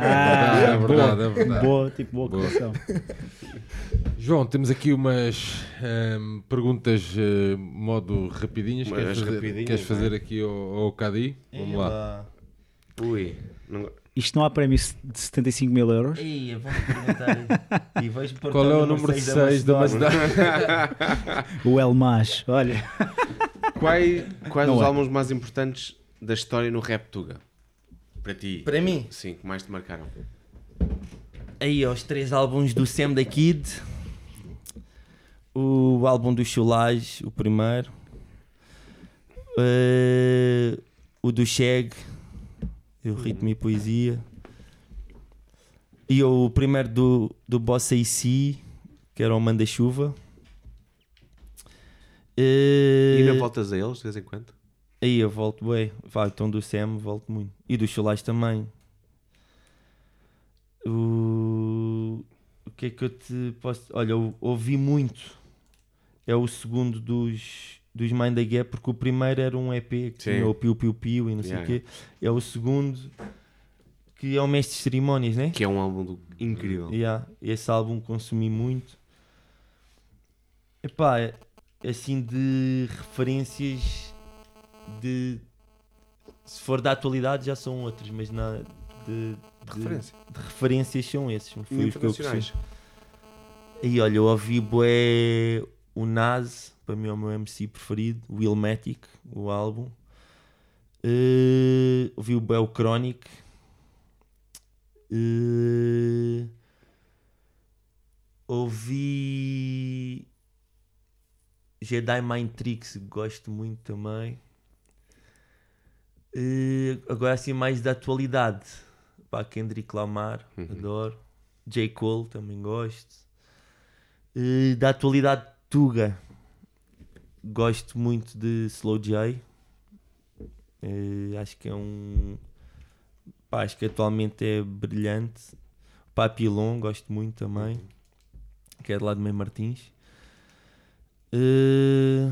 Ah, É verdade, boa, é verdade. boa, tipo, boa Boa. correção. João, temos aqui umas ahm, perguntas eh, modo rapidinhas. Queres fazer, rapidinhas, queres fazer aqui ao, ao Cadi? Vamos lá. Ui, não- Isto não há prémio de 75 mil euros. Ei, vamos perguntar. e Qual é o número 6 da Macedónia? (laughs) O El Mas, olha. Quais, quais Não os é. álbuns mais importantes da história no rap Tuga? Para ti? Para mim, Sim, que mais te marcaram. aí os três álbuns do Sam da Kid. O álbum do Chulage, o primeiro. Eh, o do Shag, o Ritmo e Poesia. E o primeiro do, do Bossa AC, que era o Manda-Chuva. E Eh, ainda voltas a eles de vez em quando? Aí eu volto bem. Vai, então do Sam volto muito. E do Chulage também. O... o que é que eu te posso. Olha, eu ouvi muito. É o segundo dos, dos Mind the Gap, porque o primeiro era um EP que Sim. tinha o Piu Piu Piu e não sei o Yeah. quê. É o segundo que é o Mestre de Cerimónias, né? Que é um álbum do- incrível. Yeah, esse álbum consumi muito. Epá, é- assim de referências de se for da atualidade já são outros, mas na de, de- Referência. de referências são esses. Foi os que eu. E olha, eu ouvi bué o Nas, para mim é o meu MC preferido, o Illmatic, o álbum. Eh, ouvi o bué o Chronic. Eh, ouvi Jedi Mind Tricks, gosto muito também. Eh, agora assim mais da atualidade. pá, Kendrick Lamar, Uhum. adoro. J. Cole, também gosto. Eh, da atualidade, Tuga. Gosto muito de Slow J. Eh, acho que é um. Pá, acho que atualmente é brilhante. Papilon, gosto muito também. Que é de lá de Meio Martins. Eh,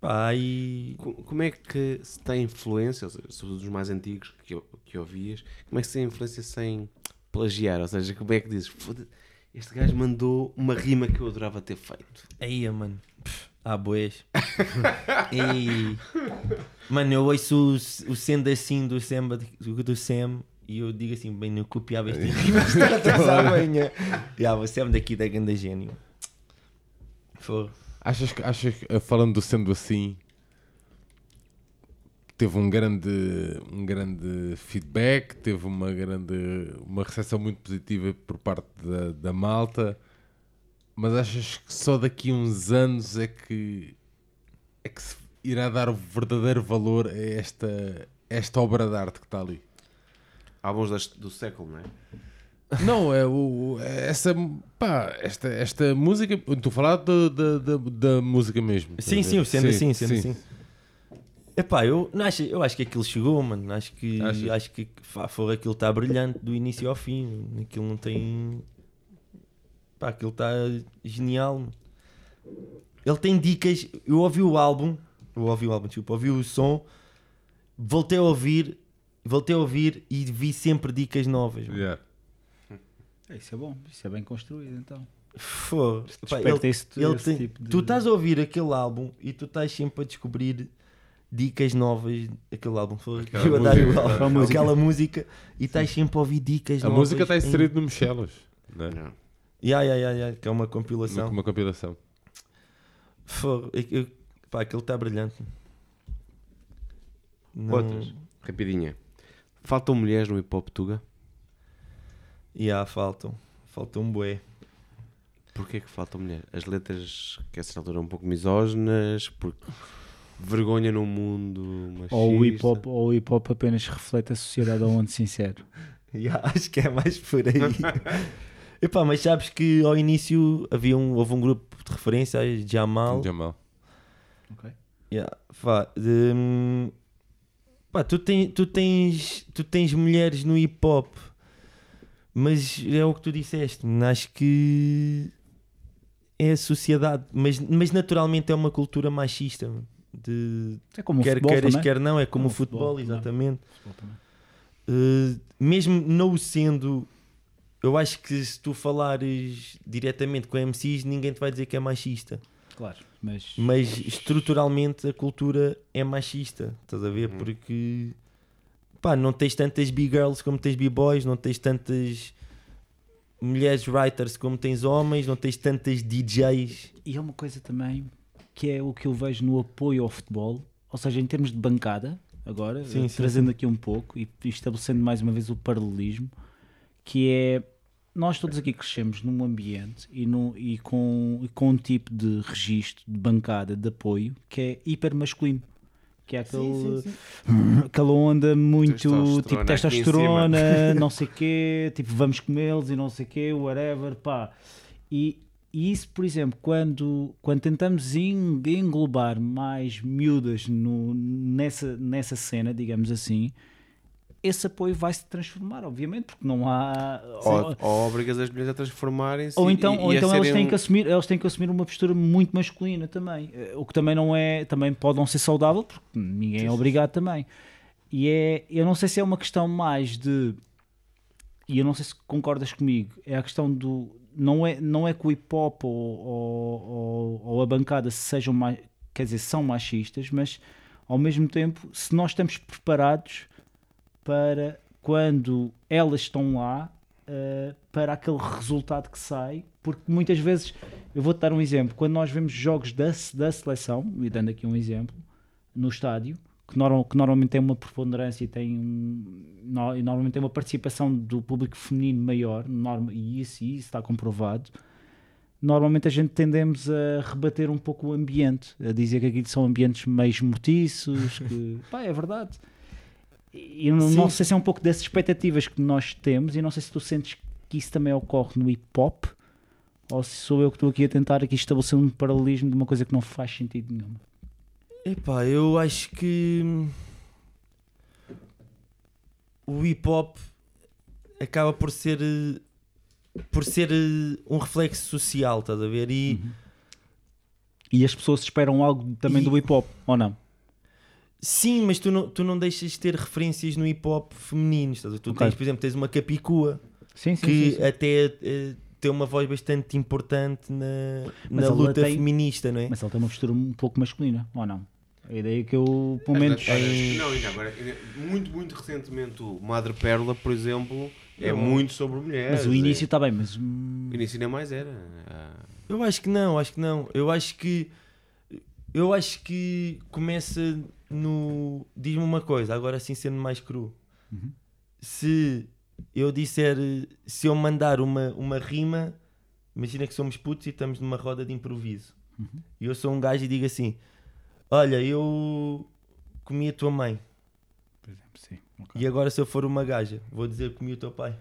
pá, e. Co- Como é que se tem influência, ou seja, sobretudo os mais antigos que, que ouvias, como é que se tem influência sem plagiar? Ou seja, como é que dizes, "Foda- este gajo mandou uma rima que eu adorava ter feito. Aí, mano. Pff, Ah, boés. (laughs) e... Mano, eu ouço o, o sendo assim do Sam, do, Sam e eu digo assim, bem, eu copiava este (laughs) rimas todas à manhã. (laughs) Já, o Sam daqui da Ganda Gênio. Foi. Achas que, achas que, eh, falando do sendo assim, teve um grande, um grande feedback, teve uma grande, uma recepção muito positiva por parte da, da malta, mas achas que só daqui a uns anos é que, é que se irá dar o verdadeiro valor a esta, esta obra de arte que está ali? Álbuns do século, não é? Não, é o, essa, pá, esta, esta música, estou a falar da, da, da, música mesmo. Sim, sim, sendo assim, sendo assim. Epá, eu, não acho, eu acho que aquilo chegou, mano. Acho que, Achas? acho que pá, foi, aquilo está brilhante do início ao fim. Aquilo não tem. Pá, aquilo está genial. mano. Ele tem dicas. Eu ouvi o álbum, eu ouvi o álbum, desculpa, ouvi o som, voltei a ouvir, voltei a ouvir e vi sempre dicas novas. mano. Yeah. É, Isso é bom, isso é bem construído então. Desperta ele- esse- ele esse tem- tipo de- Tu estás a ouvir aquele álbum e tu estás sempre a descobrir dicas novas daquele álbum. Foi Aquela eu a música, o álbum, aquela música. aquela música e estás sempre a ouvir dicas A novas. música está em- inserida no Michelas, não é? Não. Ya, ya, ya, ya, que é uma Uma, compilação. uma compilação. Fô, eu- eu- pá, aquilo está brilhante. Não- Outras? Rapidinha. Faltam mulheres no hip hop Tuga? Ya, faltam. Faltam um bué. Porquê que faltam mulheres? As letras, que a certa altura, um pouco misóginas, porque vergonha no mundo machista. Ou o hip hop, ou o hip hop apenas reflete a sociedade onde sincero. (laughs) Ya, acho que é mais por aí. (laughs) Epá, mas sabes que ao início havia um, houve um grupo de referência, Jamal. Jamal. Yeah, pá, hum, pá, tu, tem, tu, tens, tu tens mulheres no hip hop, mas é o que tu disseste. Acho que é a sociedade, mas, mas naturalmente é uma cultura machista. De, É como o quer futebol queiras, também. quer não, é como, Como o o futebol, futebol, exatamente. Futebol. Uh, mesmo não o sendo, eu acho que se tu falares diretamente com MCs, ninguém te vai dizer que é machista. Claro, mas, Mas estruturalmente a cultura é machista, estás a ver? Uhum. Porque pá, não tens tantas B-girls como tens B-boys, não tens tantas mulheres writers como tens homens, não tens tantas DJs. E é uma coisa também que é o que eu vejo no apoio ao futebol, ou seja, em termos de bancada, agora, Sim, sim, trazendo aqui um pouco e estabelecendo mais uma vez o paralelismo, que é nós todos aqui crescemos num ambiente e, num, e, com, e com um tipo de registro, de bancada, de apoio, que é hiper masculino. Que é aquele, (laughs) aquela onda muito Testosterona tipo testosterona, não sei quê, tipo vamos comê-los e não sei quê, whatever, pá. E, e isso, por exemplo, quando, quando tentamos en- englobar mais miúdas no, nessa, nessa cena, digamos assim, esse apoio vai se transformar, obviamente, porque não há. Ou, ou obrigas as mulheres a transformarem-se. Ou então, e ou então serem têm um- que assumir, eles têm que assumir uma postura muito masculina também. Eh, O que também não é, também pode não ser saudável, porque ninguém é obrigado também. E é, eu não sei se é uma questão mais de, e eu não sei se concordas comigo, é a questão do, não é, não é que o hip hop ou, ou, ou a bancada sejam mais, quer dizer, são machistas, mas ao mesmo tempo, se nós estamos preparados para quando elas estão lá uh, para aquele resultado que sai, porque muitas vezes, eu vou-te dar um exemplo, quando nós vemos jogos da, da seleção, e dando aqui um exemplo, no estádio, que, normal, que normalmente tem uma preponderância e tem um, no, e normalmente tem uma participação do público feminino maior, norma, e isso, e isso está comprovado, normalmente a gente tendemos a rebater um pouco o ambiente, a dizer que aquilo são ambientes meio mortiços, que (laughs) pá, é verdade. E eu não, não sei se é um pouco dessas expectativas que nós temos e não sei se tu sentes que isso também ocorre no hip hop ou se sou eu que estou aqui a tentar aqui estabelecer um paralelismo de uma coisa que não faz sentido nenhum. Epá, eu acho que hum, o hip hop acaba por ser eh, por ser eh, um reflexo social, estás a ver? E E as pessoas esperam algo também E- do hip hop, ou não? Sim, mas tu não, tu não deixas de ter referências no hip hop feminino. Estás? Tu Ok. tens, por exemplo, tens uma Capicua Sim, sim, que sim, sim. até eh, tem uma voz bastante importante na, Mas na ela luta tem- feminista, não é? Mas ele tem uma postura um pouco masculina, ou não? A ideia que eu, pelo menos. olha, Não, ainda agora, muito, muito recentemente, o Madre Pérola, por exemplo, é Não. muito sobre mulheres. Mas o início é- está bem, mas. hum, O início nem mais era. Ah, Eu acho que não, acho que não. Eu acho que eu acho que começa no. Diz-me uma coisa, agora assim sendo mais cru. Uhum. Se eu disser, se eu mandar uma, uma rima, imagina que somos putos e estamos numa roda de improviso. Uhum. E eu sou um gajo e digo assim: Olha, eu comi a tua mãe. Por exemplo, sim. ok. E agora, se eu for uma gaja, vou dizer que comi o teu pai.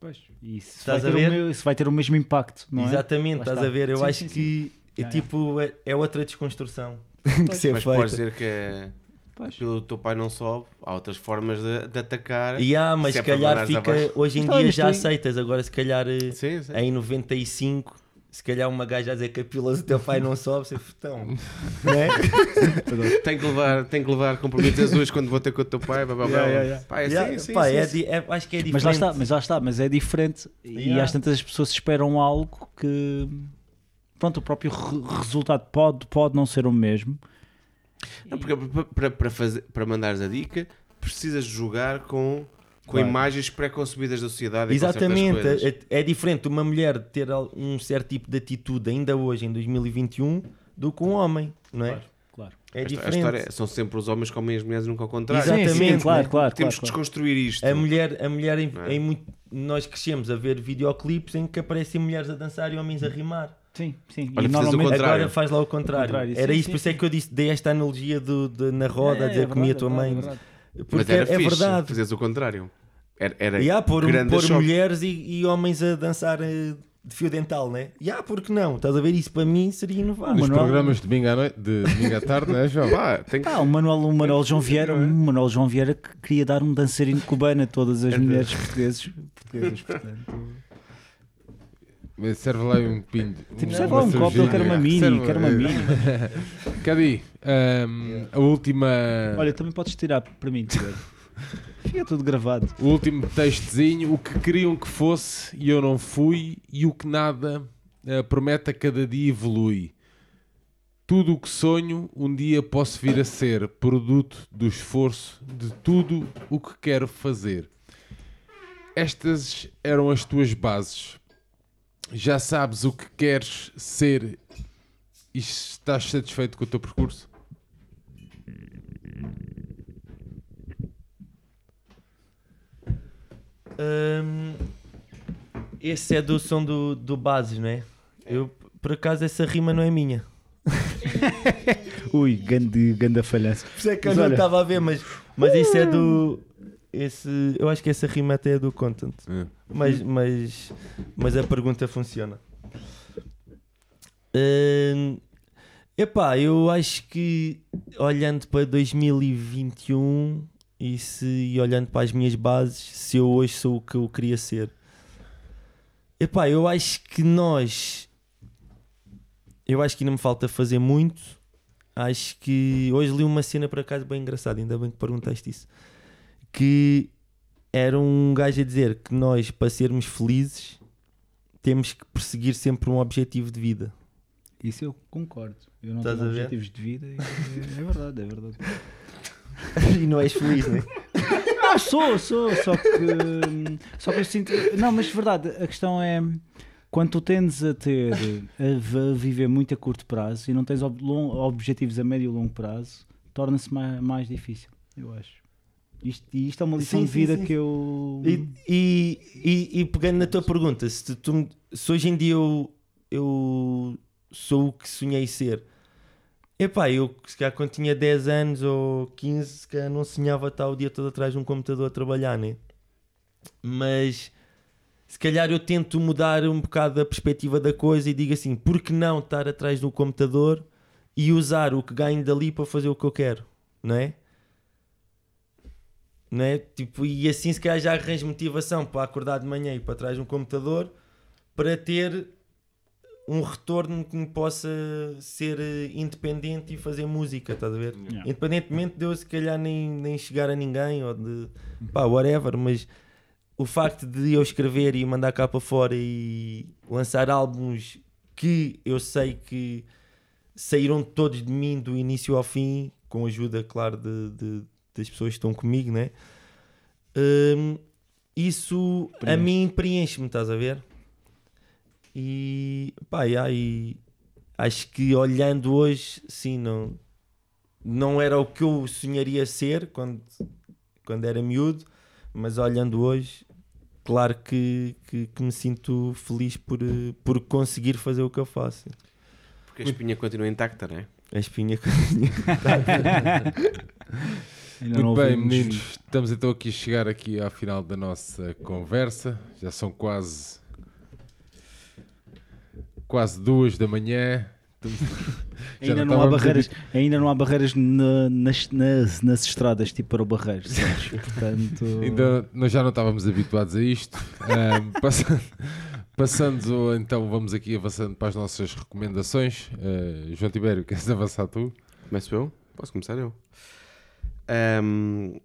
Pois, e isso Estás vai, a ter ver? o meu- isso vai ter o mesmo impacto, não é? Exatamente, Lá estás está. a ver? Eu Sim, acho sim, sim. que é tipo, é, é outra desconstrução. (laughs) que ser mas feita. podes dizer que é. Pois. Pelo teu pai não sobe, há outras formas de, de atacar. E há, mas Se é calhar fica. Hoje em bem, dia já tu- aceitas, agora se calhar eh, Sim, sim. em 95, se calhar uma gaja a dizer que a pílula do teu pai não sobe, você então, não é? Tem que levar, tem que levar compromissos azuis quando vou ter com o teu pai. Blá, blá, blá. Yeah, yeah, yeah. Pá, é Yeah, sim, sim, pá, sim, é sim. é- acho que é diferente. Mas lá está, mas lá está, mas é diferente e às tantas as pessoas esperam algo que pronto, o próprio re- resultado pode, pode não ser o mesmo. Não, porque para, fazer, para mandares a dica, precisas jogar com, com Claro. imagens pré-concebidas da sociedade. e com Exatamente, coisas. é, é diferente uma mulher ter um certo tipo de atitude ainda hoje, em 2021, do que um homem, não é? Claro, claro. É A diferente. A história é, são sempre os homens que comem as mulheres e nunca ao contrário. Exatamente, Sim, sim, claro, claro, Temos claro, que claro. desconstruir isto. A mulher, a mulher em, é? em muito, nós crescemos a ver videoclipes em que aparecem mulheres a dançar e homens a rimar. Sim, sim. Olha, e normalmente. Agora faz lá o contrário. Contrário, Era sim, isso, sim, por isso é que eu disse, dei esta analogia do, de- na roda, a dizer É, é que comia a tua é mãe. verdade, Porque Mas era é, fixe, verdade. Fazes o contrário. Era, era E há pôr, pôr mulheres e, e homens a dançar eh, de fio dental, né? E há, porque não? Estás a ver isso para mim seria inovável. Mas Nos Manuel- programas de domingo à, noite, de domingo à tarde, não é, João? Pá, tem que... Ah, o Manuel, o Manuel João Vieira, o Manuel João Vieira que queria dar um dançarino cubano a todas as mulheres portuguesas, portuguesas portanto. (laughs) Serve lá um pinho. Tipo, serve lá um copo, ele quer uma mini, Serve- quer uma mini. (laughs) Cadi, ahm, a última. Olha, também podes tirar para mim. Fica tudo gravado. O último textozinho, o que queriam que fosse e eu não fui, e o que nada eh, promete a cada dia evolui. Tudo o que sonho, um dia posso vir a ser produto do esforço de tudo o que quero fazer. Estas eram as tuas bases. Já sabes o que queres ser e estás satisfeito com o teu percurso? Hum, esse é do som do, do Bases, não é? Eu, por acaso, essa rima não é minha. (laughs) Ui, grande, grande falhança. Por isso é que eu Mas não olha- estava a ver, mas, mas isso é do. Esse, eu acho que essa rima até é do content. É. Mas, mas, mas a pergunta funciona. Hum, epá, eu acho que olhando para 2021 e, se, e olhando para as minhas bases, se eu hoje sou o que eu queria ser, epá, eu acho que nós, eu acho que ainda me falta fazer muito. Acho que hoje li uma cena por acaso bem engraçada, ainda bem que perguntaste isso. Que era um gajo a dizer que nós, para sermos felizes, temos que perseguir sempre um objetivo de vida. Isso eu concordo. Eu não Estás tenho objetivos de vida e é, é verdade, é verdade. (laughs) e não és feliz, não é? (laughs) Não, sou, sou, só que, só que eu sinto. Não, mas de verdade, a questão é quando tu tendes a ter a, viver muito a curto prazo e não tens ob- objetivos a médio e longo prazo, torna-se mais, mais difícil, eu acho. Isto, e isto é uma lição Sim, de sim, vida sim. que eu. E, e, e- e pegando na tua pergunta, se, tu, se hoje em dia eu, eu sou o que sonhei ser, Epá, eu se calhar quando tinha 10 anos ou 15, se calhar não sonhava estar o dia todo atrás de um computador a trabalhar, né? Mas se calhar eu tento mudar um bocado a perspectiva da coisa e digo assim, por que não estar atrás do computador e usar o que ganho dali para fazer o que eu quero, não é? Não é? Tipo, e assim se calhar já arranjo motivação para acordar de manhã e para trás de um computador para ter um retorno que me possa ser eh, independente e fazer música, estás a ver? Yeah. Independentemente de eu se calhar nem, nem chegar a ninguém ou de pá, whatever, mas o facto de eu escrever e mandar cá para fora e lançar álbuns que eu sei que saíram todos de mim do início ao fim, com a ajuda, claro, de, de- das pessoas que estão comigo, né? Hum, isso a Preenche. mim preenche-me, estás a ver? E pá, yeah, e acho que olhando hoje, sim, não, não era o que eu sonharia ser quando, quando era miúdo, mas olhando hoje, claro que, que, que me sinto feliz por, por conseguir fazer o que eu faço. Porque a espinha continua intacta, não é? A espinha que (laughs) Ainda não Muito bem, ouvimos- meninos, estamos então aqui a chegar aqui ao final da nossa conversa. Já são quase quase duas da manhã. (laughs) Ainda não não, há barreiras, ainda não há barreiras na- nas, nas, nas estradas, tipo para o barreiro, sabes? (laughs) Portanto, Ainda nós já não estávamos habituados a isto. Ahm, (laughs) passando, passando, então, vamos aqui avançando para as nossas recomendações. Ah, João Tibério, queres avançar tu? Começo eu? Posso começar eu? Ahm,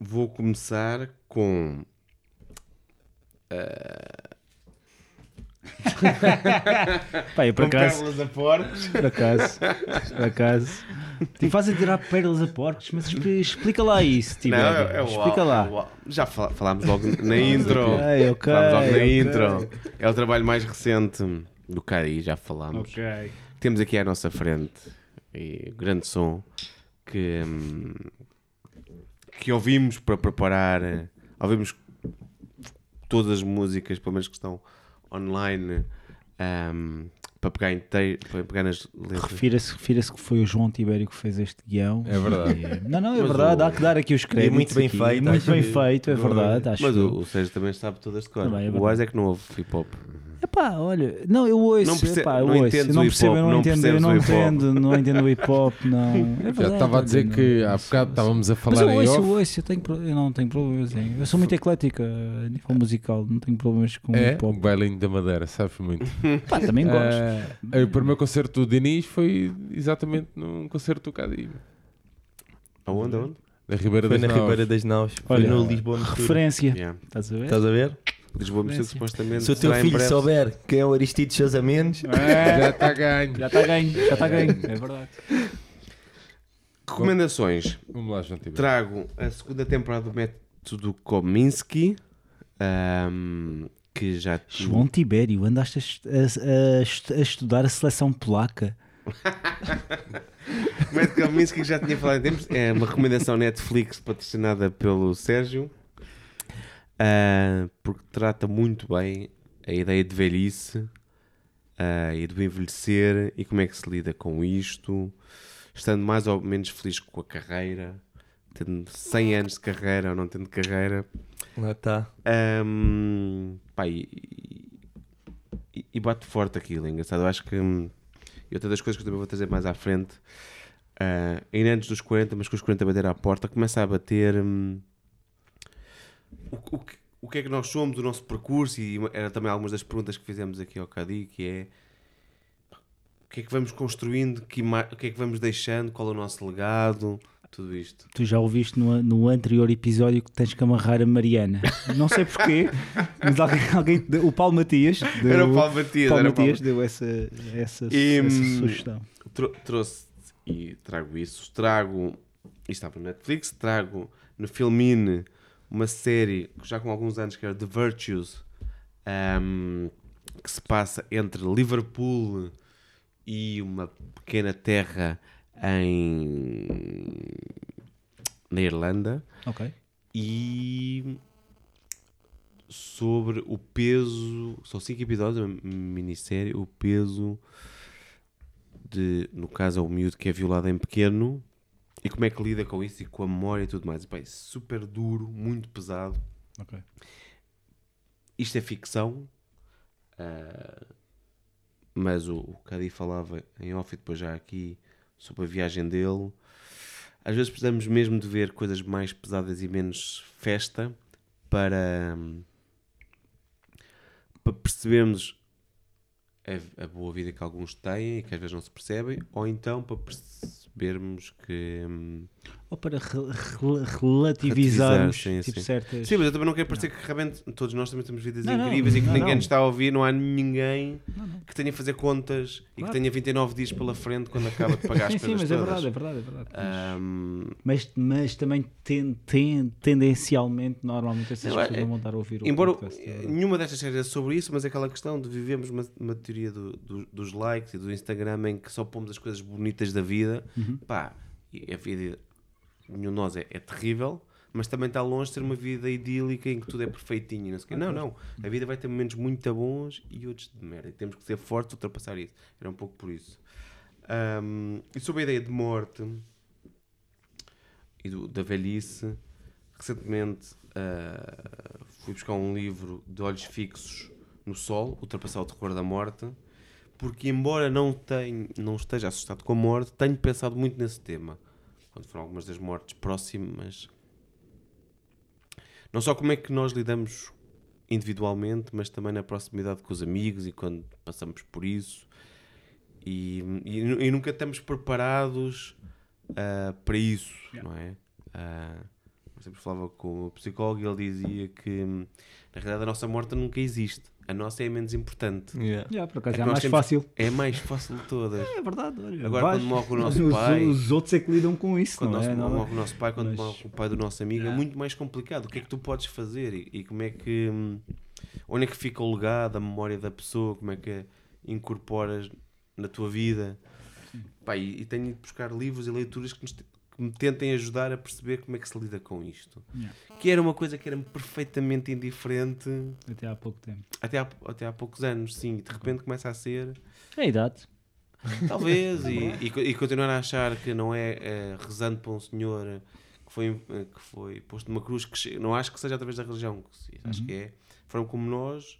vou começar com. pá, eu por acaso, pérolas a porcos. por acaso, por acaso, te faz a tirar pérolas a porcos, mas expli- explica lá isso, Não, Tibério. é, é explica au- lá. é o au- Já falámos logo na intro. Ok, ok, falámos logo na ok. intro. É o trabalho mais recente do Cari, já falámos. Temos aqui à nossa frente e grande som que, hum, que ouvimos para preparar. Ouvimos todas as músicas, pelo menos que estão online, hum, para pegar inteiro, para pegar nas letras. Refira-se refira que foi o João Tibério que fez este guião. É verdade. E- Não, não, é Mas verdade, o- há que dar aqui os créditos. muito bem aqui. feito, Muito bem que- feito, é verdade. Acho Mas que- o, o Sérgio também sabe todas de cor. Também é o. Wise é que não ouve hip hop. Epá, olha, não, eu ouço, Não perce- epá, eu não ouço, eu não o percebo, eu não, não entendo, eu não o entendo, não entendo o hip hop, não. (laughs) É Já verdade, estava a dizer olha, que não- há bocado estávamos a Mas falar eu em ouço, eu off. ouço, eu, tenho, eu não tenho problemas, hein. eu sou muito eclética a nível musical, não tenho problemas com É, hip o hop. bailinho da Madeira, sabes muito. (laughs) Pá, também gosto. Ah, o primeiro concerto do Diniz foi exatamente num concerto do Cadi, Aonde? Aonde? Da Ribeira foi das na Naus. Ribeira das Naus, foi Olha, no Lisboa Mistura. Referência, Yeah. estás a ver? Estás a ver? Lisboa Mistura Referência. supostamente. Se o teu filho souber quem é o Aristides Casamentos, (laughs) Já está ganho. Já está ganho, já está ganho, é verdade. Recomendações. Vamos lá, João Tibério. Trago a segunda temporada do Método Kominsky. ahm, que já João Tibério, andaste a, a- a a estudar a seleção polaca. (laughs) O que já tinha falado em tempos. É uma recomendação Netflix patrocinada pelo Sérgio. ah, porque trata muito bem a ideia de velhice ah, e do envelhecer e como é que se lida com isto, estando mais ou menos feliz com a carreira, tendo 100 anos de carreira ou não tendo carreira. lá está. Ahm, pá, e, e- e bate forte aquilo, é engraçado. Eu acho que. E outra das coisas que eu também vou trazer mais à frente, ah, ainda antes dos 40, mas com os 40 a bater à porta, começa a bater. hum, o, o que, o que é que nós somos, o nosso percurso, e era também algumas das perguntas que fizemos aqui ao Cadi, que é. O que é que vamos construindo, que o que é que vamos deixando, qual é o nosso legado, tudo isto. Tu já ouviste no, no anterior episódio que tens que amarrar a Mariana. Não sei porquê, mas alguém, alguém o Paulo Matias deu, Era o Paulo Matias, Paulo era o Paulo Matias deu essa, essa, E, essa hum, sugestão. Tro- trouxe e trago isso. Trago, isto está no Netflix, trago no Filmine uma série já com alguns anos que era The Virtues, ahm, que se passa entre Liverpool e uma pequena terra em na Irlanda Ok. e sobre o peso, são cinco episódios, uma minissérie, o peso de, no caso, é o miúdo que é violado em pequeno e como é que lida com isso e com a memória e tudo mais. E, pá, é super duro, muito pesado. Ok. Isto é ficção, ah, mas o, o Cadi falava em off e depois já aqui sobre a viagem dele. Às vezes precisamos mesmo de ver coisas mais pesadas e menos festa para, para percebermos a, a boa vida que alguns têm e que às vezes não se percebem, ou então para percebermos que. hum, Ou para re- re- relativizarmos sim, tipo, sim. certas. Sim, mas eu também não quero parecer que realmente todos nós também temos vidas Não, não, incríveis e que não, ninguém não. nos está a ouvir, não há ninguém Não, não. que tenha a fazer contas e Claro. que tenha 29 dias pela frente quando acaba de pagar as (laughs) Sim, sim, mas é todas. verdade, é verdade, é verdade. Mas- Ahm, Mas, mas também ten, ten- tendencialmente, normalmente, essas Não, é- pessoas não vão estar a ouvir o embora podcast. é eh, nenhuma destas séries é sobre isso, mas é aquela questão de vivemos uma, uma teoria do- do- dos likes e do Instagram em que só pomos as coisas bonitas da vida. Uhum. Pá, e a vida, nenhum de nós é, é terrível, mas também está longe de ter uma vida idílica em que tudo é perfeitinho. Não, sei não, não. A vida vai ter momentos muito bons e outros de merda. E temos que ser fortes a ultrapassar isso. Era um pouco por isso. Ahm, e sobre a ideia de morte e do- da velhice, recentemente ah, fui buscar um livro de olhos fixos no sol, Ultrapassar o Terror da Morte, porque embora não, tenha, não esteja assustado com a morte, tenho pensado muito nesse tema. Quando foram algumas das mortes próximas. Não só como é que nós lidamos individualmente, mas também na proximidade com os amigos e quando passamos por isso. E, e, e nunca estamos preparados ah, para isso, Yeah. não é? Ah, eu sempre falava com o psicólogo e ele dizia que na realidade a nossa morte nunca existe. A nossa é a menos importante. Yeah. Yeah, por acaso É é, mais temos- fácil. É mais fácil de todas. É verdade, olha. Agora, vais- quando morre o nosso os, pai- Os outros é que lidam com isso, Quando não nosso- é? Não é? morre o nosso pai, quando Mas- morre o pai do nosso amigo, é muito mais complicado. O que é que tu podes fazer e, e como é que. hum, Onde é que fica o legado, a memória da pessoa, como é que incorporas na tua vida. Pá, e, e tenho ido buscar livros e leituras que, nos te- que me tentem ajudar a perceber como é que se lida com isto. Yeah. Que era uma coisa que era perfeitamente indiferente Até há pouco tempo. até há, até há poucos anos, sim, e de repente começa a ser. É a idade. Talvez, (laughs) e, e, co- e continuar a achar que não é, eh, rezando para um senhor que foi, eh, que foi posto numa cruz, que não acho que seja através da religião, acho Uhum. que é, foram como nós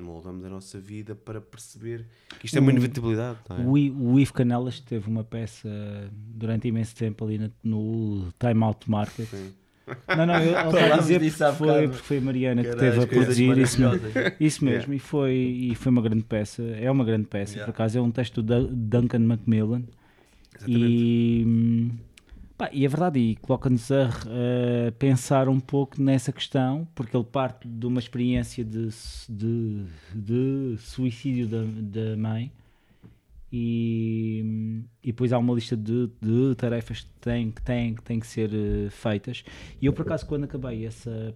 moldamos a nossa vida para perceber que isto é uma O- inevitabilidade. não é? O, I- o Ivo Canelas teve uma peça durante imenso tempo ali na- no Time Out Market. Sim. Não, não, eu, (laughs) Falámos dizer porque foi, porque foi a Mariana que teve a produzir isso. Isso mesmo, e, foi, e foi uma grande peça. É uma grande peça, Yeah. por acaso. É um texto do Dun- Duncan Macmillan. Exatamente. E, hum, pá, e é verdade, e coloca-nos a, a pensar um pouco nessa questão, porque ele parte de uma experiência de, de, de suicídio da, da mãe. E, e depois há uma lista de, de tarefas que têm, que, têm, que têm que ser eh, feitas. E eu, por acaso, quando acabei essa.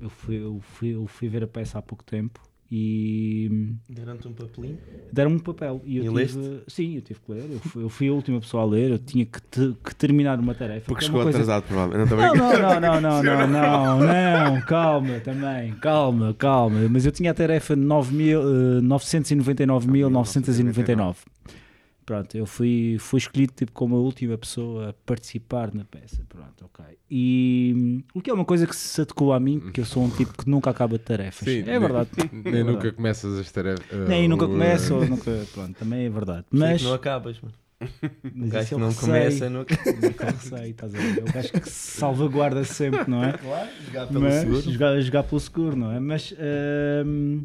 Eu fui, eu, fui, eu fui ver a peça há pouco tempo e Deram-te um papelinho. deram-me um papel e eu E tive, leste? sim, eu tive que ler, eu fui, eu fui a última pessoa a ler, eu tinha que, te- que terminar uma tarefa. Porque que é chegou coisa- atrasado, provavelmente. Não, Não, não, não, não, (laughs) não, não, não, não, calma também, calma, calma. Mas eu tinha a tarefa 9.000, eh, 999.999. Pronto, eu fui, fui escolhido tipo, como a última pessoa a participar na peça. Pronto, ok. E hum, o que é uma coisa que se adequou a mim, que eu sou um tipo que nunca acaba de tarefas. Sim, é nem- verdade. (laughs) Nem É nunca verdade. começas as tarefas. Nem nunca uh, começo, ou nunca. Pronto, também é verdade. Mas não acabas, mano. O mas gajo isso que não receio. começa, não acaba. Nunca (laughs) receio, estás a ver? É o gajo que se salvaguarda sempre, não é? Claro, jogar pelo mas, seguro. Jogar, jogar pelo seguro, não é? Mas, hum,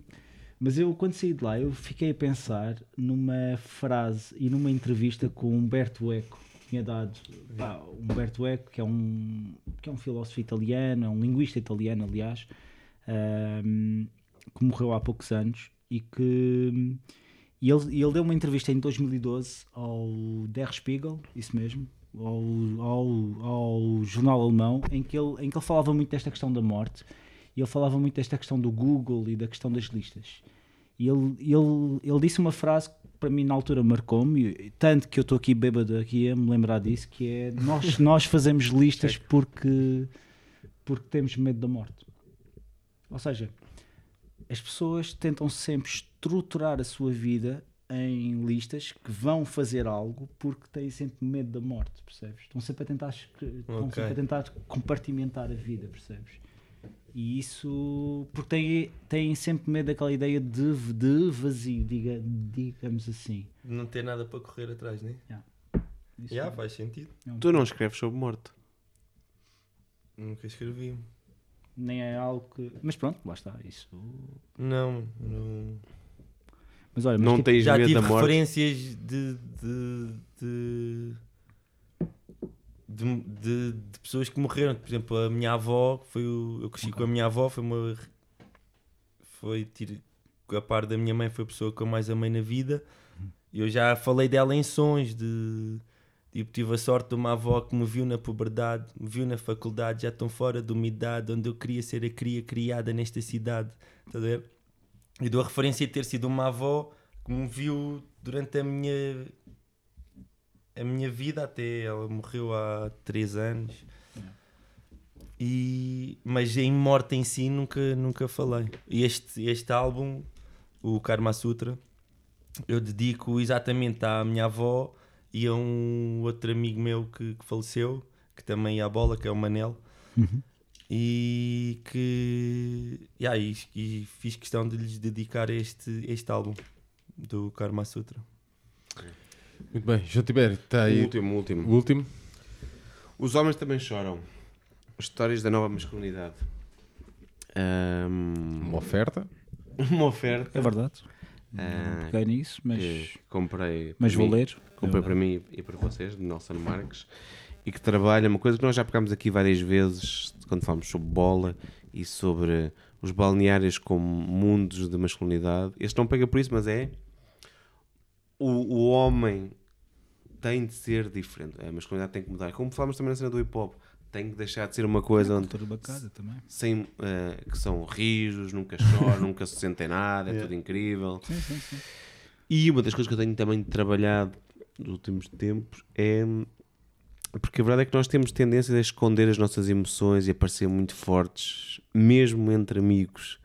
mas eu, quando saí de lá, eu fiquei a pensar numa frase e numa entrevista com Humberto Eco, tinha dado. Pá, Humberto Eco, que é, um, que é um filósofo italiano, é um linguista italiano, aliás, hum, que morreu há poucos anos e que. E ele, ele deu uma entrevista em 2012 ao Der Spiegel, isso mesmo, ao, ao, ao jornal alemão, em que, ele, em que ele falava muito desta questão da morte e ele falava muito desta questão do Google e da questão das listas. E ele, ele, ele disse uma frase que para mim na altura marcou-me, tanto que eu estou aqui bêbado aqui a me lembrar disso, que é nós, (laughs) nós fazemos listas porque, porque temos medo da morte. Ou seja, as pessoas tentam sempre estruturar a sua vida em listas que vão fazer algo porque têm sempre medo da morte, percebes? Estão sempre a tentar, estão Ok. sempre a tentar compartimentar a vida, percebes? E isso porque têm, têm sempre medo daquela ideia de, de vazio, diga, digamos assim. Não ter nada para correr atrás, né? Isso Já, é- faz sentido. é um Tu não escreves sobre morte. Nunca escrevi. nem é algo que. Mas pronto, lá está. Isso. Não, não. Mas olha, mas Não tipo, tens Já medo tive da morte. referências de de, de, de, de- de pessoas que morreram. Por exemplo, a minha avó, foi o, eu cresci Ok. com a minha avó, foi uma. Foi tir- a par da minha mãe, foi a pessoa que eu mais amei na vida. Eu já falei dela em sons de. Tipo, tive a sorte de uma avó que me viu na puberdade, me viu na faculdade, já tão fora de uma idade onde eu queria ser a cria criada nesta cidade. Estás a ver? E dou a referência de ter sido uma avó que me viu durante a minha a minha vida até ela morreu há 3 anos. E, mas em morte em si nunca, nunca falei. E este, este álbum, o Karma Sutra, eu dedico exatamente à minha avó e a um outro amigo meu que, que faleceu, que também ia à bola, que é o Manel. E que yeah, e, e fiz questão de lhes dedicar este, este álbum do Karma Sutra. Muito bem, João Tibério, está aí O último, o último. o último. Os homens também choram. Histórias da nova masculinidade. Ahm, Uma oferta. uma oferta é verdade. Ah, Não peguei nisso, mas, comprei. mas vou mim, ler. Comprei É para mim e para vocês, de Nelson Marques, e que trabalha uma coisa que nós já pegámos aqui várias vezes quando falamos sobre bola e sobre os balneários como mundos de masculinidade. Este não pega por isso, mas é o, o homem tem de ser diferente. A masculinidade tem que mudar. Como falamos também na cena do hip hop, tem que deixar de ser uma coisa onde Cultura bacana também. sem, eh, que são rijos, nunca choram, (laughs) nunca se sentem nada, é Yeah. tudo incrível. Sim, sim, sim. E uma das coisas que eu tenho também trabalhado nos últimos tempos é. Porque a verdade é que nós temos tendência a esconder as nossas emoções e a parecer muito fortes, mesmo entre amigos.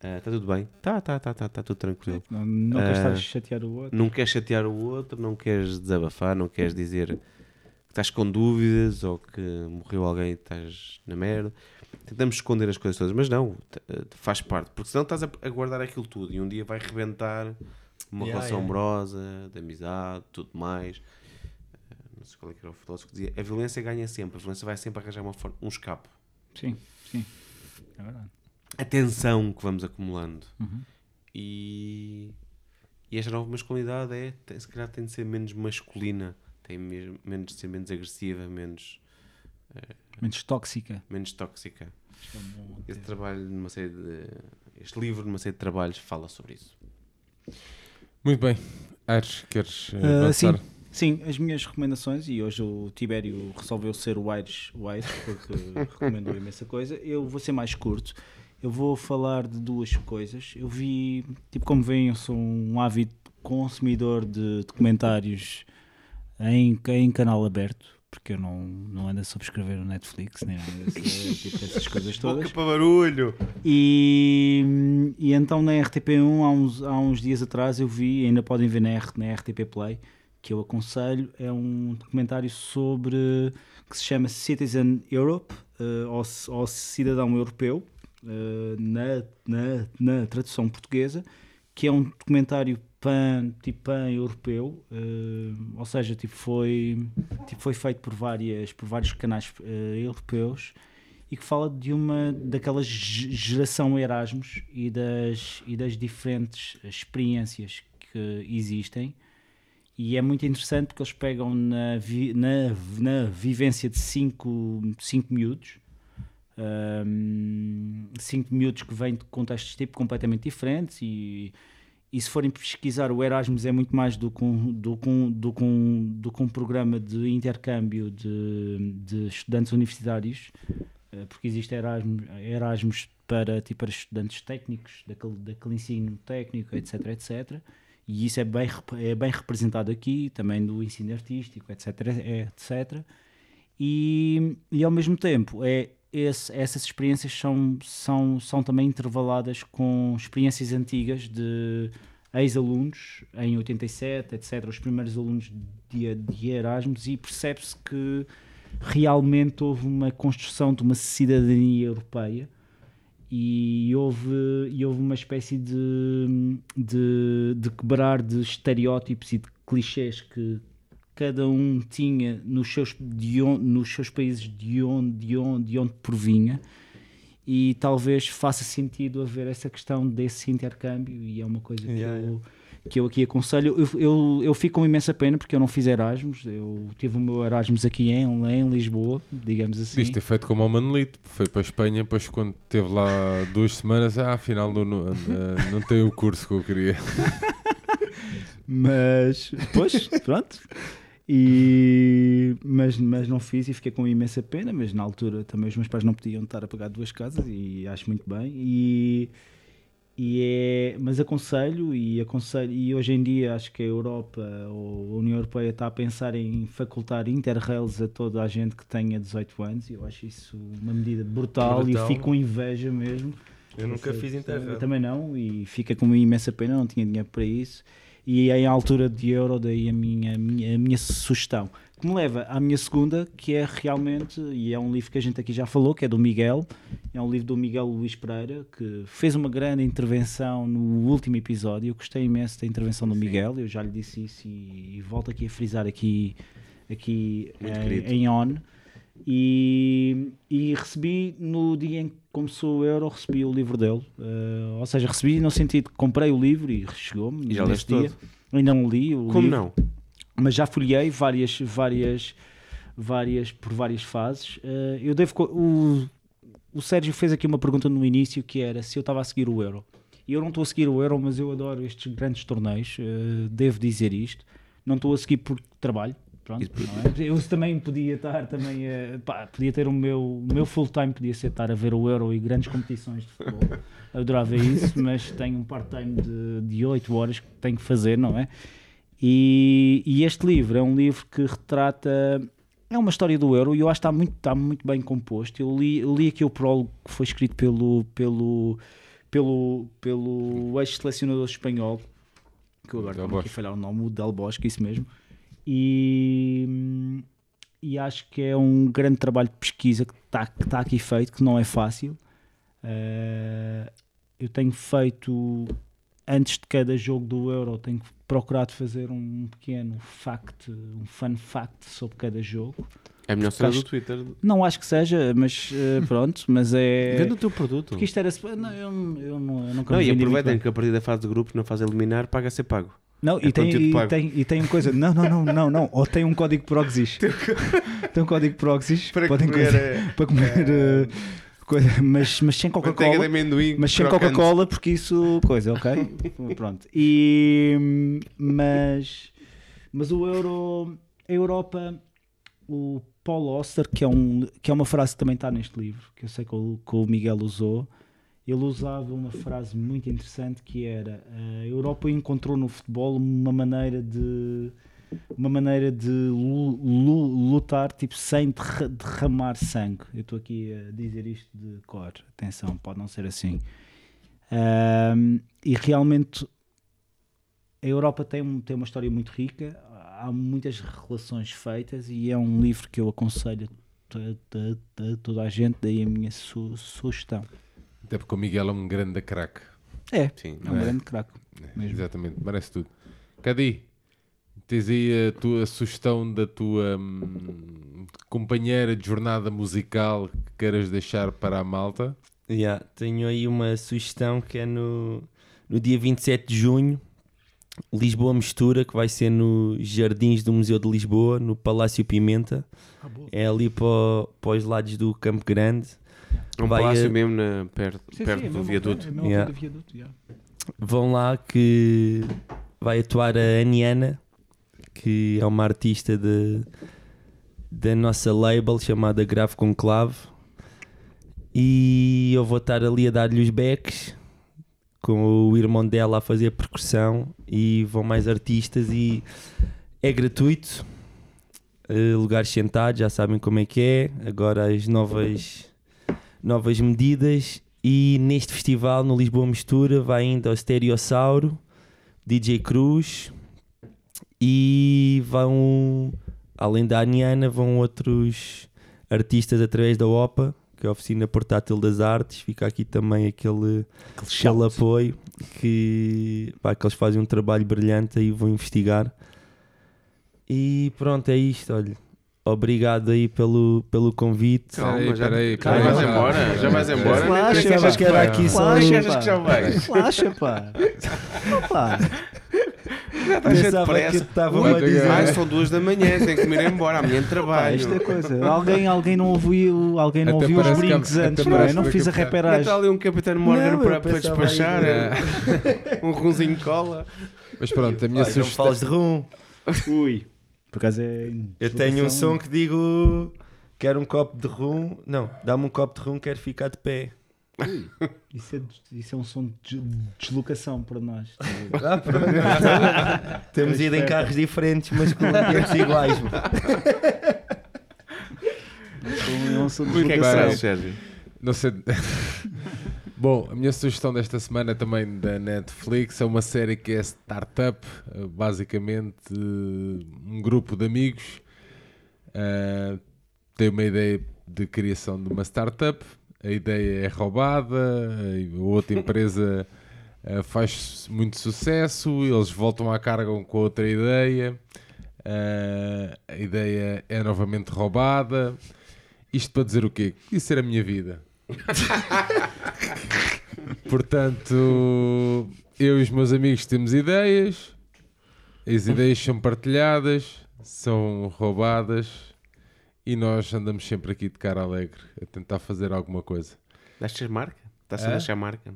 Está tudo bem? Tá, tá, tá, tá, tá tudo tranquilo. Não, não queres Ah, chatear o outro. Não queres chatear o outro, não queres desabafar, não queres dizer que estás com dúvidas ou que morreu alguém e estás na merda. Tentamos esconder as coisas todas, mas não, eh, faz parte, porque senão estás a, guardar aquilo tudo e um dia vai rebentar uma Yeah, relação yeah. amorosa, de amizade, tudo mais. Não sei qual é que era o filósofo que dizia: a violência ganha sempre, a violência vai sempre arranjar uma um escape. Sim, sim. É verdade. A tensão que vamos acumulando. Uhum. E, e esta nova masculinidade é, tem- se calhar tem de ser menos masculina, tem mesmo, menos de ser menos agressiva, menos, Menos tóxica. menos tóxica. É Este trabalho, numa série de, este livro, numa série de trabalhos, fala sobre isso. Muito bem. Aires, queres eh, Ah, avançar? Sim, as minhas recomendações, e hoje o Tibério resolveu ser o Aires, o Aires porque (laughs) recomendou imensa coisa. Eu vou ser mais curto. Eu vou falar de duas coisas. Eu vi, tipo, como veem, eu sou um ávido consumidor de documentários em, em canal aberto, porque eu não, não ando a subscrever o Netflix, nem nada desse, (laughs) tipo, dessas coisas todas. para barulho! E, e então na RTP1 há uns, há uns dias atrás eu vi, ainda podem ver na, R- na RTP Play, que eu aconselho, é um documentário sobre que se chama Citizen Europe, eh, ou, ou Cidadão Europeu, na, na, na tradução portuguesa, que é um documentário pan, tipo pan-europeu, eh, ou seja, tipo, foi, tipo, foi feito por, várias, por vários canais eh, europeus e que fala de uma daquela ge- geração Erasmus e das, e das diferentes experiências que existem. E é muito interessante porque eles pegam na, vi- na, na vivência de cinco, cinco miúdos, Ahm, cinco miúdos que vêm de contextos tipo completamente diferentes e, e se forem pesquisar o Erasmus é muito mais do que um, do que um, do que um, do que um programa de intercâmbio de, de estudantes universitários eh, porque existe Erasmus, Erasmus para, tipo, para estudantes técnicos, daquele, daquele ensino técnico, etc, etc. E isso é bem, é bem representado aqui, também do ensino artístico, etc, etc. E, e ao mesmo tempo, é, esse- essas experiências são, são, são também intervaladas com experiências antigas de, ex-alunos em 87, etc., os primeiros alunos de, de Erasmus, e percebe-se que realmente houve uma construção de uma cidadania europeia e houve, e houve uma espécie de, de, de quebrar de estereótipos e de clichês que cada um tinha nos seus, de onde, nos seus países de onde, de, onde, de onde provinha e talvez faça sentido haver essa questão desse intercâmbio e é uma coisa que, Yeah, eu, que eu aqui aconselho. Eu, eu, eu fico com imensa pena porque eu não fiz Erasmus, eu tive o meu Erasmus aqui em, em Lisboa, digamos assim. Devias ter feito como o Manolito, foi para a Espanha, depois quando esteve lá duas semanas, ah, afinal não, não, eh, não tem o curso que eu queria. (laughs) Mas, pois, pronto. E, mas, mas não fiz e fiquei com imensa pena. Mas na altura também os meus pais não podiam estar a pagar duas casas e acho muito bem. E, e é, mas aconselho e aconselho. E hoje em dia acho que a Europa ou a União Europeia está a pensar em facultar interrails a toda a gente que tenha 18 anos. E eu acho isso uma medida brutal, Brutal. e fico com inveja mesmo. Eu nunca fiz Eu Interrail. também não, e fica com uma imensa pena, não tinha dinheiro para isso. E em altura de euro, daí a minha, minha, a minha sugestão. Que me leva à minha segunda, que é realmente, e é um livro que a gente aqui já falou, que é do Miguel. É um livro do Miguel Luís Pereira, que fez uma grande intervenção no último episódio. Eu gostei imenso da intervenção do Miguel, eu já lhe disse isso e, e volto aqui a frisar aqui, aqui em, querido. em on. E, e recebi no dia em que começou o Euro, recebi o livro dele. Eh, ou seja, recebi no sentido que comprei o livro e chegou-me já leste dia. Ainda não li o Como livro, não? mas já folhei várias, várias, várias, por várias fases. Eh, eu devo, o, o Sérgio fez aqui uma pergunta no início que era se eu estava a seguir o Euro. E eu não estou a seguir o Euro, mas eu adoro estes grandes torneios, eh, devo dizer isto. Não estou a seguir por trabalho. Pronto, é? Eu também podia estar, também, eh, pá, podia ter o meu, o meu full time, podia ser estar a ver o Euro e grandes competições de futebol. (laughs) Adorava isso, mas tenho um part-time de, de 8 horas que tenho que fazer, não é? E, e este livro é um livro que retrata. É uma história do Euro e eu acho que está muito, está muito bem composto. Eu li, li aqui o prólogo que foi escrito pelo, pelo, pelo, pelo ex-selecionador espanhol, que eu agora aqui a Bosque. falhar o nome, o Del Bosque, isso mesmo. E, e acho que é um grande trabalho de pesquisa que está, que está aqui feito, que não é fácil. Eh, eu tenho feito antes de cada jogo do Euro tenho procurado fazer um pequeno fact, um fun fact sobre cada jogo. É melhor cena do Twitter. Não acho que seja, mas eh, pronto, mas é. Vende o teu produto. Porque isto era. Não, eu, eu, eu nunca Não, e aproveitem que a partir da fase de grupos, na fase eliminar, paga a ser pago. Não, É e, tem, e, tem, e tem uma coisa. Não, não, não, não, não. Ou tem um código Progsis. (laughs) tem um código Progsis. podem coisa- para comer. eh, coisa, mas, mas sem Coca-Cola. Mas sem. Coca-Cola, porque isso. Coisa, ok? (laughs) Pronto. E. Mas. Mas o Euro. A Europa. O Paul Oster, que é, um, que é uma frase que também está neste livro, que eu sei que o, que o Miguel usou. Ele usava uma frase muito interessante que era a Europa encontrou no futebol uma maneira de uma maneira de lu- lu- lutar tipo sem derra- derramar sangue. Eu estou aqui a dizer isto de cor. Atenção, pode não ser assim. Ahm, e realmente a Europa tem, um- tem uma história muito rica, há muitas relações feitas e é um livro que eu aconselho a toda a gente, daí a minha su- sugestão. Até porque o Miguel é um grande craque. É, Sim. é um É. grande craque. É, Mesmo. Exatamente, merece tudo. Cadi, tens aí a tua sugestão da tua hum, companheira de jornada musical que queiras deixar para a malta? Yeah, tenho aí uma sugestão que é no, no dia 27 de junho, Lisboa Mistura, que vai ser nos Jardins do Museu de Lisboa, no Palácio Pimenta. É ali para, para os lados do Campo Grande. É um Vai, palácio eh, mesmo na- perto, perto do viaduto. Yeah. Vão lá que vai atuar a Aniana, que é uma artista de, da nossa label chamada Grave Conclave. E eu vou estar ali a dar-lhe os becks com o irmão dela a fazer percussão e vão mais artistas e é gratuito. Eh, lugares sentados, já sabem como é que é. Agora as novas, novas medidas. E neste festival, no Lisboa Mistura, vai ainda ao Stereossauro, DJ Cruz e vão, além da Aniana, vão outros artistas através da OPA, que é a Oficina Portátil das Artes. Fica aqui também aquele, aquele apoio que, pá, que eles fazem um trabalho brilhante aí vão investigar. E pronto, é isto, olha. Obrigado aí pelo, pelo convite. Calma, já, peraí, já peraí, vais já. embora? Já vais embora? Relaxa, vai, que era aqui só Relaxa. Achas que já vais? Relaxa, pá. Opa. Já estás cheio de pressa. estava Ui, a dizer. Ai, são duas da manhã, tenho que me ir embora. Amanhã trabalho. isto é coisa. Alguém, alguém não ouviu, alguém não ouviu os até antes, não é? Não fiz a reparagem. está ali um Capitão Morgan Não, para, para despachar. aí- (laughs) um runzinho de cola. Mas pronto, a minha não sugestão. fales de rum. Ui. Por acaso é. Eu tenho um som que digo quero um copo de rum. Não, dá-me um copo de rum, quero ficar de pé. (laughs) Isso é, isso é um som de des- deslocação para nós. (laughs) Ah, pronto. (laughs) Temos ido em carros diferentes, mas com ambientes iguais. mano. É um de que é que deslocação. Não sei. Bom, a minha sugestão desta semana também da Netflix é uma série que é Startup, eh, basicamente eh, um grupo de amigos eh, tem uma ideia de criação de uma startup, a ideia é roubada, a outra (laughs) empresa eh, faz muito sucesso, eles voltam à carga com outra ideia, eh, a ideia é novamente roubada. Isto para dizer o quê? Isso era a minha vida. (laughs) Portanto, eu e os meus amigos temos ideias, as ideias são partilhadas, são roubadas e nós andamos sempre aqui de cara alegre a tentar fazer alguma coisa. Deixas marca? Está-se a É? deixar marca?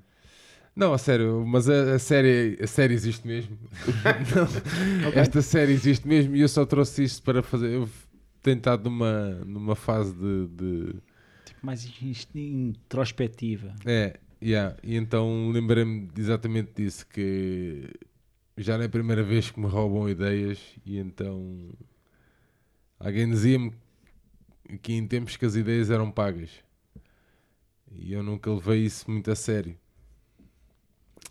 Não, a sério, mas a, a série, a série existe mesmo. (laughs) Não, (laughs) Esta série existe mesmo e eu só trouxe isto para fazer. Eu tenho estado numa, numa fase de- de mais in- introspectiva. É, yeah. e então lembrei-me exatamente disso, que já não é a primeira vez que me roubam ideias e então alguém dizia-me que em tempos que as ideias eram pagas e eu nunca levei isso muito a sério.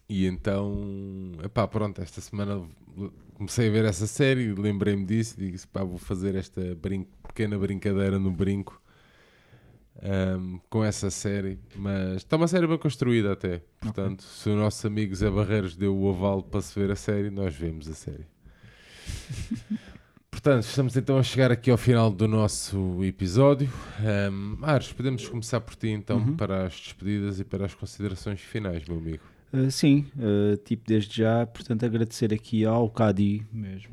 E então, epá, pronto, esta semana comecei a ver essa série, lembrei-me disso e disse, pá, vou fazer esta brin- pequena brincadeira no brinco ahm, com essa série, mas está uma série bem construída até. Portanto, se o nosso amigo Zé Barreiros deu o aval para se ver a série, nós vemos a série. (laughs) Portanto, estamos então a chegar aqui ao final do nosso episódio. Um, Ares, podemos começar por ti então Uhum. para as despedidas e para as considerações finais, meu amigo. Uh, sim, uh, tipo, desde já, portanto, agradecer aqui ao Cadi mesmo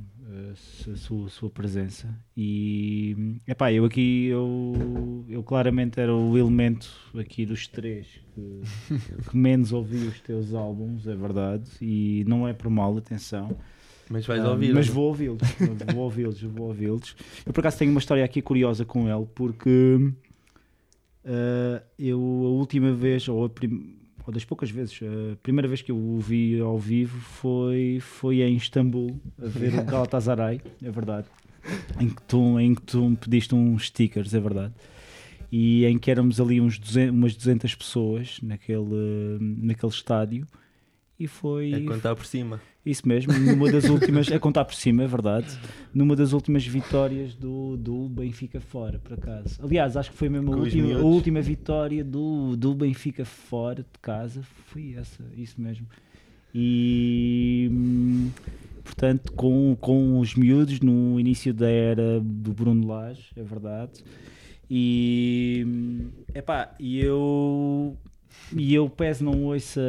a sua, sua presença. E, epá, eu aqui, eu, eu claramente era o elemento aqui dos três que, (laughs) que menos ouvi os teus álbuns, é verdade, e não é por mal, atenção. Mas vais Ah, ouvir. Mas vou ouvi-los, vou ouvi-los, vou ouvi-los. Eu por acaso tenho uma história aqui curiosa com ele, porque ah, eu a última vez, ou, a prim- ou das poucas vezes, a primeira vez que eu o vi ao vivo foi, foi em Istambul, a ver o (laughs) Galatasaray, é verdade. Em que, tu, em que tu me pediste uns stickers, é verdade. E em que éramos ali uns 200, umas 200 pessoas naquele, naquele estádio. E foi, É contar por cima. isso mesmo, numa das últimas, a contar por cima, é verdade, numa das últimas vitórias do, do Benfica fora, por acaso. Aliás, acho que foi mesmo a última, a última vitória do, do Benfica fora de casa, foi essa, isso mesmo. E hum, portanto, com, com os miúdos no início da era do Bruno Lage, é verdade. E hum, epá, e eu e eu peço não ouça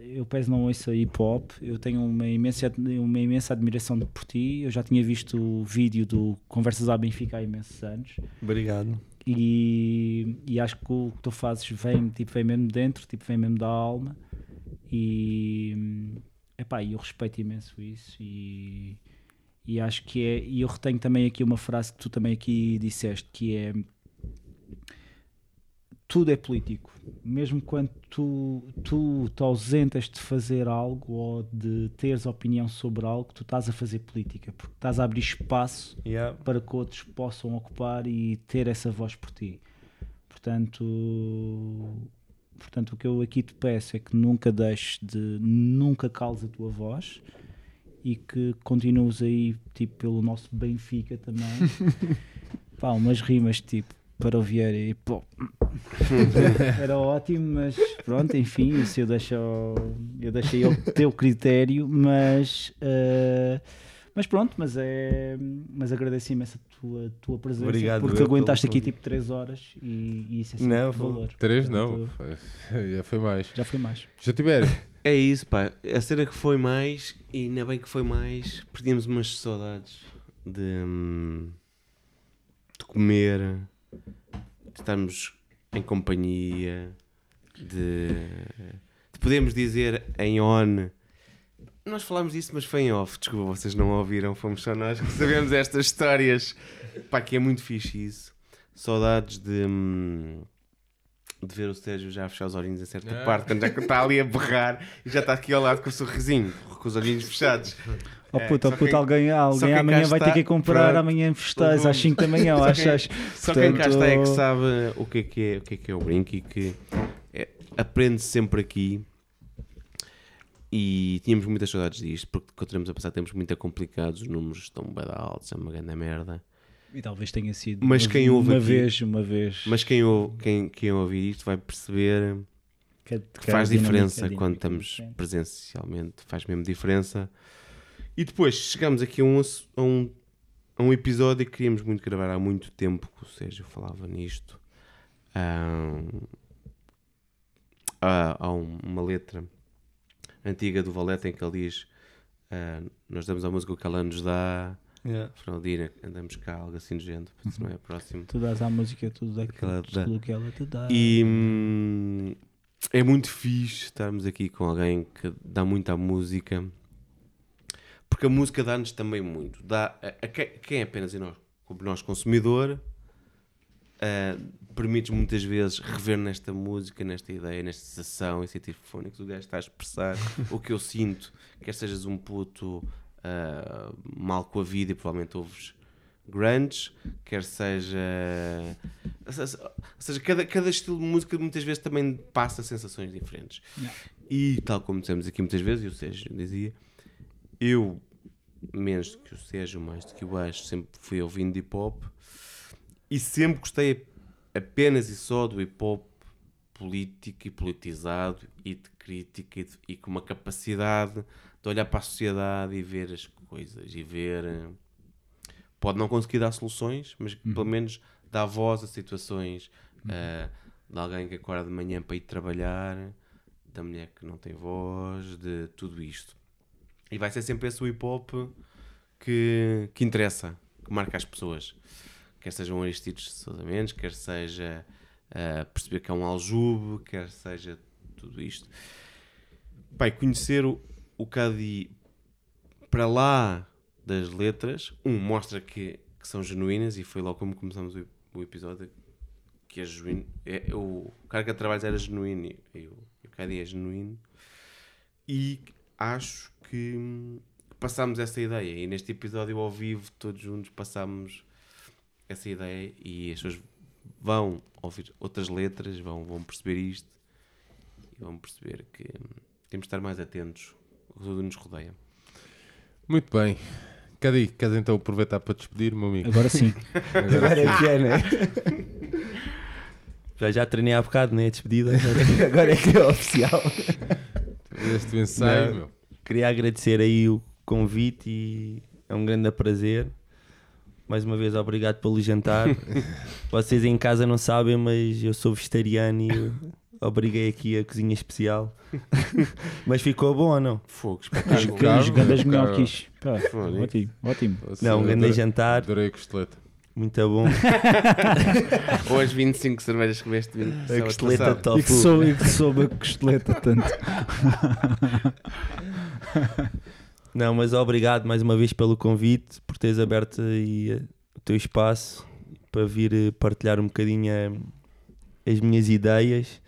eu peço não ouça hip hop eu tenho uma imensa uma imensa admiração por ti. Eu já tinha visto o vídeo do Conversas à Benfica há imensos anos. Obrigado. e, e acho que o que tu fazes vem, tipo, vem mesmo dentro, tipo, vem mesmo da alma. E epá, eu respeito imenso isso. E, e acho que é, e eu retenho também aqui uma frase que tu também aqui disseste que é tudo é político, mesmo quando tu, tu te ausentas de fazer algo ou de teres opinião sobre algo, tu estás a fazer política, porque estás a abrir espaço Yeah. para que outros possam ocupar e ter essa voz por ti. Portanto, portanto o que eu aqui te peço é que nunca deixes de, nunca cales a tua voz e que continues aí tipo pelo nosso Benfica também. (laughs) Pá, umas rimas tipo para o Vieira e pô, (laughs) era ótimo, mas pronto, enfim, isso eu deixo ao, eu deixei ao teu critério, mas uh, mas pronto, mas é mas agradeço imenso a tua, tua presença Obrigado, porque aguentaste aqui tipo 3 horas e, e isso é sempre Não, valor. Três Portanto, não, foi- (laughs) já foi mais. Já foi mais. Já tiver. É isso, pá. A cena que foi mais, e ainda bem que foi mais, perdíamos umas saudades de, hum, de comer, de estarmos em companhia, de, de podermos dizer em on. Nós falámos disso, mas foi em off. Desculpa, vocês não ouviram. Fomos só nós que sabemos estas histórias. Pá, que é muito fixe isso. Saudades de. hum, de ver o Sérgio já a fechar os olhinhos em certa Ah. parte, quando já está ali a berrar e já está aqui ao lado com o sorrisinho, com os olhinhos fechados. Oh É, puto, só oh puto, quem- alguém, alguém amanhã vai ter que ir comprar pronto. amanhã festejas Todo às mundo. 5 da manhã, Só às quem- 6. Só quem cá está é que sabe o que é que é o, que é, que é o brinco e que é, aprende sempre aqui. E tínhamos muitas saudades disto, porque continuamos a passar tempos muito complicados, os números estão bem altos, é uma grande merda. E talvez tenha sido Mas uma, quem ouve uma aqui- vez, uma vez. Mas quem, ou, quem, quem ouvir isto vai perceber que, que faz diferença é quando estamos presencialmente, faz mesmo diferença. E depois chegamos aqui a um, a um, a um episódio que queríamos muito gravar há muito tempo, que o Sérgio falava nisto. Há, há um- uma letra antiga do Valete em que ele diz: ah, Nós damos a música o que ela nos dá, Yeah. Andamos cá, algo assim do género, se não é próximo. Tu dás à música tudo daquilo, o que ela te dá. E hum, é muito fixe estarmos aqui com alguém que dá muito à música, porque a música dá-nos também muito. Dá a, a quem, quem é apenas e nós, como nós consumidor, ah, permites muitas vezes rever nesta música, nesta ideia, nesta sensação e sentir fónicos. O gajo está a expressar (laughs) o que eu sinto, quer sejas um puto ah, mal com a vida e provavelmente ouves grunge, quer seja. Ou seja, cada, cada estilo de música muitas vezes também passa sensações diferentes. Yeah. E tal como dissemos aqui muitas vezes, e o Sérgio dizia, eu, menos do que o Sérgio, mais do que o Baixo, sempre fui ouvindo hip hop e sempre gostei apenas e só do hip hop político e politizado e de crítica e, de- e com uma capacidade de olhar para a sociedade e ver as coisas e ver. eh, Pode não conseguir dar soluções, mas pelo menos dá voz a situações eh, de alguém que acorda de manhã para ir trabalhar, da mulher que não tem voz, de tudo isto. E vai ser sempre esse o hip hop que, que interessa, que marca as pessoas. Quer sejam Aristides de Sousa Mendes, quer seja eh, perceber que é um aljube, quer seja tudo isto. Pai, conhecer o, o Cadi para lá das letras, um, mostra que, que são genuínas, e foi logo como começamos o, o episódio, que é genuíno. É, o Carga de Trabalhos era genuíno, e, o, o Cadi é genuíno. E acho que passámos essa ideia, e neste episódio ao vivo, todos juntos, passámos essa ideia, e as pessoas vão ouvir outras letras, vão, vão perceber isto, e vão perceber que temos de estar mais atentos tudo nos rodeia. Muito bem. Cadi, queres então aproveitar para despedir, meu amigo? Agora sim. (laughs) Agora é que é, né? (laughs) Já, já treinei há bocado, né? Despedida. (laughs) Agora é que é oficial. Este ensaio, Não. meu. Queria agradecer aí o convite e é um grande prazer. Mais uma vez, obrigado pelo jantar. Vocês em casa não sabem, mas eu sou vegetariano e obriguei aqui a cozinha especial. (laughs) mas ficou bom ou não? Fogo, Os espetáculo. Caro, grandes Foda-se. Ótimo, ótimo. Não, um grande jantar, Adorei a costeleta. muito bom. Ou as 25 cervejas que bebeste A costeleta tofu. E que, soube, e que soube a costeleta tanto. (laughs) Não, mas obrigado mais uma vez pelo convite, por teres aberto aí eh, o teu espaço para vir eh, partilhar um bocadinho eh, as minhas ideias.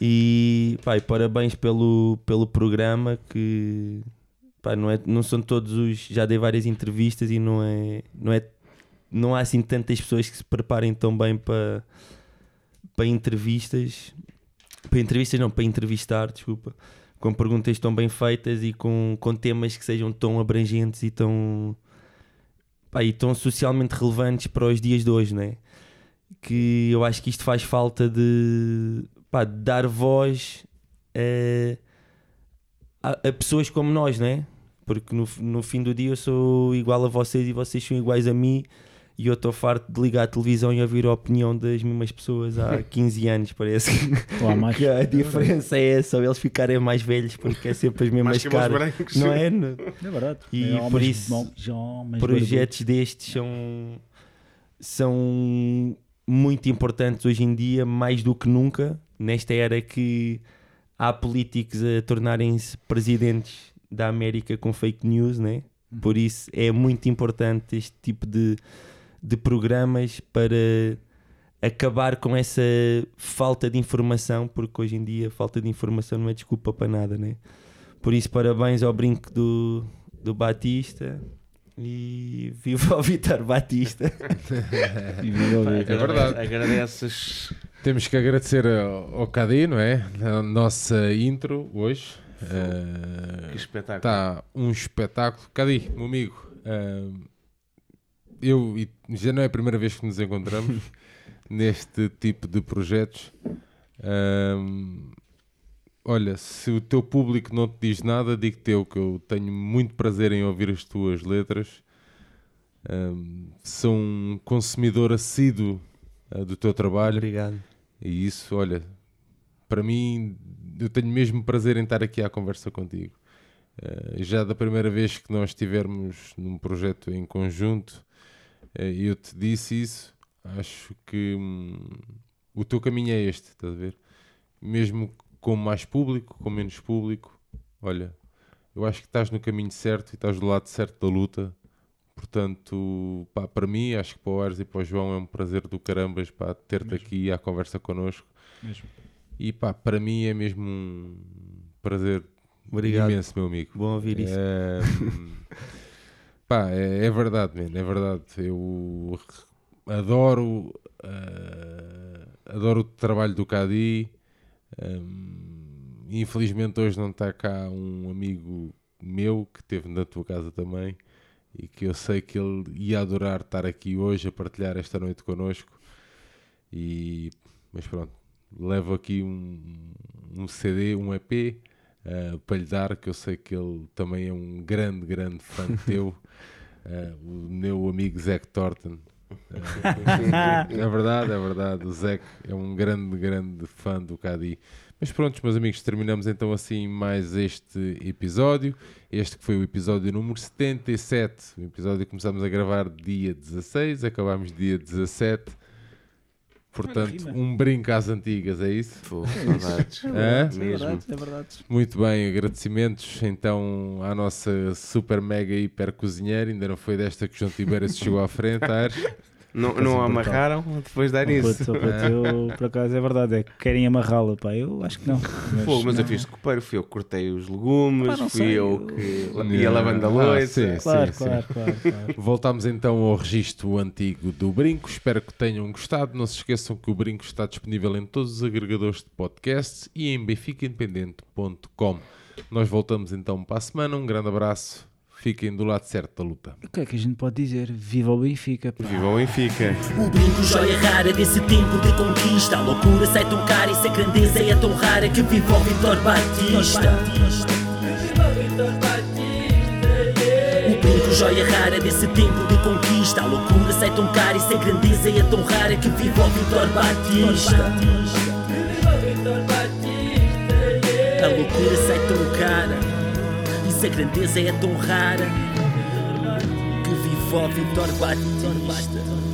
E pá, parabéns pelo, pelo programa que não, é, não são todos os. Já dei várias entrevistas e não é, não é. Não há assim tantas pessoas que se preparem tão bem para, para entrevistas. Para entrevistas não, para entrevistar, desculpa com perguntas tão bem feitas e com, com temas que sejam tão abrangentes e tão, pá, e tão socialmente relevantes para os dias de hoje, né? Que eu acho que isto faz falta de, pá, de dar voz a, a, a pessoas como nós, né? Porque no, no fim do dia eu sou igual a vocês e vocês são iguais a mim e eu estou farto de ligar a televisão e ouvir a opinião das mesmas pessoas há (laughs) 15 anos, parece que, (laughs) que a diferença é essa, ou eles ficarem mais velhos porque é sempre as (laughs) mesmas caras. Não é? É verdade. E É homens por isso, bom- homens Projetos destes são, são muito importantes hoje em dia, mais do que nunca, nesta era que há políticos a tornarem-se presidentes da América com fake news, né? Por isso é muito importante este tipo de, de programas para acabar com essa falta de informação, porque hoje em dia falta de informação não é desculpa para nada, né? Por isso, parabéns ao brinco do, do Batista e viva o Vitor Batista. (laughs) E viva o Vitor. É verdade. Agradeces. Temos que agradecer ao Cadi, não é? A nossa intro hoje. Eh, Que espetáculo. Está um espetáculo. Cadi, meu amigo, eh, eu e já não é a primeira vez que nos encontramos (laughs) neste tipo de projetos. Ahm, olha, se o teu público não te diz nada, digo-te eu que eu tenho muito prazer em ouvir as tuas letras. Sou um consumidor assíduo do teu trabalho. Obrigado. E isso, olha, para mim, eu tenho mesmo prazer em estar aqui à conversa contigo. Eh, já da primeira vez que nós estivemos num projeto em conjunto, eh, eu te disse isso. Acho que hum, o teu caminho é este, estás a ver? Mesmo com mais público, com menos público, olha, eu acho que estás no caminho certo e estás do lado certo da luta. Portanto, pá, para mim, acho que para o Ares e para o João é um prazer do carambas ter-te aqui à conversa connosco. Mesmo. E pá, para mim é mesmo um prazer Obrigado. imenso, meu amigo. Bom ouvir isso. É, (laughs) pá, é, é verdade, man, é verdade. Eu adoro, eh, adoro o trabalho do Cadi. Hum, infelizmente hoje não está cá um amigo meu que esteve na tua casa também e que eu sei que ele ia adorar estar aqui hoje a partilhar esta noite connosco. E, mas pronto, levo aqui um, um CD, um EP eh, para lhe dar, que eu sei que ele também é um grande, grande fã (laughs) teu, eh, o meu amigo Zac Thornton. (laughs) Eh, é verdade, é verdade. O Zac é um grande, grande fã do Cadi. Mas pronto, meus amigos, terminamos então assim mais este episódio. Este que foi o episódio número 77. O episódio que começámos a gravar dia 16, acabámos dia 17. Portanto, um brinco às antigas, é isso? Pô, saudades. Hã? É Mesmo. verdade, é verdade. Muito bem, agradecimentos então à nossa super mega hiper cozinheira. Ainda não foi desta que o João Tibério se chegou à frente, (laughs) Ares. Não, não amarraram depois de dar isso. puto, puto, eu, por acaso é verdade, é que querem amarrá-la, pá. Eu acho que não. Pô, mas eu não. fiz copeiro, fui eu que cortei os legumes, não fui sei, eu eu- que ia lavando a Ah, louça. Claro, claro, claro, claro. Voltamos então ao registro antigo do Brinco. Espero que tenham gostado. Não se esqueçam que o Brinco está disponível em todos os agregadores de podcasts e em benficaindependente.com. Nós voltamos então para a semana. Um grande abraço. Fiquem do lado certo da luta. O que é que a gente pode dizer? Viva o Benfica, pá. Viva o Benfica. O brinco, joia rara desse tempo de conquista. A loucura sai tão cara e se a grandeza é tão rara que viva o Vitor Batista. O brinco, joia rara desse tempo de conquista. A loucura sai tão cara e se a grandeza é tão rara que viva o Vitor Batista. A loucura sai tão cara a grandeza é tão rara que viva o Vitor Batista.